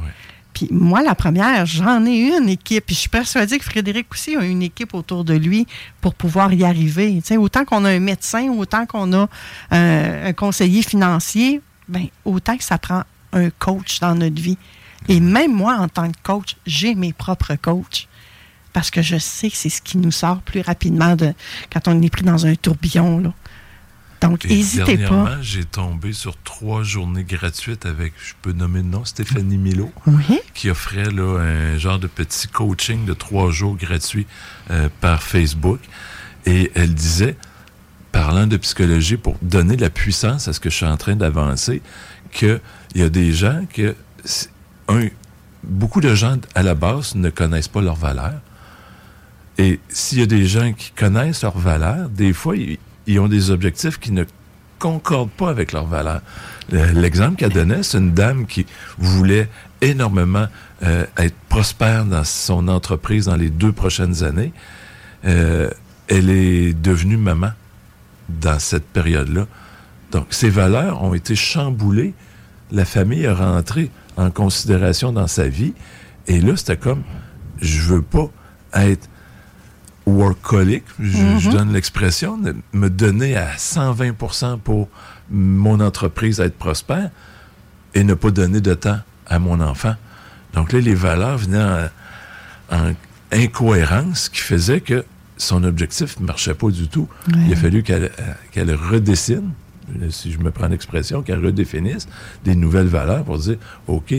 Puis moi, la première, j'en ai une équipe. Puis je suis persuadée que Frédéric aussi a une équipe autour de lui pour pouvoir y arriver. Tu sais, autant qu'on a un médecin, autant qu'on a euh, un conseiller financier, ben, autant que ça prend un coach dans notre vie. Et même moi, en tant que coach, j'ai mes propres coachs. Parce que je sais que c'est ce qui nous sort plus rapidement de, quand on est pris dans un tourbillon. Là. Donc, n'hésitez pas. j'ai tombé sur trois journées gratuites avec, je peux nommer le nom, Stéphanie Milo, Oui. qui offrait là, un genre de petit coaching de trois jours gratuit euh, par Facebook. Et elle disait, parlant de psychologie, pour donner de la puissance à ce que je suis en train d'avancer, qu'il y a des gens que, un, beaucoup de gens à la base ne connaissent pas leurs valeurs. Et s'il y a des gens qui connaissent leurs valeurs, des fois, ils, ils ont des objectifs qui ne concordent pas avec leurs valeurs. Le- L'exemple qu'elle donnait, c'est une dame qui voulait énormément euh, être prospère dans son entreprise dans les deux prochaines années. Euh, elle est devenue maman dans cette période-là. Donc, ses valeurs ont été chamboulées. La famille est rentrée en considération dans sa vie. Et là, c'était comme, je veux pas être workaholic, je, je Mhm. donne l'expression, de me donner à 120% pour mon entreprise être prospère et ne pas donner de temps à mon enfant. Donc là, les valeurs venaient en, en incohérence qui faisait que son objectif ne marchait pas du tout. Il a fallu qu'elle euh, qu'elle redessine, si je me prends l'expression, qu'elle redéfinisse des nouvelles valeurs pour dire, OK,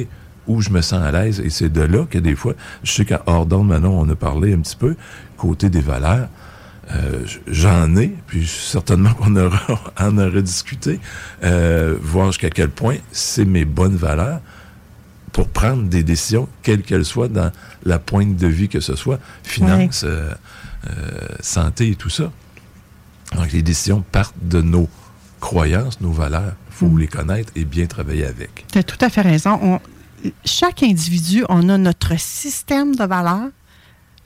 où je me sens à l'aise. Et c'est de là que des fois, je sais qu'à Ordon, Manon, on a parlé un petit peu, côté des valeurs, euh, j'en ai, puis certainement qu'on aura, [laughs] en aura discuté, euh, voir jusqu'à quel point c'est mes bonnes valeurs pour prendre des décisions, quelles qu'elles soient, dans la pointe de vie que ce soit, finance, euh, euh, santé et tout ça. Donc, les décisions partent de nos croyances, nos valeurs. Il faut les connaître et bien travailler avec. Tu as tout à fait raison. On- chaque individu, on a notre système de valeurs,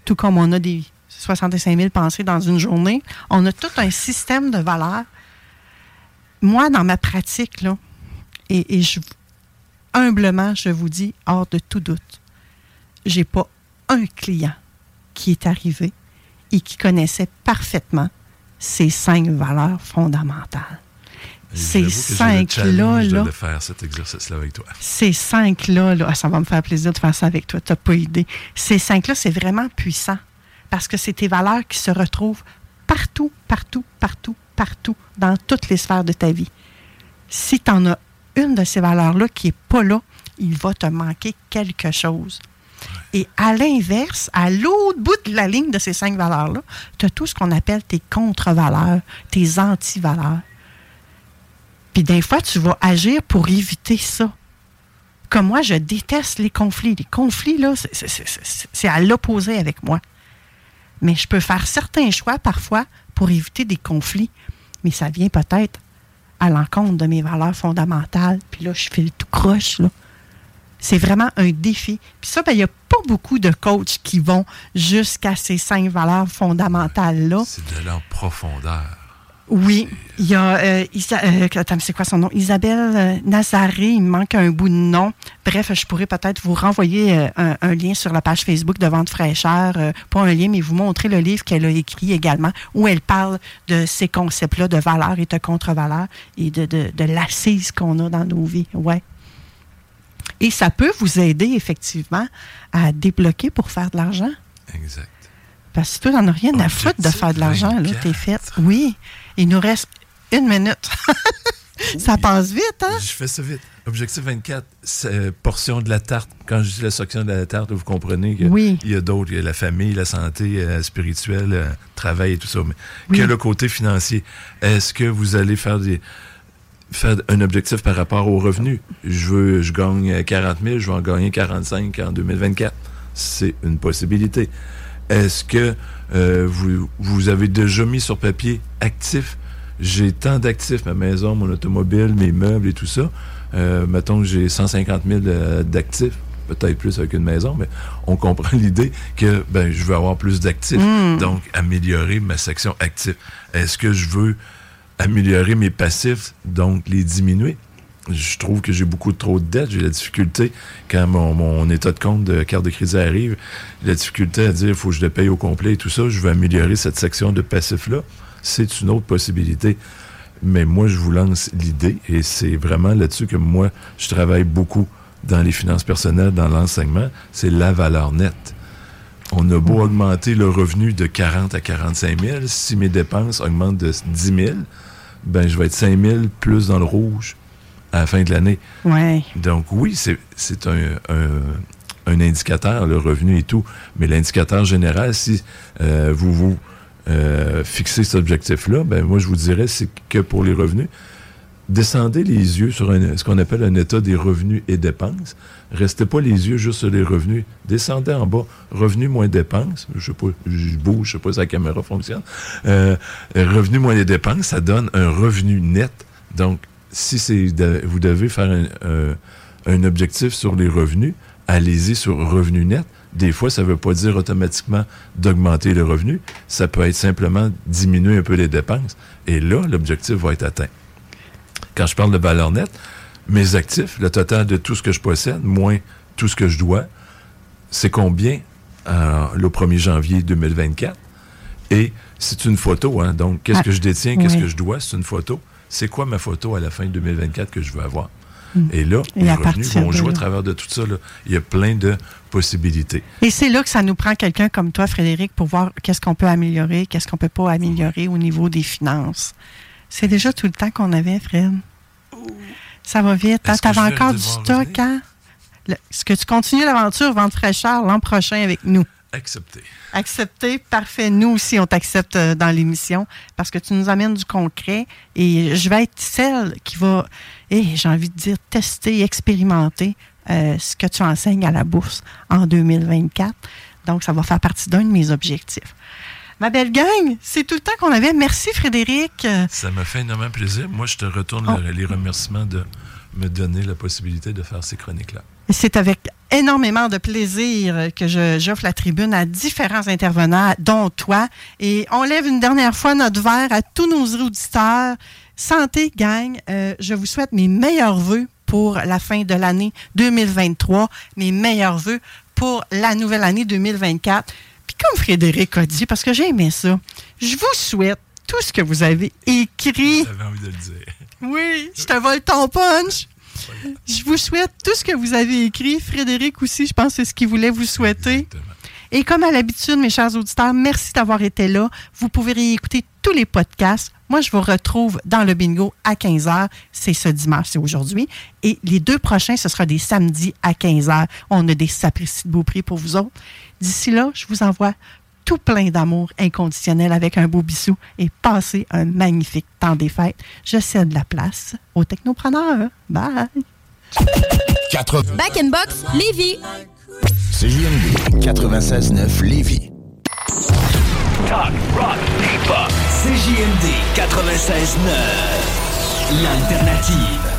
tout comme on a des 65 000 pensées dans une journée. On a tout un système de valeurs. Moi, dans ma pratique, et je, humblement, je vous dis, hors de tout doute, j'ai pas un client qui est arrivé et qui connaissait parfaitement ces cinq valeurs fondamentales. Ces cinq-là, là, de faire cet exercice-là avec toi. ces cinq-là, là, ah, ça va me faire plaisir de faire ça avec toi, tu n'as pas idée. Ces cinq-là, c'est vraiment puissant parce que c'est tes valeurs qui se retrouvent partout, partout, partout, partout, dans toutes les sphères de ta vie. Si tu en as une de ces valeurs-là qui n'est pas là, il va te manquer quelque chose. Et à l'inverse, à l'autre bout de la ligne de ces cinq valeurs-là, tu as tout ce qu'on appelle tes contre-valeurs, tes anti-valeurs. Puis des fois, tu vas agir pour éviter ça. Comme moi, je déteste les conflits. Les conflits, là, c'est- à l'opposé avec moi. Mais je peux faire certains choix parfois pour éviter des conflits. Mais ça vient peut-être à l'encontre de mes valeurs fondamentales. Puis là, je fais le tout croche. C'est vraiment un défi. Puis ça, ben, il n'y a pas beaucoup de coachs qui vont jusqu'à ces cinq valeurs fondamentales-là. C'est de leur profondeur. Oui, il y a. euh, Isa- euh, c'est quoi son nom? Isabelle euh, Nazaré, il me manque un bout de nom. Bref, je pourrais peut-être vous renvoyer euh, un, un lien sur la page Facebook de Vente fraîcheur. pas un lien, mais vous montrer le livre qu'elle a écrit également, où elle parle de ces concepts-là de valeur et de contre-valeur et de, de, de l'assise qu'on a dans nos vies. Ouais. Et ça peut vous aider, effectivement, à débloquer pour faire de l'argent. Exact. Parce que toi, t'en as rien à foutre de faire de l'argent, là, t'es fait. Oui, il nous reste une minute. [laughs] ça passe vite, hein? Je fais ça vite. Objectif 24, c'est, euh, portion de la tarte. Quand je dis la section de la tarte, vous comprenez qu'il Oui. y a d'autres. Il y a la famille, la santé euh, spirituelle, euh, travail et tout ça. Mais Oui. que le côté financier. Est-ce que vous allez faire des faire un objectif par rapport aux revenus? Je veux, je gagne euh, 40 000, je vais en gagner 45 en 2024. C'est une possibilité. Est-ce que euh, vous, vous avez déjà mis sur papier actif? J'ai tant d'actifs, ma maison, mon automobile, mes meubles et tout ça. Euh, mettons que j'ai 150 000 euh, d'actifs, peut-être plus avec une maison, mais on comprend [laughs] l'idée que ben, je veux avoir plus d'actifs. Mm. Donc, améliorer ma section actifs. Est-ce que je veux améliorer mes passifs, donc les diminuer? Je trouve que j'ai beaucoup trop de dettes. J'ai la difficulté, quand mon, état de compte de carte de crédit arrive, la difficulté à dire il faut que je le paye au complet et tout ça. Je veux améliorer cette section de passifs-là. C'est une autre possibilité. Mais moi, je vous lance l'idée et c'est vraiment là-dessus que moi, je travaille beaucoup dans les finances personnelles, dans l'enseignement. C'est la valeur nette. On a beau augmenter le revenu de 40 à 45 000, si mes dépenses augmentent de 10 000, ben, je vais être 5 000 plus dans le rouge à la fin de l'année. Ouais. Donc oui, c'est un, un- un indicateur, le revenu et tout, mais l'indicateur général, si euh, vous vous euh, fixez cet objectif-là, ben moi je vous dirais, c'est que pour les revenus, descendez les yeux sur un- ce qu'on appelle un état des revenus et dépenses. Restez pas les yeux juste sur les revenus. Descendez en bas, revenus moins dépenses. Je sais pas, je bouge, je sais pas si la caméra fonctionne. Euh, revenus moins les dépenses, ça donne un revenu net. Donc, si c'est de- vous devez faire un, un- un objectif sur les revenus, allez-y sur revenu net. Des fois, ça ne veut pas dire automatiquement d'augmenter le revenu. Ça peut être simplement diminuer un peu les dépenses. Et là, l'objectif va être atteint. Quand je parle de valeur nette, mes actifs, le total de tout ce que je possède, moins tout ce que je dois, c'est combien euh, le 1er janvier 2024? Et c'est une photo, hein? Donc, qu'est-ce Ah, que je détiens, qu'est-ce que je dois? C'est une photo. C'est quoi ma photo à la fin 2024 que je veux avoir? Mm. Et là, Et les revenus vont de jouer à travers de tout ça. là. Il y a plein de possibilités. Et c'est là que ça nous prend quelqu'un comme toi, Frédéric, pour voir qu'est-ce qu'on peut améliorer, qu'est-ce qu'on peut pas améliorer au niveau des finances. C'est déjà tout le temps qu'on avait, Fred. Ça va vite. Hein? Est-ce que je T'avais vais encore du stock, hein? Le- Est-ce que tu continues l'aventure Vente fraîcheur l'an prochain avec nous? Accepté. Accepté, parfait. Nous aussi, on t'accepte euh, dans l'émission parce que tu nous amènes du concret et je vais être celle qui va, et j'ai envie de dire, tester, expérimenter euh, ce que tu enseignes à la bourse en 2024. Donc, ça va faire partie d'un de mes objectifs. Ma belle gang, c'est tout le temps qu'on avait. Merci, Frédéric. Ça me fait énormément plaisir. Moi, je te retourne Oh. le- les remerciements de me donner la possibilité de faire ces chroniques-là. C'est avec énormément de plaisir que je- j'offre la tribune à différents intervenants, dont toi. Et on lève une dernière fois notre verre à tous nos auditeurs. Santé, gang. Euh, je vous souhaite mes meilleurs voeux pour la fin de l'année 2023, mes meilleurs voeux pour la nouvelle année 2024. Puis comme Frédéric a dit, parce que j'ai aimé ça, je vous souhaite tout ce que vous avez écrit. J'avais envie de le dire. Oui, je te vole ton punch. [laughs] Je vous souhaite tout ce que vous avez écrit. Frédéric aussi, je pense que c'est ce qu'il voulait vous souhaiter. Et comme à l'habitude, mes chers auditeurs, merci d'avoir été là. Vous pouvez réécouter tous les podcasts. Moi, je vous retrouve dans le bingo à 15h. C'est ce dimanche, c'est aujourd'hui. Et les deux prochains, ce sera des samedis à 15h. On a des sapristi de beau prix pour vous autres. D'ici là, je vous envoie tout plein d'amour inconditionnel avec un beau bisou et passez un magnifique temps des fêtes. Je cède la place aux technopreneurs. Bye! Back in Box, Lévis. CJMD 96.9 Lévis. Talk, rock, hip-hop. CJMD 96.9. L'alternative.